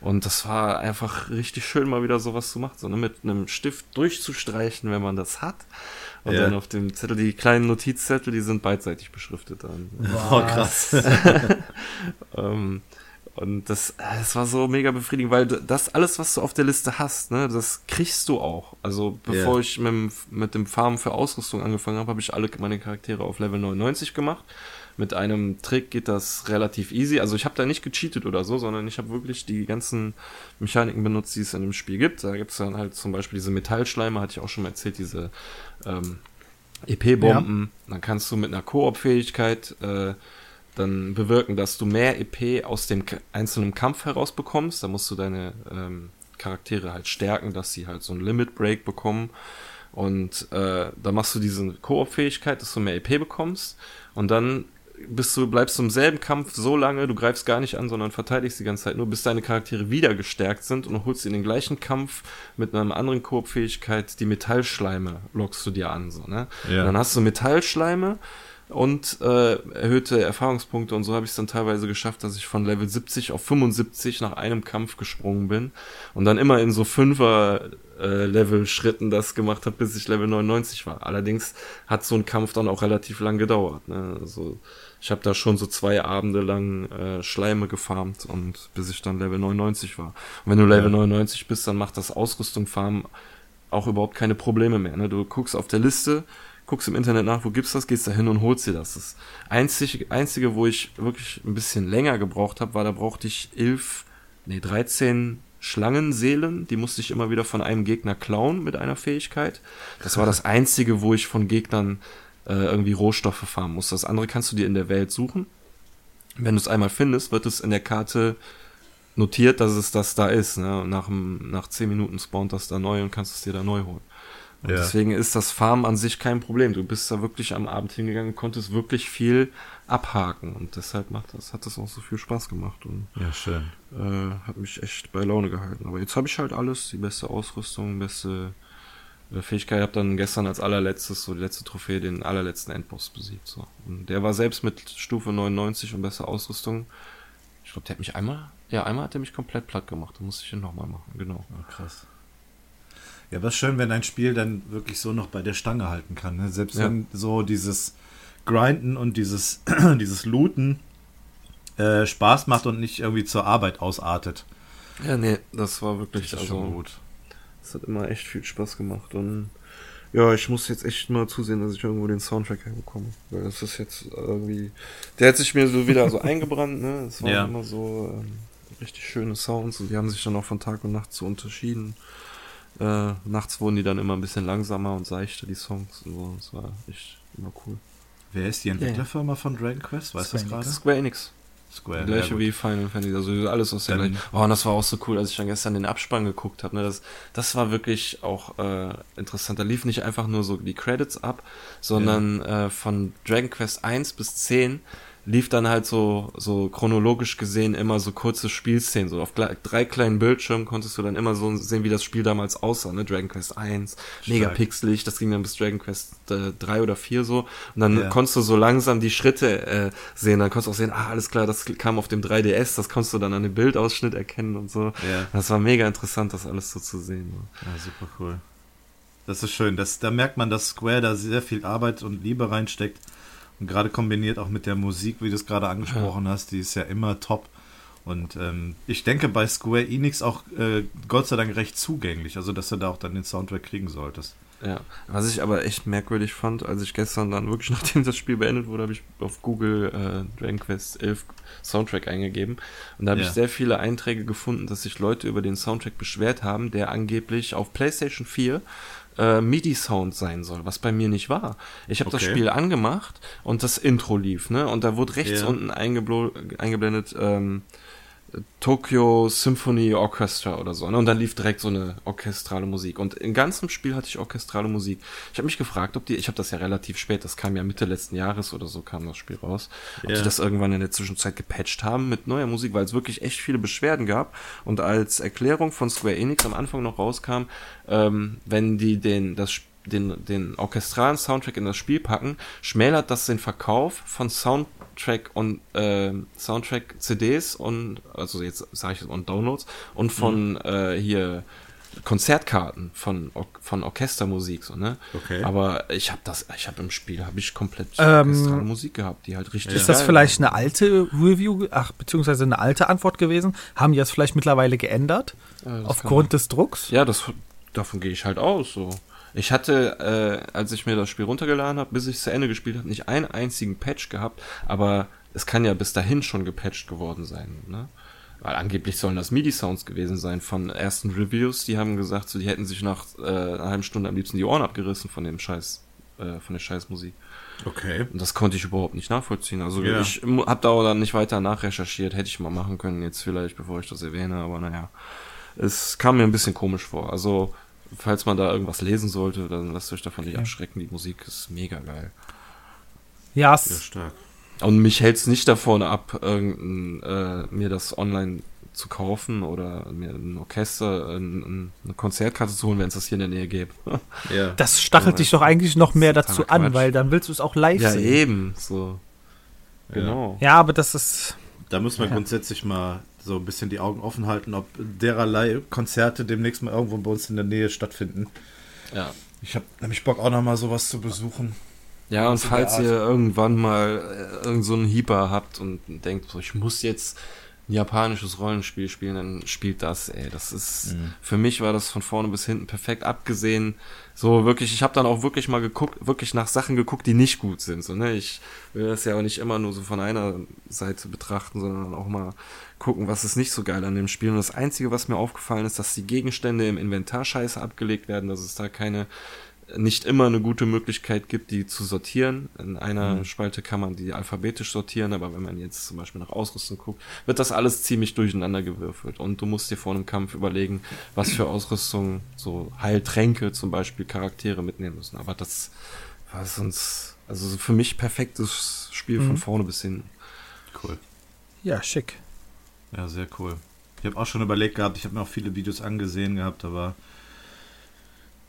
Und das war einfach richtig schön, mal wieder sowas zu machen, so ne, mit einem Stift durchzustreichen, wenn man das hat. Und Ja. dann auf dem Zettel, die kleinen Notizzettel, die sind beidseitig beschriftet dann. Oh, krass. Ähm, und das, äh, das war so mega befriedigend, weil das alles, was du auf der Liste hast, ne, das kriegst du auch. Also bevor Ja. ich mit, dem- mit dem Farmen für Ausrüstung angefangen habe, habe ich alle meine Charaktere auf Level 99 gemacht. Mit einem Trick geht das relativ easy. Also ich habe da nicht gecheatet oder so, sondern ich habe wirklich die ganzen Mechaniken benutzt, die es in dem Spiel gibt. Da gibt es dann halt zum Beispiel diese Metallschleime, hatte ich auch schon mal erzählt, diese ähm, EP-Bomben. Dann kannst du mit einer Koop-Fähigkeit äh, dann bewirken, dass du mehr EP aus dem einzelnen Kampf herausbekommst. Da musst du deine ähm, Charaktere halt stärken, dass sie halt so einen Limit Break bekommen. Und äh, dann machst du diese Koop-Fähigkeit, dass du mehr EP bekommst. Und dann bist du, bleibst du im selben Kampf so lange, du greifst gar nicht an, sondern verteidigst die ganze Zeit nur, bis deine Charaktere wieder gestärkt sind und holst in den gleichen Kampf mit einer anderen Koop-Fähigkeit die Metallschleime lockst du dir an. So, ne? Ja. Dann hast du Metallschleime und äh, erhöhte Erfahrungspunkte und so habe ich es dann teilweise geschafft, dass ich von Level 70 auf 75 nach einem Kampf gesprungen bin und dann immer in so Fünfer äh, Level Schritten das gemacht habe, bis ich Level 99 war. Allerdings hat so ein Kampf dann auch relativ lang gedauert. Ne? Also ich habe da schon so zwei Abende lang äh, Schleime gefarmt und bis ich dann Level 99 war. Und wenn du Level Ja. 99 bist, dann macht das Ausrüstung farmen auch überhaupt keine Probleme mehr. Ne? Du guckst auf der Liste, guckst im Internet nach, wo gibt's das, gehst da hin und holst dir das. Das einzige, einzige, wo ich wirklich ein bisschen länger gebraucht habe, war, da brauchte ich elf, nee, 13 Schlangenseelen, die musste ich immer wieder von einem Gegner klauen mit einer Fähigkeit. Das war das einzige, wo ich von Gegnern äh, irgendwie Rohstoffe farmen musste. Das andere kannst du dir in der Welt suchen. Wenn du es einmal findest, wird es in der Karte notiert, dass es das da ist. Ne? Und nach, nach 10 Minuten spawnt das da neu und kannst es dir da neu holen. Und Ja. deswegen ist das Farmen an sich kein Problem. Du bist da wirklich am Abend hingegangen und konntest wirklich viel abhaken. Und deshalb macht das, hat das auch so viel Spaß gemacht und Ja, schön. äh, hat mich echt bei Laune gehalten. Aber jetzt habe ich halt alles, die beste Ausrüstung, beste Fähigkeit. Ich habe dann gestern als allerletztes, so die letzte Trophäe, den allerletzten Endboss besiegt. So. Und der war selbst mit Stufe 99 und besser Ausrüstung. Ich glaube, der hat mich einmal, ja, einmal hat er mich komplett platt gemacht. Da musste ich ihn nochmal machen, genau. Oh, krass. Ja, aber ist schön, wenn ein Spiel dann wirklich so noch bei der Stange halten kann. Ne? Selbst Ja. wenn so dieses Grinden und dieses, dieses Looten äh, Spaß macht und nicht irgendwie zur Arbeit ausartet. Ja, nee, das war wirklich, Das also, gut. Es hat immer echt viel Spaß gemacht und ja, ich muss jetzt echt mal zusehen, dass ich irgendwo den Soundtrack herbekomme. Weil das ist jetzt irgendwie. Der hat sich mir so wieder so eingebrannt, ne? Es waren Ja. immer so ähm, richtig schöne Sounds und die haben sich dann auch von Tag und Nacht so unterschieden. Äh, nachts wurden die dann immer ein bisschen langsamer und seichter, die Songs und so. Das war echt immer cool. Wer ist die Entwicklerfirma von Dragon Quest? Weißt du das gerade? Square Enix. Square. Die gleiche ja, wie Final Fantasy, also alles aus der gleichen. Oh, und das war auch so cool, als ich dann gestern den Abspann geguckt habe. Ne? Das, das war wirklich auch äh, interessant. Da lief nicht einfach nur so die Credits ab, sondern äh, von Dragon Quest 1 bis 10 lief dann halt so, so chronologisch gesehen immer so kurze Spielszenen. So auf drei kleinen Bildschirmen konntest du dann immer so sehen, wie das Spiel damals aussah. Ne? Dragon Quest 1, mega pixelig, das ging dann bis Dragon Quest äh, 3 oder 4 so. Und dann Ja. konntest du so langsam die Schritte äh, sehen. Dann konntest du auch sehen, ah, alles klar, das kam auf dem 3DS, das konntest du dann an dem Bildausschnitt erkennen und so. Ja. Das war mega interessant, das alles so zu sehen. ne? Ja, super cool. Das ist schön. Das, da merkt man, dass Square da sehr viel Arbeit und Liebe reinsteckt. Und gerade kombiniert auch mit der Musik, wie du es gerade angesprochen hast, die ist ja immer top. Und ähm, ich denke bei Square Enix auch äh, Gott sei Dank recht zugänglich, also dass du da auch dann den Soundtrack kriegen solltest. Ja, was ich aber echt merkwürdig fand, als ich gestern dann wirklich, nachdem das Spiel beendet wurde, habe ich auf Google äh, Dragon Quest 11 Soundtrack eingegeben und da habe Ja. ich sehr viele Einträge gefunden, dass sich Leute über den Soundtrack beschwert haben, der angeblich auf PlayStation 4 äh, MIDI-Sound sein soll, was bei mir nicht war. Ich habe das Okay. Spiel angemacht und das Intro lief, ne? Und da wurde rechts Ja. unten eingeblendet, ähm, Tokyo Symphony Orchestra oder so. Ne? Und dann lief direkt so eine orchestrale Musik. Und im ganzen Spiel hatte ich orchestrale Musik. Ich habe mich gefragt, ob die, ich habe das ja relativ spät, das kam ja Mitte letzten Jahres oder so, kam das Spiel raus, ob Ja. die das irgendwann in der Zwischenzeit gepatcht haben mit neuer Musik, weil es wirklich echt viele Beschwerden gab. Und als Erklärung von Square Enix am Anfang noch rauskam, ähm, wenn die den, das Sp- den, den orchestralen Soundtrack in das Spiel packen, schmälert das den Verkauf von Soundtrack und äh, Soundtrack CDs und also jetzt sage ich und Downloads und von äh, hier Konzertkarten von von Orchestermusik so ne Okay. aber ich habe das ich habe im Spiel habe ich komplett Ähm, orchestrale Musik gehabt die halt richtig Ist das vielleicht war. eine alte Review, ach, beziehungsweise eine alte Antwort gewesen? Haben die das vielleicht mittlerweile geändert? Ja, das aufgrund des Drucks? Ja, das, davon gehe ich halt aus. So. Ich hatte, äh, als ich mir das Spiel runtergeladen habe, bis ich es zu Ende gespielt habe, nicht einen einzigen Patch gehabt, aber es kann ja bis dahin schon gepatcht geworden sein. Ne? Weil angeblich sollen das MIDI-Sounds gewesen sein von ersten Reviews. Die haben gesagt, so, die hätten sich nach äh, einer halben Stunde am liebsten die Ohren abgerissen von dem Scheiß, äh, von der Scheißmusik. Okay. Und das konnte ich überhaupt nicht nachvollziehen. Also Ja. ich habe da auch dann nicht weiter nachrecherchiert, hätte ich mal machen können jetzt vielleicht, bevor ich das erwähne, aber naja. Es kam mir ein bisschen komisch vor. Also, falls man da irgendwas lesen sollte, dann lasst euch davon nicht abschrecken. Die Musik ist mega geil. Ja, Ja, es, stark. Und mich hält es nicht davon ab, irgendein, äh, mir das online zu kaufen oder mir ein Orchester, ein, ein, eine Konzertkarte zu holen, wenn es das hier in der Nähe gäbe. Ja. das stachelt Ja, dich doch eigentlich noch mehr dazu an, Quatsch. weil dann willst du es auch live ja, sehen. eben. So. Genau. Ja, aber das ist. Da muss man Ja. grundsätzlich mal so ein bisschen die Augen offen halten, ob dererlei Konzerte demnächst mal irgendwo bei uns in der Nähe stattfinden. Ja. Ich habe nämlich Bock auch noch mal sowas zu besuchen. Ja, und falls ihr irgendwann mal äh, irgend so einen Hyper habt und denkt, so, ich muss jetzt ein japanisches Rollenspiel spielen, dann spielt das, ey. Das ist, für mich war das von vorne bis hinten perfekt abgesehen. So wirklich, ich habe dann auch wirklich mal geguckt, wirklich nach Sachen geguckt, die nicht gut sind. So, ne? Ich will das ja auch nicht immer nur so von einer Seite betrachten, sondern auch mal gucken, was ist nicht so geil an dem Spiel. Und das Einzige, was mir aufgefallen ist, dass die Gegenstände im Inventar scheiße abgelegt werden, dass es da keine nicht immer eine gute Möglichkeit gibt, die zu sortieren. In einer Spalte kann man die alphabetisch sortieren, aber wenn man jetzt zum Beispiel nach Ausrüstung guckt, wird das alles ziemlich durcheinander gewürfelt. Und du musst dir vor einem Kampf überlegen, was für Ausrüstung, so Heiltränke zum Beispiel, Charaktere mitnehmen müssen. Aber das war sonst, also für mich perfektes Spiel von vorne bis hinten. Cool. Ja, schick. Ja, sehr cool. Ich habe auch schon überlegt gehabt, ich habe mir auch viele Videos angesehen gehabt, aber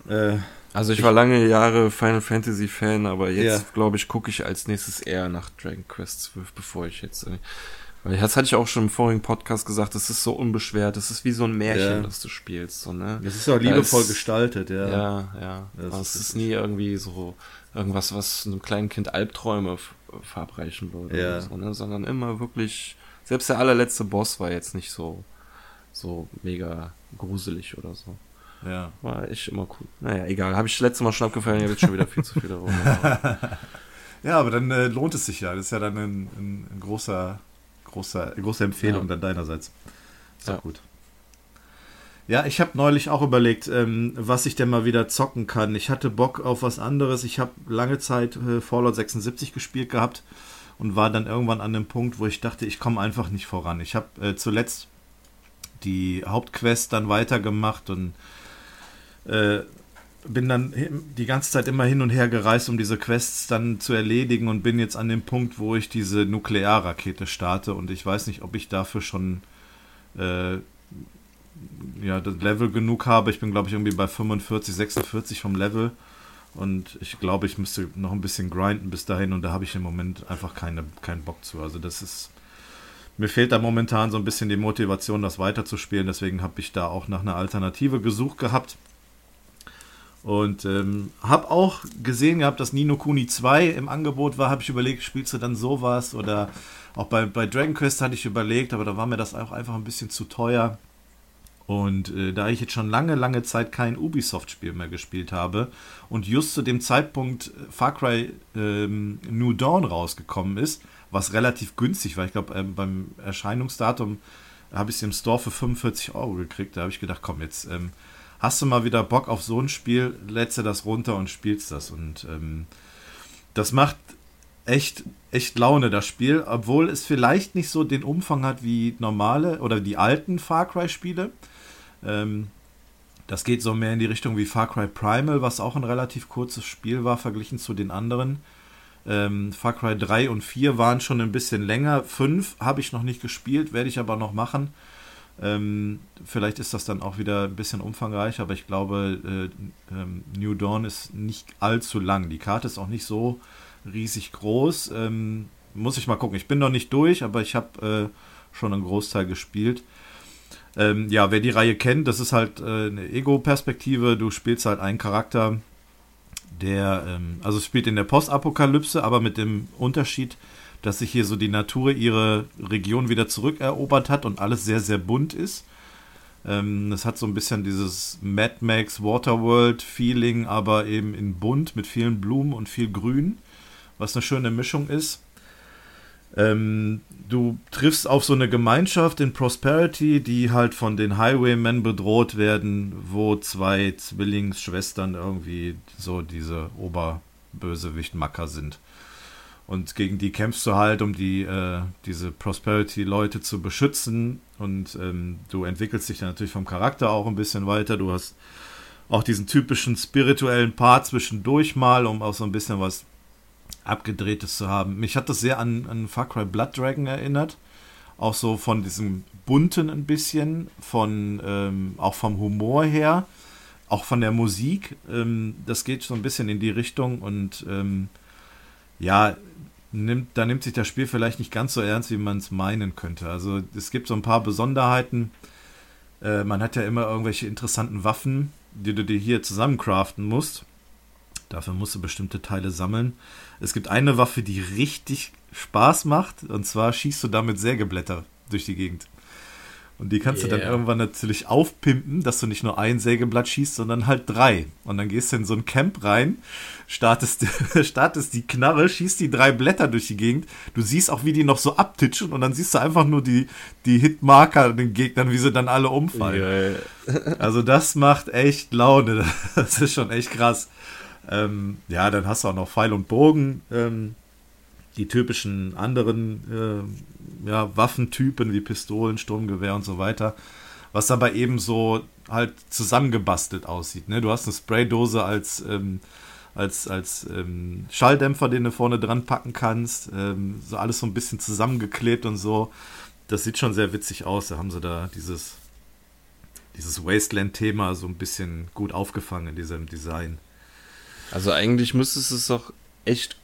äh, Also ich war lange Jahre Final Fantasy Fan, aber jetzt Ja. glaube ich gucke ich als nächstes eher nach Dragon Quest 12, bevor ich jetzt äh, weil das hatte ich auch schon im vorigen Podcast gesagt, das ist so unbeschwert, das ist wie so ein Märchen, Ja. das du spielst, so, ne? es ist auch liebevoll ist- gestaltet, ja. Ja, ja. Das Aber es ist ist nie irgendwie so irgendwas, was einem kleinen Kind Albträume verabreichen würde, Ja. so, ne? sondern immer wirklich selbst der allerletzte Boss war jetzt nicht so so mega gruselig oder so. ja. War echt immer cool. Naja, egal. Habe ich letztes Mal schon abgefallen, jetzt schon wieder viel zu viel darüber. Ja, aber dann äh, lohnt es sich ja. Das ist ja dann ein, ein, ein großer, großer, große Empfehlung Ja. dann deinerseits. Ist Ja. gut. Ja, ich habe neulich auch überlegt, ähm, was ich denn mal wieder zocken kann. Ich hatte Bock auf was anderes. Ich habe lange Zeit äh, Fallout 76 gespielt gehabt und war dann irgendwann an dem Punkt, wo ich dachte, ich komme einfach nicht voran. Ich habe äh, zuletzt die Hauptquest dann weitergemacht und äh, bin dann die ganze Zeit immer hin und her gereist, um diese Quests dann zu erledigen und bin jetzt an dem Punkt, wo ich diese Nuklearrakete starte und ich weiß nicht, ob ich dafür schon äh, ja, das Level genug habe. Ich bin, glaube ich, irgendwie bei 45, 46 vom Level und ich glaube, ich müsste noch ein bisschen grinden bis dahin und da habe ich im Moment einfach keine, keinen Bock zu. Also das ist mir fehlt da momentan so ein bisschen die Motivation, das weiterzuspielen. Deswegen habe ich da auch nach einer Alternative gesucht gehabt. Und ähm, habe auch gesehen gehabt, dass Nino Kuni 2 im Angebot war. Habe ich überlegt, spielst du dann sowas? Oder auch bei, bei Dragon Quest hatte ich überlegt, aber da war mir das auch einfach ein bisschen zu teuer. Und äh, da ich jetzt schon lange, lange Zeit kein Ubisoft-Spiel mehr gespielt habe und just zu dem Zeitpunkt Far Cry ähm, New Dawn rausgekommen ist, was relativ günstig war, ich glaube ähm, beim Erscheinungsdatum habe ich es im Store für 45 Euro gekriegt, da habe ich gedacht, komm jetzt, ähm, hast du mal wieder Bock auf so ein Spiel, lädst du das runter und spielst das. Und ähm, das macht echt, echt Laune, das Spiel, obwohl es vielleicht nicht so den Umfang hat wie normale oder die alten Far Cry-Spiele. Ähm, das geht so mehr in die Richtung wie Far Cry Primal, was auch ein relativ kurzes Spiel war, verglichen zu den anderen. Ähm, Far Cry 3 und 4 waren schon ein bisschen länger. 5 habe ich noch nicht gespielt, werde ich aber noch machen. Ähm, vielleicht ist das dann auch wieder ein bisschen umfangreicher, aber ich glaube, äh, ähm, New Dawn ist nicht allzu lang. Die Karte ist auch nicht so riesig groß. Ähm, muss ich mal gucken. Ich bin noch nicht durch, aber ich habe äh, schon einen Großteil gespielt. Ähm, ja, wer die Reihe kennt, das ist halt äh, eine Ego-Perspektive. Du spielst halt einen Charakter, der, ähm, also spielt in der Postapokalypse, aber mit dem Unterschied, dass sich hier so die Natur ihre Region wieder zurückerobert hat und alles sehr, sehr bunt ist. Ähm, es hat so ein bisschen dieses Mad Max Waterworld Feeling, aber eben in bunt mit vielen Blumen und viel Grün, was eine schöne Mischung ist. Ähm, du triffst auf so eine Gemeinschaft in Prosperity, die halt von den Highwaymen bedroht werden, wo zwei Zwillingsschwestern irgendwie so diese Oberbösewicht-Macker sind. Und gegen die kämpfst du halt, um die, äh, diese Prosperity-Leute zu beschützen. Und ähm, du entwickelst dich dann natürlich vom Charakter auch ein bisschen weiter. Du hast auch diesen typischen spirituellen Part zwischendurch mal, um auch so ein bisschen was Abgedrehtes zu haben. Mich hat das sehr an, an Far Cry Blood Dragon erinnert. Auch so von diesem bunten ein bisschen, von ähm, auch vom Humor her, auch von der Musik. Ähm, das geht so ein bisschen in die Richtung und ähm, ja, nimmt, da nimmt sich das Spiel vielleicht nicht ganz so ernst, wie man es meinen könnte. Also es gibt so ein paar Besonderheiten. Äh, man hat ja immer irgendwelche interessanten Waffen, die du dir hier zusammencraften musst. Dafür musst du bestimmte Teile sammeln. Es gibt eine Waffe, die richtig Spaß macht, und zwar schießt du damit Sägeblätter durch die Gegend. Und die kannst yeah. du dann irgendwann natürlich aufpimpen, dass du nicht nur ein Sägeblatt schießt, sondern halt drei. Und dann gehst du in so ein Camp rein, startest, startest die Knarre, schießt die drei Blätter durch die Gegend. Du siehst auch, wie die noch so abtitschen und dann siehst du einfach nur die, die Hitmarker den Gegnern, wie sie dann alle umfallen. Yeah. Also das macht echt Laune. Das ist schon echt krass. Ähm, ja, dann hast du auch noch Pfeil und Bogen. Ähm, die typischen anderen äh, ja, Waffentypen wie Pistolen, Sturmgewehr und so weiter. Was aber eben so halt zusammengebastelt aussieht. Ne? Du hast eine Spraydose als, ähm, als, als ähm, Schalldämpfer, den du vorne dran packen kannst. Ähm, so alles so ein bisschen zusammengeklebt und so. Das sieht schon sehr witzig aus. Da haben sie da dieses, dieses Wasteland-Thema so ein bisschen gut aufgefangen in diesem Design. Also eigentlich müsstest du es doch echt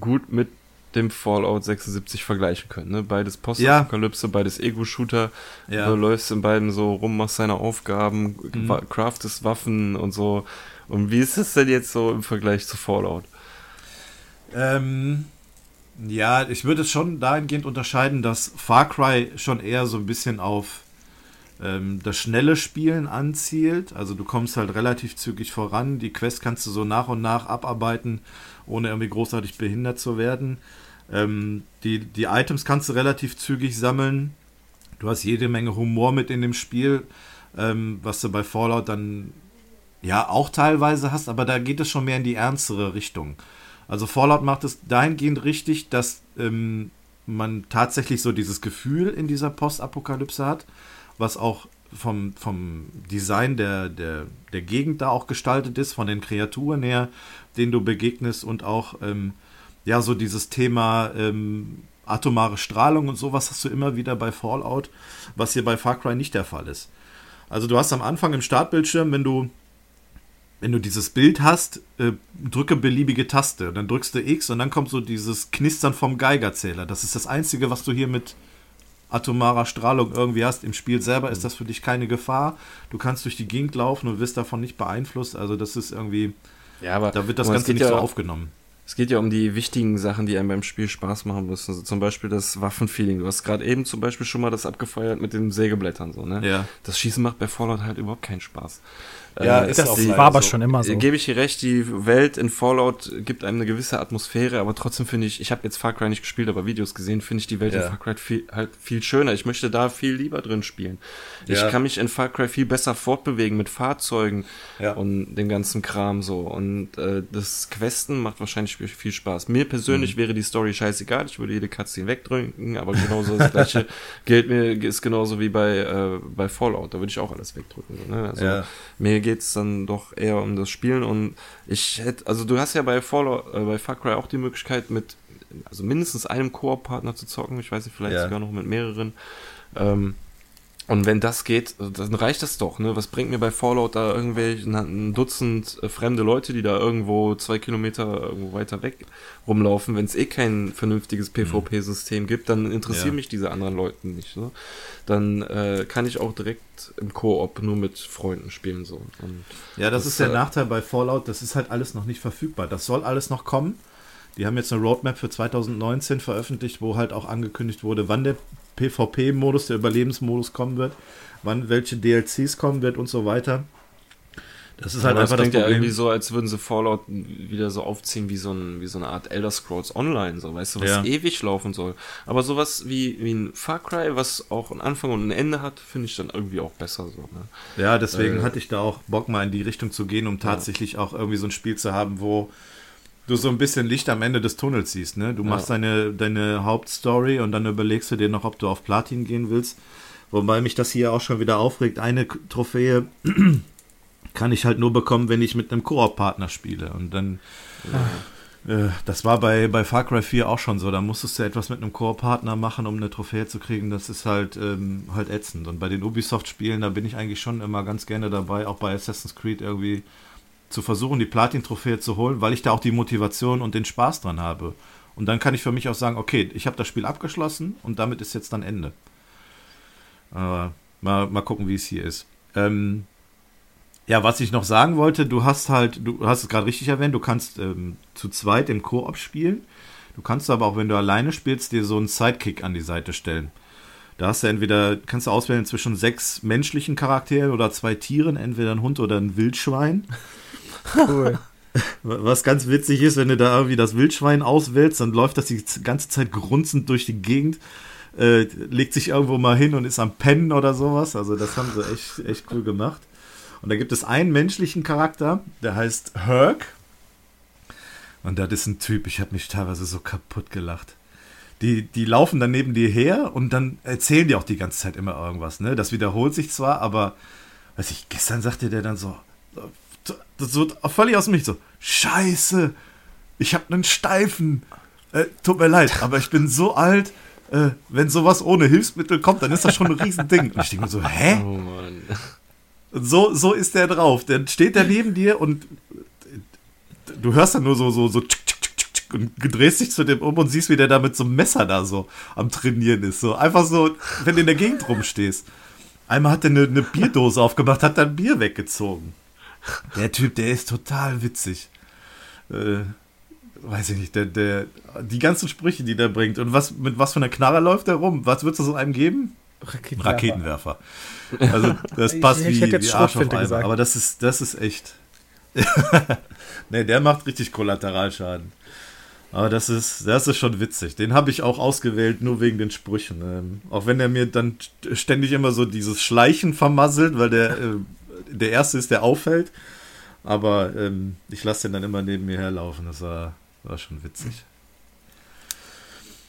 gut mit dem Fallout 76 vergleichen können. Ne? Beides Postapokalypse, ja. beides Ego-Shooter. Ja. Du läufst in beiden so rum, machst deine Aufgaben, mhm. craftest Waffen und so. Und wie ist es denn jetzt so im Vergleich zu Fallout? Ähm, ja, ich würde es schon dahingehend unterscheiden, dass Far Cry schon eher so ein bisschen auf ähm, das schnelle Spielen anzielt. Also du kommst halt relativ zügig voran. Die Quest kannst du so nach und nach abarbeiten, ohne irgendwie großartig behindert zu werden. Ähm, die, die Items kannst du relativ zügig sammeln. Du hast jede Menge Humor mit in dem Spiel, ähm, was du bei Fallout dann ja auch teilweise hast, aber da geht es schon mehr in die ernstere Richtung. Also Fallout macht es dahingehend richtig, dass ähm, man tatsächlich so dieses Gefühl in dieser Postapokalypse hat was auch vom, vom Design der, der, der Gegend da auch gestaltet ist, von den Kreaturen her, denen du begegnest und auch ähm, ja so dieses Thema ähm, atomare Strahlung und sowas hast du immer wieder bei Fallout, was hier bei Far Cry nicht der Fall ist. Also du hast am Anfang im Startbildschirm, wenn du wenn du dieses Bild hast, äh, drücke beliebige Taste, dann drückst du X und dann kommt so dieses Knistern vom Geigerzähler. Das ist das Einzige, was du hier mit atomarer Strahlung irgendwie hast. Im Spiel selber ist das für dich keine Gefahr. Du kannst durch die Gegend laufen und wirst davon nicht beeinflusst. Also das ist irgendwie, ja, aber da wird das Ganze nicht ja, so aufgenommen. Es geht ja um die wichtigen Sachen, die einem beim Spiel Spaß machen müssen. Also zum Beispiel das Waffenfeeling. Du hast gerade eben zum Beispiel schon mal das abgefeuert mit den Sägeblättern. So, ne? Ja. Das Schießen macht bei Fallout halt überhaupt keinen Spaß. Ja, Äh, ist Das war aber so. schon immer so. Gebe ich dir recht, die Welt in Fallout gibt einem eine gewisse Atmosphäre, aber trotzdem finde ich, ich habe jetzt Far Cry nicht gespielt, aber Videos gesehen, finde ich die Welt Ja. in Far Cry viel, halt viel schöner. Ich möchte da viel lieber drin spielen. Ja. Ich kann mich in Far Cry viel besser fortbewegen mit Fahrzeugen Ja. und den ganzen Kram so. Und äh, das Questen macht wahrscheinlich viel- Spaß. Mir persönlich Mhm. wäre die Story scheißegal, ich würde jede Cutscene wegdrücken, aber genauso das gleiche gilt mir, ist genauso wie bei, äh, bei Fallout, da würde ich auch alles wegdrücken. Ne? Also Ja. Mir geht's dann doch eher um das Spielen und ich hätte, also du hast ja bei Fallout, äh, bei Far Cry auch die Möglichkeit mit, also mindestens einem Koop-Partner zu zocken, ich weiß nicht, vielleicht Ja. sogar noch mit mehreren. Ähm, und wenn das geht, dann reicht das doch, ne? Was bringt mir bei Fallout da irgendwelche ein Dutzend äh, fremde Leute, die da irgendwo zwei Kilometer irgendwo weiter weg rumlaufen, wenn es eh kein vernünftiges PvP-System gibt, dann interessieren Ja. mich diese anderen Leute nicht. Ne? Dann äh, kann ich auch direkt im Koop nur mit Freunden spielen so. Und Ja, das, Das, ist der äh, Nachteil bei Fallout, das ist halt alles noch nicht verfügbar. Das soll alles noch kommen. Die haben jetzt eine Roadmap für 2019 veröffentlicht, wo halt auch angekündigt wurde, wann der PvP-Modus, der Überlebensmodus kommen wird, wann welche DLCs kommen wird und so weiter. Das ist halt Aber einfach das klingt ja Problem. irgendwie so, als würden sie Fallout wieder so aufziehen wie so, ein, wie so eine Art Elder Scrolls Online, so, weißt du, was Ja. ewig laufen soll. Aber sowas wie, wie ein Far Cry, was auch einen Anfang und ein Ende hat, finde ich dann irgendwie auch besser so. Ne? Ja, deswegen Äh, hatte ich da auch Bock mal in die Richtung zu gehen, um tatsächlich auch irgendwie so ein Spiel zu haben, wo du so ein bisschen Licht am Ende des Tunnels siehst. Ne? Du machst Ja. deine, deine Hauptstory und dann überlegst du dir noch, ob du auf Platin gehen willst. Wobei mich das hier auch schon wieder aufregt. Eine Trophäe kann ich halt nur bekommen, wenn ich mit einem Koop-Partner spiele. Und dann, äh, das war bei, bei Far Cry 4 auch schon so. Da musstest du etwas mit einem Koop-Partner machen, um eine Trophäe zu kriegen. Das ist halt, ähm, halt ätzend. Und bei den Ubisoft-Spielen, da bin ich eigentlich schon immer ganz gerne dabei, auch bei Assassin's Creed irgendwie zu versuchen, die Platin-Trophäe zu holen, weil ich da auch die Motivation und den Spaß dran habe. Und dann kann ich für mich auch sagen, okay, ich habe das Spiel abgeschlossen und damit ist jetzt dann Ende. Aber mal, mal gucken, wie es hier ist. Ähm, ja, was ich noch sagen wollte, du hast halt, du hast es gerade richtig erwähnt, du kannst ähm, zu zweit im Koop spielen. Du kannst aber auch, wenn du alleine spielst, dir so einen Sidekick an die Seite stellen. Da hast du entweder, kannst du auswählen zwischen sechs menschlichen Charakteren oder zwei Tieren, entweder ein Hund oder ein Wildschwein. Cool. Was ganz witzig ist, wenn du da irgendwie das Wildschwein auswählst, dann läuft das die ganze Zeit grunzend durch die Gegend, äh, legt sich irgendwo mal hin und ist am Pennen oder sowas. Also das haben sie echt, echt cool gemacht. Und da gibt es einen menschlichen Charakter, der heißt Herc. Und das ist ein Typ, ich habe mich teilweise so kaputt gelacht. Die, die laufen dann neben dir her und dann erzählen die auch die ganze Zeit immer irgendwas. Ne? Das wiederholt sich zwar, aber weiß ich, gestern sagte der dann so, so, so völlig aus Nichts so, scheiße, ich habe einen Steifen. Äh, tut mir leid, aber ich bin so alt, äh, wenn sowas ohne Hilfsmittel kommt, dann ist das schon ein Riesending. Und ich denke mir so, hä? Oh Mann. So, so ist der drauf. Der steht da neben dir und du hörst dann nur so, so, so tschuk, tschuk, tschuk und drehst dich zu dem um und siehst, wie der da mit so einem Messer da so am Trainieren ist. So einfach so, wenn du in der Gegend rumstehst. Einmal hat er eine, eine Bierdose aufgemacht, hat dann Bier weggezogen. Der Typ, der ist total witzig. Äh, weiß ich nicht, der, der, die ganzen Sprüche, die der bringt. Und was, mit was für einer Knarre läuft der rum? Was würdest du so einem geben? Raketenwerfer. Raketenwerfer. Also das passt Ich- ich wie, wie Arsch auf gesagt. Aber das ist, das ist echt. ne, der macht richtig Kollateralschaden. Aber das ist, das ist schon witzig. Den habe ich auch ausgewählt, nur wegen den Sprüchen. Ähm, auch wenn er mir dann st- ständig immer so dieses Schleichen vermasselt, weil der, äh, der Erste ist, der auffällt. Aber ähm, ich lasse den dann immer neben mir herlaufen. Das war, war schon witzig.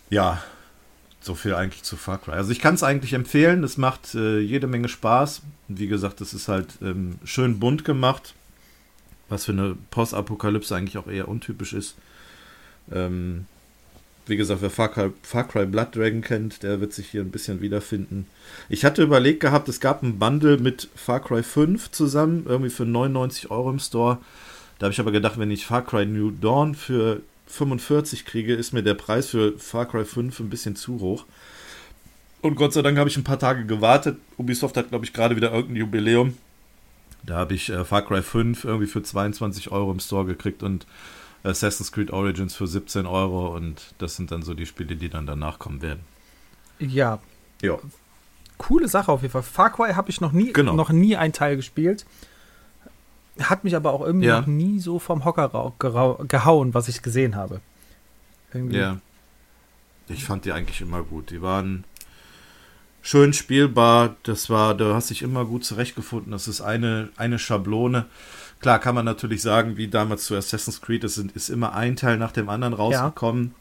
Ja, so viel eigentlich zu Far Cry. Also ich kann es eigentlich empfehlen. Es macht äh, jede Menge Spaß. Wie gesagt, es ist halt ähm, schön bunt gemacht, was für eine Postapokalypse eigentlich auch eher untypisch ist. Ähm, wie gesagt, wer Far Cry, Far Cry Blood Dragon kennt, der wird sich hier ein bisschen wiederfinden. Ich hatte überlegt gehabt, es gab ein Bundle mit Far Cry 5 zusammen, irgendwie für 99 Euro im Store. Da habe ich aber gedacht, wenn ich Far Cry New Dawn für 45 kriege, ist mir der Preis für Far Cry 5 ein bisschen zu hoch. Und Gott sei Dank habe ich ein paar Tage gewartet. Ubisoft hat, glaube ich, gerade wieder irgendein Jubiläum. Da habe ich äh, Far Cry 5 irgendwie für 22 Euro im Store gekriegt und Assassin's Creed Origins für 17 Euro. Und das sind dann so die Spiele, die dann danach kommen werden. Ja, Ja. coole Sache auf jeden Fall. Far Cry habe ich noch nie, Genau. noch nie einen Teil gespielt. hat mich aber auch irgendwie Ja. noch nie so vom Hocker gehauen, was ich gesehen habe. Irgendwie. Ja. Ich fand die eigentlich immer gut. Die waren schön spielbar. Das war, du hast dich immer gut zurechtgefunden. Das ist eine, eine Schablone. Klar kann man natürlich sagen, wie damals zu Assassin's Creed, es sind, ist immer ein Teil nach dem anderen rausgekommen.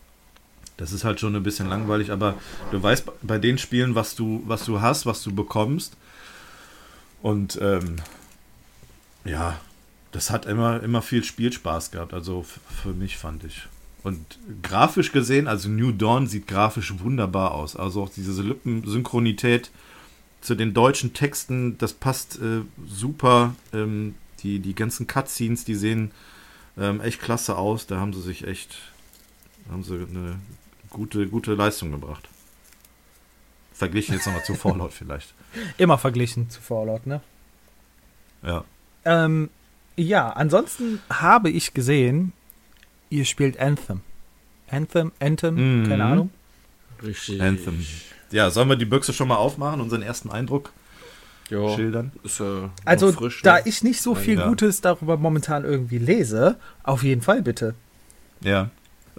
Das ist halt schon ein bisschen langweilig, aber du weißt bei den Spielen, was du, was du hast, was du bekommst. Und ähm, ja, das hat immer, immer viel Spielspaß gehabt. Also für mich fand ich. Und grafisch gesehen, also New Dawn sieht grafisch wunderbar aus. Also auch diese Lippensynchronität zu den deutschen Texten, das passt äh, super. Ähm, die, die ganzen Cutscenes, die sehen ähm, echt klasse aus. Da haben sie sich echt, haben sie eine gute, gute Leistung gebracht. Verglichen jetzt nochmal zu Fallout vielleicht. Immer verglichen zu Fallout, ne? Ja. Ähm, ja, ansonsten habe ich gesehen, ihr spielt Anthem. Anthem, Anthem, Mhm. keine Ahnung. Richtig. Anthem. Ja, sollen wir die Büchse schon mal aufmachen, unseren ersten Eindruck Ja, schildern? ist ja Also, frisch. da ne? ich nicht so viel Ja. Gutes darüber momentan irgendwie lese, auf jeden Fall bitte. Ja.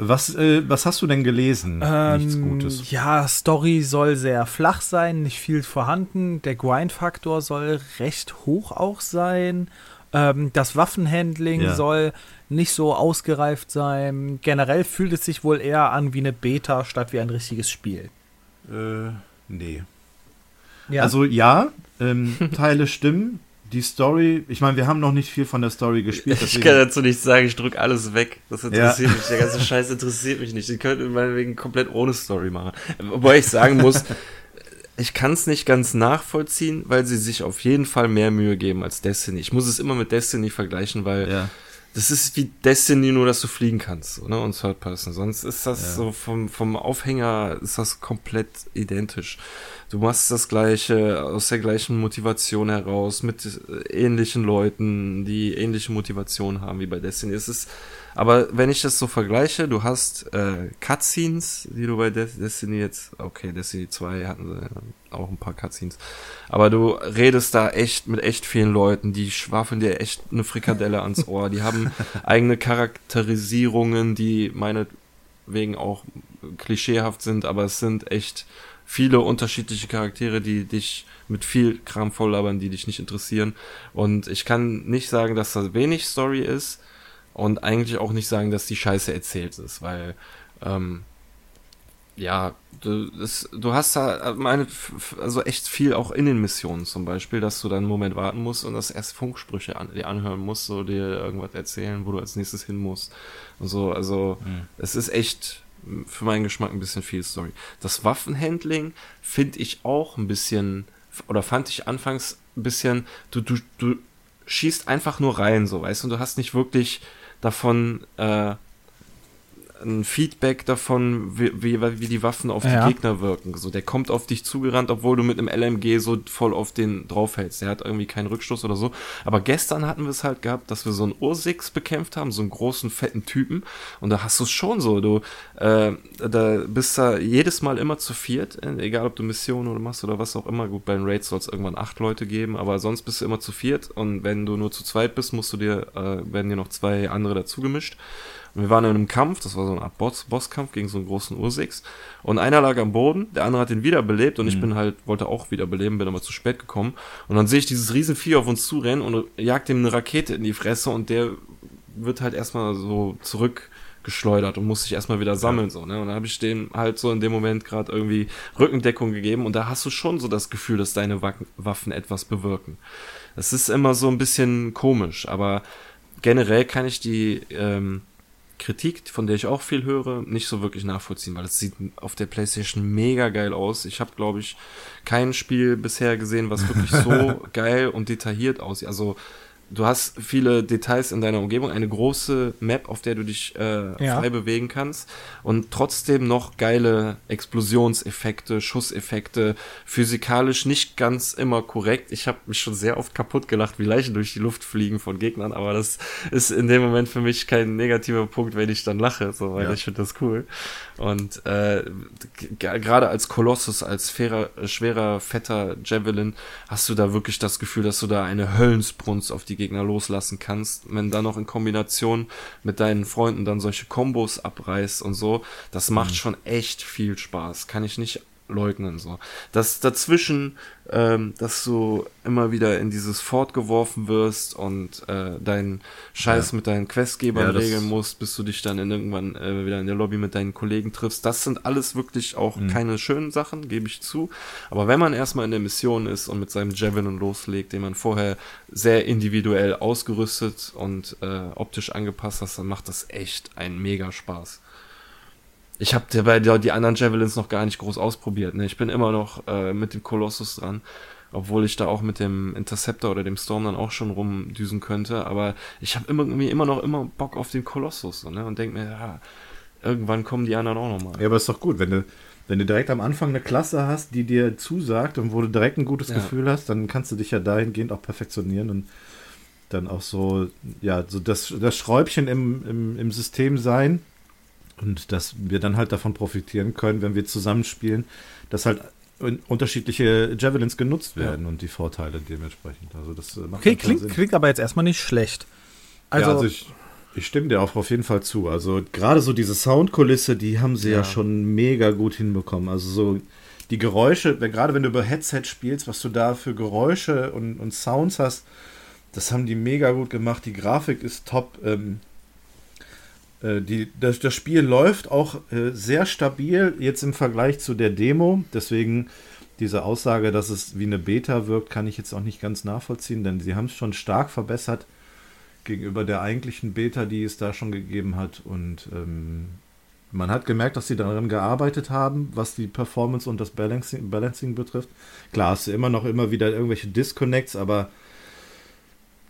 Was, äh, was hast du denn gelesen? Nichts Ähm, Gutes. Ja, Story soll sehr flach sein, nicht viel vorhanden. Der Grind-Faktor soll recht hoch auch sein. Ähm, das Waffenhandling Ja. soll nicht so ausgereift sein. Generell fühlt es sich wohl eher an wie eine Beta statt wie ein richtiges Spiel. Äh, nee. Ja, Also ja, ähm, Teile stimmen. Die Story, ich meine, wir haben noch nicht viel von der Story gespielt. Ich kann dazu nichts sagen, ich drück alles weg. Das interessiert Ja. mich. Der ganze Scheiß interessiert mich nicht. Die könnten meinetwegen komplett ohne Story machen. Wobei ich sagen muss, ich kann es nicht ganz nachvollziehen, weil sie sich auf jeden Fall mehr Mühe geben als Destiny. Ich muss es immer mit Destiny vergleichen, weil ja. Das ist wie Destiny, nur dass du fliegen kannst, ne? Und Third Person. Sonst ist das Ja. so vom, vom Aufhänger ist das komplett identisch. Du machst das gleiche, aus der gleichen Motivation heraus, mit äh, ähnlichen Leuten, die ähnliche Motivation haben wie bei Destiny. Es ist, aber wenn ich das so vergleiche, du hast äh, Cutscenes, die du bei Des Destiny jetzt, okay, Destiny 2 hatten sie auch ein paar Cutscenes, aber du redest da echt mit echt vielen Leuten, die schwafeln dir echt eine Frikadelle ans Ohr, die haben eigene Charakterisierungen, die meinetwegen auch klischeehaft sind, aber es sind echt viele unterschiedliche Charaktere, die dich mit viel Kram volllabern, die dich nicht interessieren. Und ich kann nicht sagen, dass da wenig Story ist und eigentlich auch nicht sagen, dass die Scheiße erzählt ist, weil ähm, ja, du, das, du hast da meine, f- f- also echt viel auch in den Missionen zum Beispiel, dass du dann einen Moment warten musst und das erst Funksprüche an, dir anhören musst, so dir irgendwas erzählen, wo du als nächstes hin musst und so. Also Mhm. es ist echt für meinen Geschmack ein bisschen viel Story. Das Waffenhandling finde ich auch ein bisschen, oder fand ich anfangs ein bisschen, du, du, du schießt einfach nur rein, so, weißt du, und du hast nicht wirklich davon, äh, ein Feedback davon, wie, wie, wie die Waffen auf Ja. die Gegner wirken. So, der kommt auf dich zugerannt, obwohl du mit einem LMG so voll auf den draufhältst. Der hat irgendwie keinen Rückstoß oder so. Aber gestern hatten wir es halt gehabt, dass wir so einen Ursix bekämpft haben, so einen großen, fetten Typen. Und da hast du es schon so. Du, äh, da bist da jedes Mal immer zu viert, äh, egal ob du Missionen oder machst oder was auch immer. Gut, bei den Raids soll es irgendwann acht Leute geben, aber sonst bist du immer zu viert. Und wenn du nur zu zweit bist, musst du dir, äh, werden dir noch zwei andere dazu gemischt. Wir waren in einem Kampf, das war so eine Art Boss, Bosskampf gegen so einen großen Ursix. Und einer lag am Boden, der andere hat ihn wiederbelebt und ich bin halt, wollte auch wiederbeleben, bin aber zu spät gekommen. Und dann sehe ich dieses Riesenvieh auf uns zurennen und jagt ihm eine Rakete in die Fresse und der wird halt erstmal so zurückgeschleudert und muss sich erstmal wieder sammeln, so, ne? Und dann habe ich dem halt so in dem Moment gerade irgendwie Rückendeckung gegeben und da hast du schon so das Gefühl, dass deine Waffen etwas bewirken. Das ist immer so ein bisschen komisch, aber generell kann ich die ähm, Kritik, von der ich auch viel höre, nicht so wirklich nachvollziehen, weil es sieht auf der PlayStation mega geil aus. Ich habe, glaube ich, kein Spiel bisher gesehen, was wirklich so geil und detailliert aussieht. Also du hast viele Details in deiner Umgebung, eine große Map, auf der du dich äh, Ja. frei bewegen kannst und trotzdem noch geile Explosionseffekte, Schusseffekte, physikalisch nicht ganz immer korrekt. Ich habe mich schon sehr oft kaputt gelacht, wie Leichen durch die Luft fliegen von Gegnern, aber das ist in dem Moment für mich kein negativer Punkt, wenn ich dann lache, so, weil Ja. ich finde das cool. Und äh, gerade als Kolossus, als fairer, schwerer, fetter Javelin, hast du da wirklich das Gefühl, dass du da eine Höllensbrunst auf die Gegner loslassen kannst. Wenn dann noch in Kombination mit deinen Freunden dann solche Kombos abreißt und so, das macht mhm. schon echt viel Spaß. Kann ich nicht leugnen. So. Das dazwischen, ähm, dass du immer wieder in dieses Fort geworfen wirst und äh, deinen Scheiß ja. mit deinen Questgebern ja, regeln musst, bis du dich dann in irgendwann äh, wieder in der Lobby mit deinen Kollegen triffst. Das sind alles wirklich auch mhm. keine schönen Sachen, gebe ich zu. Aber wenn man erstmal in der Mission ist und mit seinem Javelin loslegt, den man vorher sehr individuell ausgerüstet und äh, optisch angepasst hat, dann macht das echt einen mega Spaß. Ich habe dabei die anderen Javelins noch gar nicht groß ausprobiert. Ne? Ich bin immer noch äh, mit dem Colossus dran, obwohl ich da auch mit dem Interceptor oder dem Storm dann auch schon rumdüsen könnte. Aber ich habe immer, irgendwie immer noch immer Bock auf den Kolossus so, ne? und denke mir, ja, irgendwann kommen die anderen auch nochmal. Ja, aber ist doch gut, wenn du, wenn du direkt am Anfang eine Klasse hast, die dir zusagt und wo du direkt ein gutes ja. Gefühl hast, dann kannst du dich ja dahingehend auch perfektionieren und dann auch so, ja, so das, das Schräubchen im, im, im System sein, und dass wir dann halt davon profitieren können, wenn wir zusammenspielen, dass halt unterschiedliche Javelins genutzt werden ja. und die Vorteile dementsprechend. Also das äh, macht okay, klingt, klingt aber jetzt erstmal nicht schlecht. Also, ja, also ich, ich stimme dir auch auf jeden Fall zu. Also gerade so diese Soundkulisse, die haben sie ja. ja schon mega gut hinbekommen. Also so die Geräusche, gerade wenn du über Headset spielst, was du da für Geräusche und, und Sounds hast, das haben die mega gut gemacht. Die Grafik ist top. Ähm, äh, die, das, das Spiel läuft auch äh, sehr stabil jetzt im Vergleich zu der Demo. Deswegen diese Aussage, dass es wie eine Beta wirkt, kann ich jetzt auch nicht ganz nachvollziehen, denn sie haben es schon stark verbessert gegenüber der eigentlichen Beta, die es da schon gegeben hat. Und ähm, man hat gemerkt, dass sie daran gearbeitet haben, was die Performance und das Balancing, Balancing betrifft. Klar, hast du immer noch immer wieder irgendwelche Disconnects, aber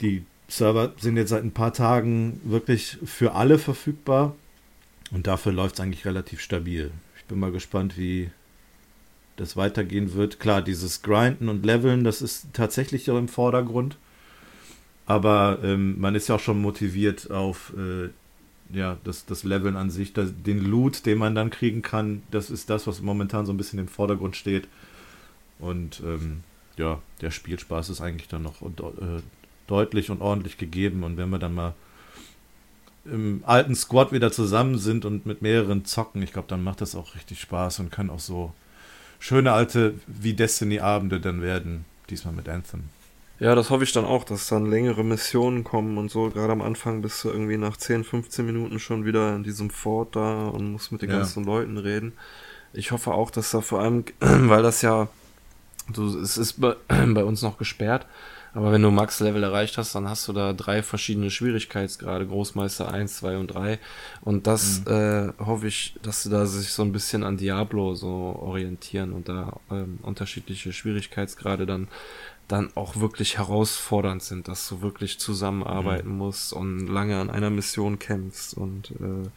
die Server sind jetzt seit ein paar Tagen wirklich für alle verfügbar und dafür läuft es eigentlich relativ stabil. Ich bin mal gespannt, wie das weitergehen wird. Klar, dieses Grinden und Leveln, das ist tatsächlich im Vordergrund. Aber ähm, man ist ja auch schon motiviert auf äh, ja, das, das Leveln an sich, das, den Loot, den man dann kriegen kann. Das ist das, was momentan so ein bisschen im Vordergrund steht. Und ähm, ja, der Spielspaß ist eigentlich dann noch äh, deutlich und ordentlich gegeben. Und wenn wir dann mal im alten Squad wieder zusammen sind und mit mehreren zocken, ich glaube, dann macht das auch richtig Spaß und kann auch so schöne alte wie Destiny-Abende dann werden, diesmal mit Anthem. Ja, das hoffe ich dann auch, dass dann längere Missionen kommen und so. Gerade am Anfang bist du irgendwie nach 10, 15 Minuten schon wieder in diesem Fort da und musst mit den ja. ganzen Leuten reden. Ich hoffe auch, dass da vor allem, weil das ja, so, es ist bei, bei uns noch gesperrt, aber wenn du Max-Level erreicht hast, dann hast du da drei verschiedene Schwierigkeitsgrade, Großmeister 1, 2 und 3. Und das mhm. äh, hoffe ich, dass sie da sich so ein bisschen an Diablo so orientieren und da ähm, unterschiedliche Schwierigkeitsgrade dann dann auch wirklich herausfordernd sind, dass du wirklich zusammenarbeiten mhm. musst und lange an einer Mission kämpfst und äh,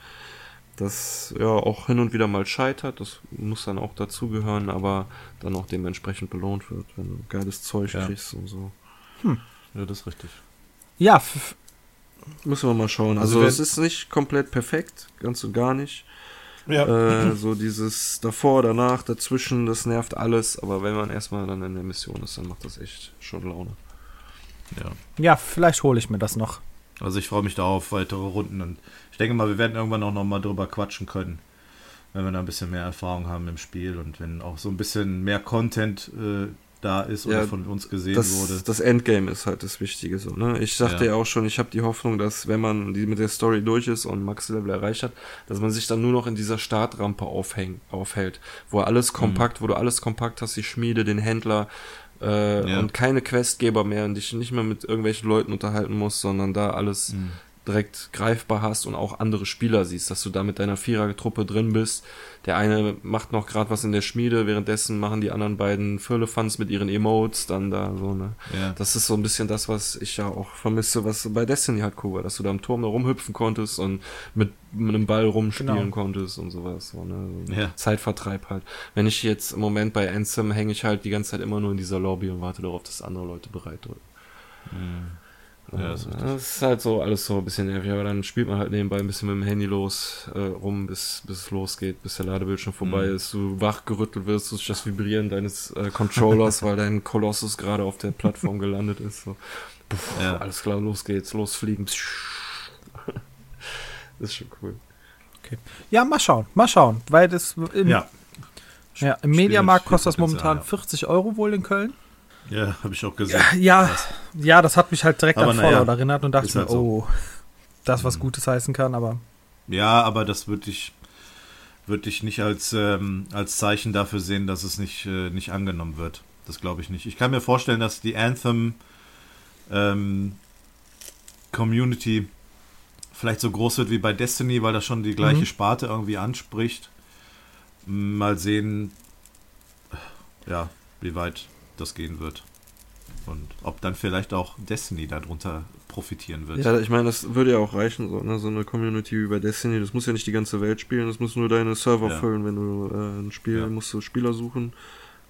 das ja auch hin und wieder mal scheitert, das muss dann auch dazugehören, aber dann auch dementsprechend belohnt wird, wenn du geiles Zeug ja. kriegst und so. Hm. Ja, das ist richtig. Ja. Müssen wir mal schauen. Also, also es ist nicht komplett perfekt, ganz und gar nicht. Ja. Äh, so dieses davor, danach, dazwischen, das nervt alles, aber wenn man erstmal dann in der Mission ist, dann macht das echt schon Laune. Ja. Ja, vielleicht hole ich mir das noch. Also ich freue mich da auf weitere Runden und ich denke mal, wir werden irgendwann auch noch mal drüber quatschen können, wenn wir da ein bisschen mehr Erfahrung haben im Spiel und wenn auch so ein bisschen mehr Content äh, da ist oder ja, von uns gesehen das, wurde. Das Endgame ist halt das Wichtige so. Ne? Ich sagte ja. ja auch schon, ich habe die Hoffnung, dass wenn man die mit der Story durch ist und Max-Level erreicht hat, dass man sich dann nur noch in dieser Startrampe aufhäng, aufhält, wo alles mhm. kompakt, mhm. wo du alles kompakt hast, die Schmiede, den Händler äh, ja. und keine Questgeber mehr und dich nicht mehr mit irgendwelchen Leuten unterhalten musst, sondern da alles mhm direkt greifbar hast und auch andere Spieler siehst, dass du da mit deiner Vierertruppe drin bist. Der eine macht noch gerade was in der Schmiede, währenddessen machen die anderen beiden Firlefanz mit ihren Emotes dann da so, ne? Ja. Das ist so ein bisschen das, was ich ja auch vermisse, was bei Destiny halt cool war, dass du da am Turm da rumhüpfen konntest und mit, mit einem Ball rumspielen genau. konntest und sowas, so, ne? So ja. Zeitvertreib halt. Wenn ich jetzt im Moment bei Ansem hänge ich halt die ganze Zeit immer nur in dieser Lobby und warte darauf, dass andere Leute bereit drücken. Mhm. Ja, das, ist das ist halt so alles so ein bisschen nervig, aber dann spielt man halt nebenbei ein bisschen mit dem Handy los äh, rum, bis, bis es losgeht, bis der Ladebildschirm vorbei mhm. ist, du wachgerüttelt wirst durch das Vibrieren deines äh, Controllers, weil dein Kolossus gerade auf der Plattform gelandet ist. So. puff, Ja. alles klar, los geht's, losfliegen. Das ist schon cool. Ja, mal schauen, mal schauen. Weil das im, Ja, ja, im Mediamarkt kostet das momentan ja. 40 Euro wohl in Köln. Ja, habe ich auch gesehen. Ja, ja, das hat mich halt direkt Aber an Fallout erinnert und dachte mir, halt so. oh, das was Mhm. Gutes heißen kann, aber Ja, aber das würde ich, würd ich nicht als, ähm, als Zeichen dafür sehen, dass es nicht, äh, nicht angenommen wird. Das glaube ich nicht. Ich kann mir vorstellen, dass die Anthem ähm, Community vielleicht so groß wird wie bei Destiny, weil das schon die gleiche Mhm. Sparte irgendwie anspricht. Mal sehen, ja, wie weit das gehen wird. Und ob dann vielleicht auch Destiny darunter profitieren wird. Ja, ich meine, das würde ja auch reichen, so, ne? so eine Community wie bei Destiny. Das muss ja nicht die ganze Welt spielen, das muss nur deine Server Ja. füllen. Wenn du äh, ein Spiel, Ja. musst du Spieler suchen.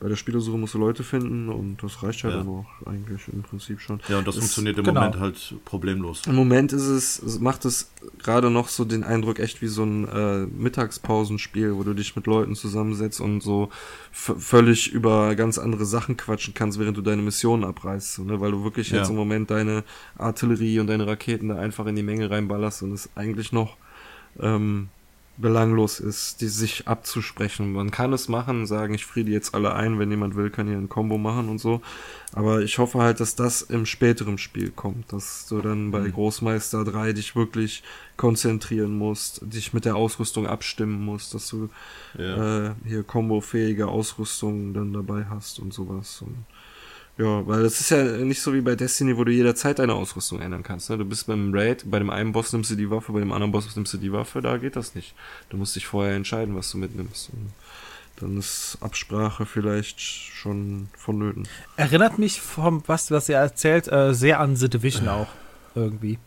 Bei der Spielersuche musst du Leute finden und das reicht ja, Ja. dann auch eigentlich im Prinzip schon. Ja, und das Ist- funktioniert im genau. Moment halt problemlos. Im Moment ist es, es macht es gerade noch so den Eindruck echt wie so ein äh, Mittagspausenspiel, wo du dich mit Leuten zusammensetzt und so völlig über ganz andere Sachen quatschen kannst, während du deine Missionen abreißt, so, ne? weil du wirklich Ja. jetzt im Moment deine Artillerie und deine Raketen da einfach in die Menge reinballerst und es eigentlich noch ähm, belanglos ist, die sich abzusprechen. Man kann es machen, sagen, ich friede jetzt alle ein, wenn jemand will, kann hier ein Combo machen und so. Aber ich hoffe halt, dass das im späteren Spiel kommt, dass du dann bei Mhm. Großmeister 3 dich wirklich konzentrieren musst, dich mit der Ausrüstung abstimmen musst, dass du Ja. äh, hier kombofähige Ausrüstung dann dabei hast und sowas. Und ja, weil das ist ja nicht so wie bei Destiny, wo du jederzeit deine Ausrüstung ändern kannst. Ne? Du bist beim Raid, bei dem einen Boss nimmst du die Waffe, bei dem anderen Boss nimmst du die Waffe, da geht das nicht. Du musst dich vorher entscheiden, was du mitnimmst. Und dann ist Absprache vielleicht schon vonnöten. erinnert mich vom, was, was ihr erzählt, äh, sehr an The Division auch irgendwie.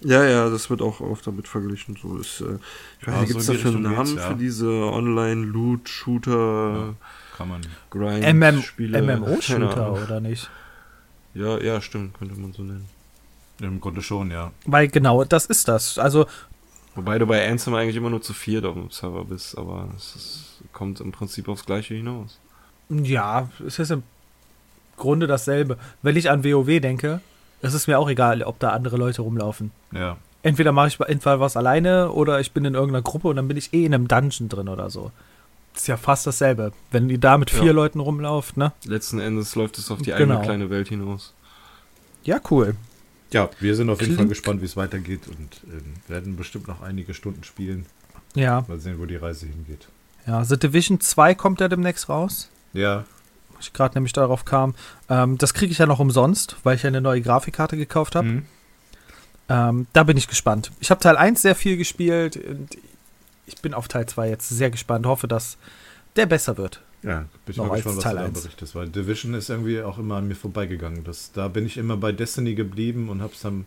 Ja, ja, das wird auch oft damit verglichen. So ist, äh, ich weiß Ja, nicht, so gibt's in da die für einen Namen ja. für diese Online-Loot-Shooter, Kann man. Grind, MM, Spiele? MMO-Shooter, oder nicht? Ja, ja, stimmt, könnte man so nennen. Im Grunde schon, ja. Weil genau, das ist das. Also, Wobei du bei Anthem eigentlich immer nur zu viert auf dem Server bist, aber es ist, kommt im Prinzip aufs Gleiche hinaus. ja, es ist im Grunde dasselbe. Wenn ich an WoW denke, es ist mir auch egal, ob da andere Leute rumlaufen. Ja. Entweder mache ich entweder was alleine oder ich bin in irgendeiner Gruppe und dann bin ich eh in einem Dungeon drin oder so. Ist ja fast dasselbe. Wenn die da mit vier Ja. Leuten rumlauft, ne? Letzten Endes läuft es auf die Genau. eigene kleine Welt hinaus. Ja, cool. Ja, wir sind auf jeden Klingt- Fall gespannt, wie es weitergeht und ähm, werden bestimmt noch einige Stunden spielen. Ja. Mal sehen, wo die Reise hingeht. Ja, The Division 2 kommt ja demnächst raus. Ja, wo ich gerade nämlich darauf kam. Ähm, das kriege ich ja noch umsonst, weil ich ja eine neue Grafikkarte gekauft habe. Mhm. Ähm, da bin ich gespannt. Ich habe Teil 1 sehr viel gespielt und ich bin auf Teil 2 jetzt sehr gespannt. Hoffe, dass der besser wird. Ja, bin ich mal gespannt, was Teil du da berichtest, weil Division ist irgendwie auch immer an mir vorbeigegangen. Das, da bin ich immer bei Destiny geblieben und hab's dann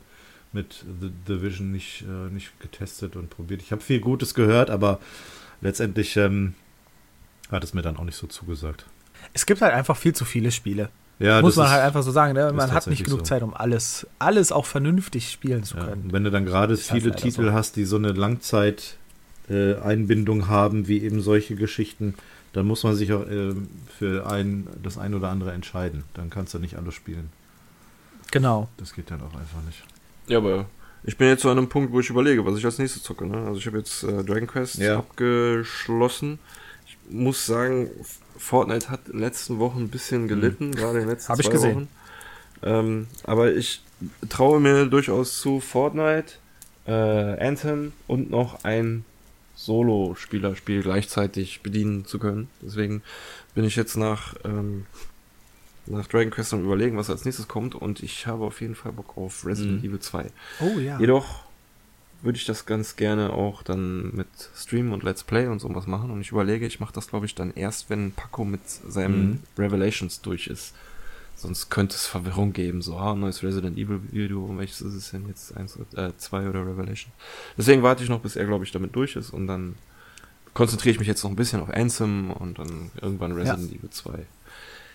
mit The Division nicht, äh, nicht getestet und probiert. Ich habe viel Gutes gehört, aber letztendlich ähm, hat es mir dann auch nicht so zugesagt. Es gibt halt einfach viel zu viele Spiele. Ja, Muss man ist- halt einfach so sagen. Ne? Man hat nicht genug so. Zeit, um alles, alles auch vernünftig spielen zu Ja, können. wenn du dann gerade halt viele Titel so. hast, die so eine Langzeit äh, Einbindung haben, wie eben solche Geschichten, dann muss man sich auch ähm, für ein, das ein oder andere entscheiden. Dann kannst du nicht alles spielen. Genau. Das geht dann auch einfach nicht. Ja, aber ich bin jetzt an einem Punkt, wo ich überlege, was ich als nächstes zocke. Ne? Also ich habe jetzt äh, Dragon Quest Ja. abgeschlossen. Ich muss sagen, Fortnite hat in den letzten Wochen ein bisschen gelitten, gerade in den letzten Hab ich zwei gesehen. Wochen. Ähm, aber ich traue mir durchaus zu, Fortnite, äh, Anthem und noch ein Solo-Spielerspiel gleichzeitig bedienen zu können. Deswegen bin ich jetzt nach, ähm, nach Dragon Quest am überlegen, was als nächstes kommt und ich habe auf jeden Fall Bock auf Resident Mhm. Evil 2. Oh ja. Jedoch würde ich das ganz gerne auch dann mit Stream und Let's Play und sowas machen und ich überlege, ich mache das glaube ich dann erst, wenn Paco mit seinem Mhm. Revelations durch ist. Sonst könnte es Verwirrung geben, so, ah, neues Resident Evil Video, welches ist es denn jetzt? Eins, äh, zwei oder Revelation? Deswegen warte ich noch, bis er, glaube ich, damit durch ist und dann konzentriere ich mich jetzt noch ein bisschen auf Anthem und dann irgendwann Resident Evil 2.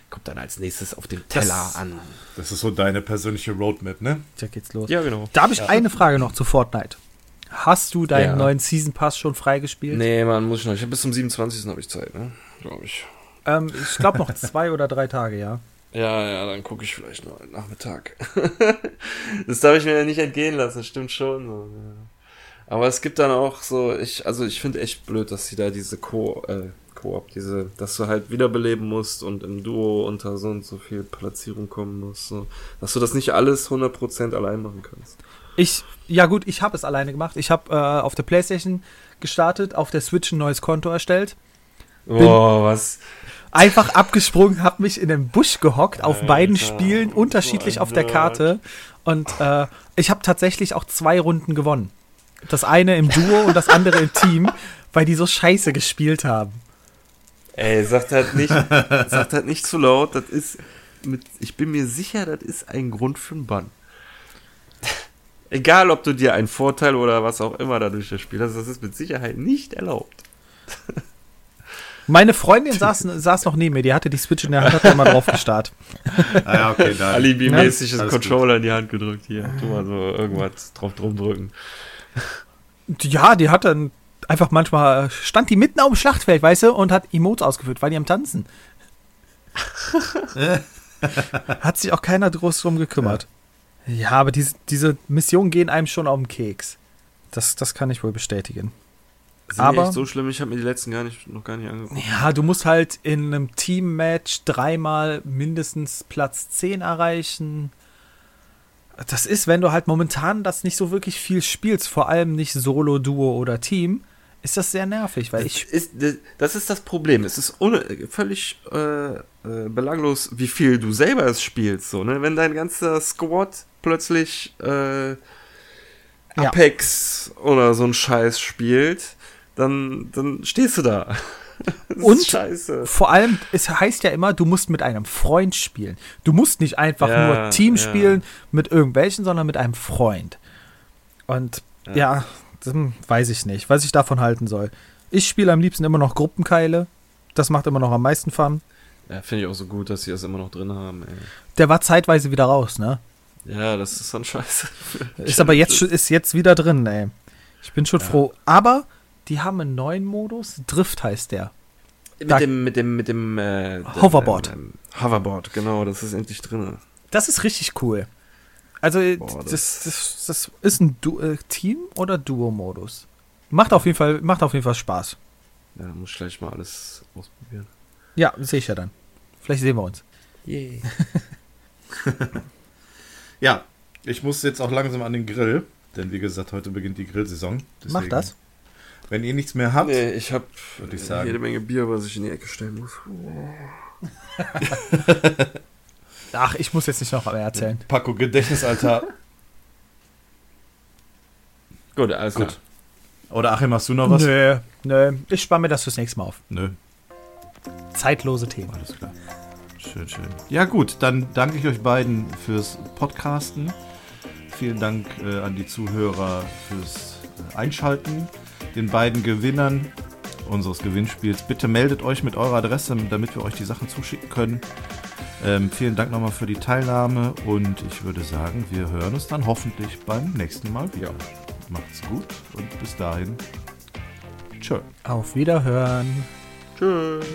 Kommt dann als nächstes auf dem Teller Das- an. Das ist so deine persönliche Roadmap, ne? Da geht's los. Ja, genau. Da habe ich eine Frage noch zu Fortnite. Hast du deinen Ja. neuen Season Pass schon freigespielt? Nee, man, muss ich noch. Ich habe bis zum 27. habe ich Zeit, ne? Glaube ich. Ähm, ich glaube noch zwei oder drei Tage, ja. Ja, ja, dann gucke ich vielleicht noch einen Nachmittag. das darf ich mir ja nicht entgehen lassen, das stimmt schon. So, ja. Aber es gibt dann auch so, ich, also ich finde echt blöd, dass sie da diese Co, äh, Koop, diese, dass du halt wiederbeleben musst und im Duo unter so und so viel Platzierung kommen musst, so, dass du das nicht alles 100% allein machen kannst. Ich, ja gut, ich habe es alleine gemacht. Ich habe äh, auf der Playstation gestartet, auf der Switch ein neues Konto erstellt. Boah, was? Einfach abgesprungen, habe mich in den Busch gehockt, auf Alter, beiden Spielen, unterschiedlich ein auf der. Karte. Und äh, ich habe tatsächlich auch zwei Runden gewonnen. Das eine im Duo und das andere im Team, weil die so scheiße gespielt haben. Ey, sagt halt nicht, sagt halt nicht zu laut, das ist, mit, ich bin mir sicher, das ist ein Grund für einen Bann. Egal, ob du dir einen Vorteil oder was auch immer dadurch das Spiel hast, das ist mit Sicherheit nicht erlaubt. Meine Freundin saß, saß noch neben mir, die hatte die Switch in der Hand, hat da mal drauf gestarrt. Ah, ja, okay, dann. Alibi-mäßig Ja, Controller in die Hand gedrückt. Hier, tu mal so irgendwas drauf drum drücken. Ja, die hat dann einfach manchmal, stand die mitten auf dem Schlachtfeld, weißt du, und hat Emotes ausgeführt, weil die am Tanzen. hat sich auch keiner groß drum gekümmert. Ja, aber diese, diese Missionen gehen einem schon auf den Keks. Das, das kann ich wohl bestätigen. Sind Aber- echt so schlimm, ich habe mir die letzten gar nicht, noch gar nicht angeguckt. Ja, du musst halt in einem Teammatch dreimal mindestens Platz 10 erreichen. Das ist, wenn du halt momentan das nicht so wirklich viel spielst, vor allem nicht Solo, Duo oder Team, ist das sehr nervig, weil ich. ist, das ist das Problem. Es ist völlig äh, äh, belanglos, wie viel du selber es spielst. So, ne? Wenn dein ganzer Squad plötzlich äh, Ja. Apex oder so ein Scheiß spielt, dann, dann stehst du da. Und scheiße. Vor allem, es heißt ja immer, du musst mit einem Freund spielen. Du musst nicht einfach Ja, nur Team ja. spielen mit irgendwelchen, sondern mit einem Freund. Und ja, Ja. das hm, weiß ich nicht, was ich davon halten soll. Ich spiele am liebsten immer noch Gruppenkeile. Das macht immer noch am meisten Fun. Ja, finde ich auch so gut, dass sie das immer noch drin haben, ey. Der war zeitweise wieder raus, ne? Ja, das ist dann scheiße. Ist aber jetzt ist jetzt wieder drin, ey. Ich bin schon froh. Aber die haben einen neuen Modus. Drift heißt der. Mit Da- dem, mit dem, mit dem, äh, dem Hoverboard. Ähm, ähm, Hoverboard, genau, das ist endlich drin. Das ist richtig cool. Also, Boah, das, das- das, das, ist ein du äh, Team- oder Duo-Modus. Macht auf jeden Fall, macht auf jeden Fall Spaß. Ja, muss ich gleich mal alles ausprobieren. Ja, sehe ich ja dann. Vielleicht sehen wir uns. Yay. Ja, ich muss jetzt auch langsam an den Grill, denn wie gesagt, heute beginnt die Grillsaison. Mach das. Wenn ihr nichts mehr habt, Nee, ich habe Würd ich sagen. jede Menge Bier, was ich in die Ecke stellen muss. Ach, ich muss jetzt nicht noch mehr erzählen. Paco Gedächtnisaltar. Gut, alles Gut. klar. Oder Achim, hast du noch was? Nö, nö. Ich spare mir das fürs nächste Mal auf. Nö. Zeitlose Themen. Alles klar. Schön, schön. Ja gut, dann danke ich euch beiden fürs Podcasten. Vielen Dank äh, an die Zuhörer fürs äh, Einschalten. Den beiden Gewinnern unseres Gewinnspiels. Bitte meldet euch mit eurer Adresse, damit wir euch die Sachen zuschicken können. Ähm, vielen Dank nochmal für die Teilnahme und ich würde sagen, wir hören uns dann hoffentlich beim nächsten Mal wieder. Macht's gut und bis dahin. Tschö. Auf Wiederhören. Tschüss.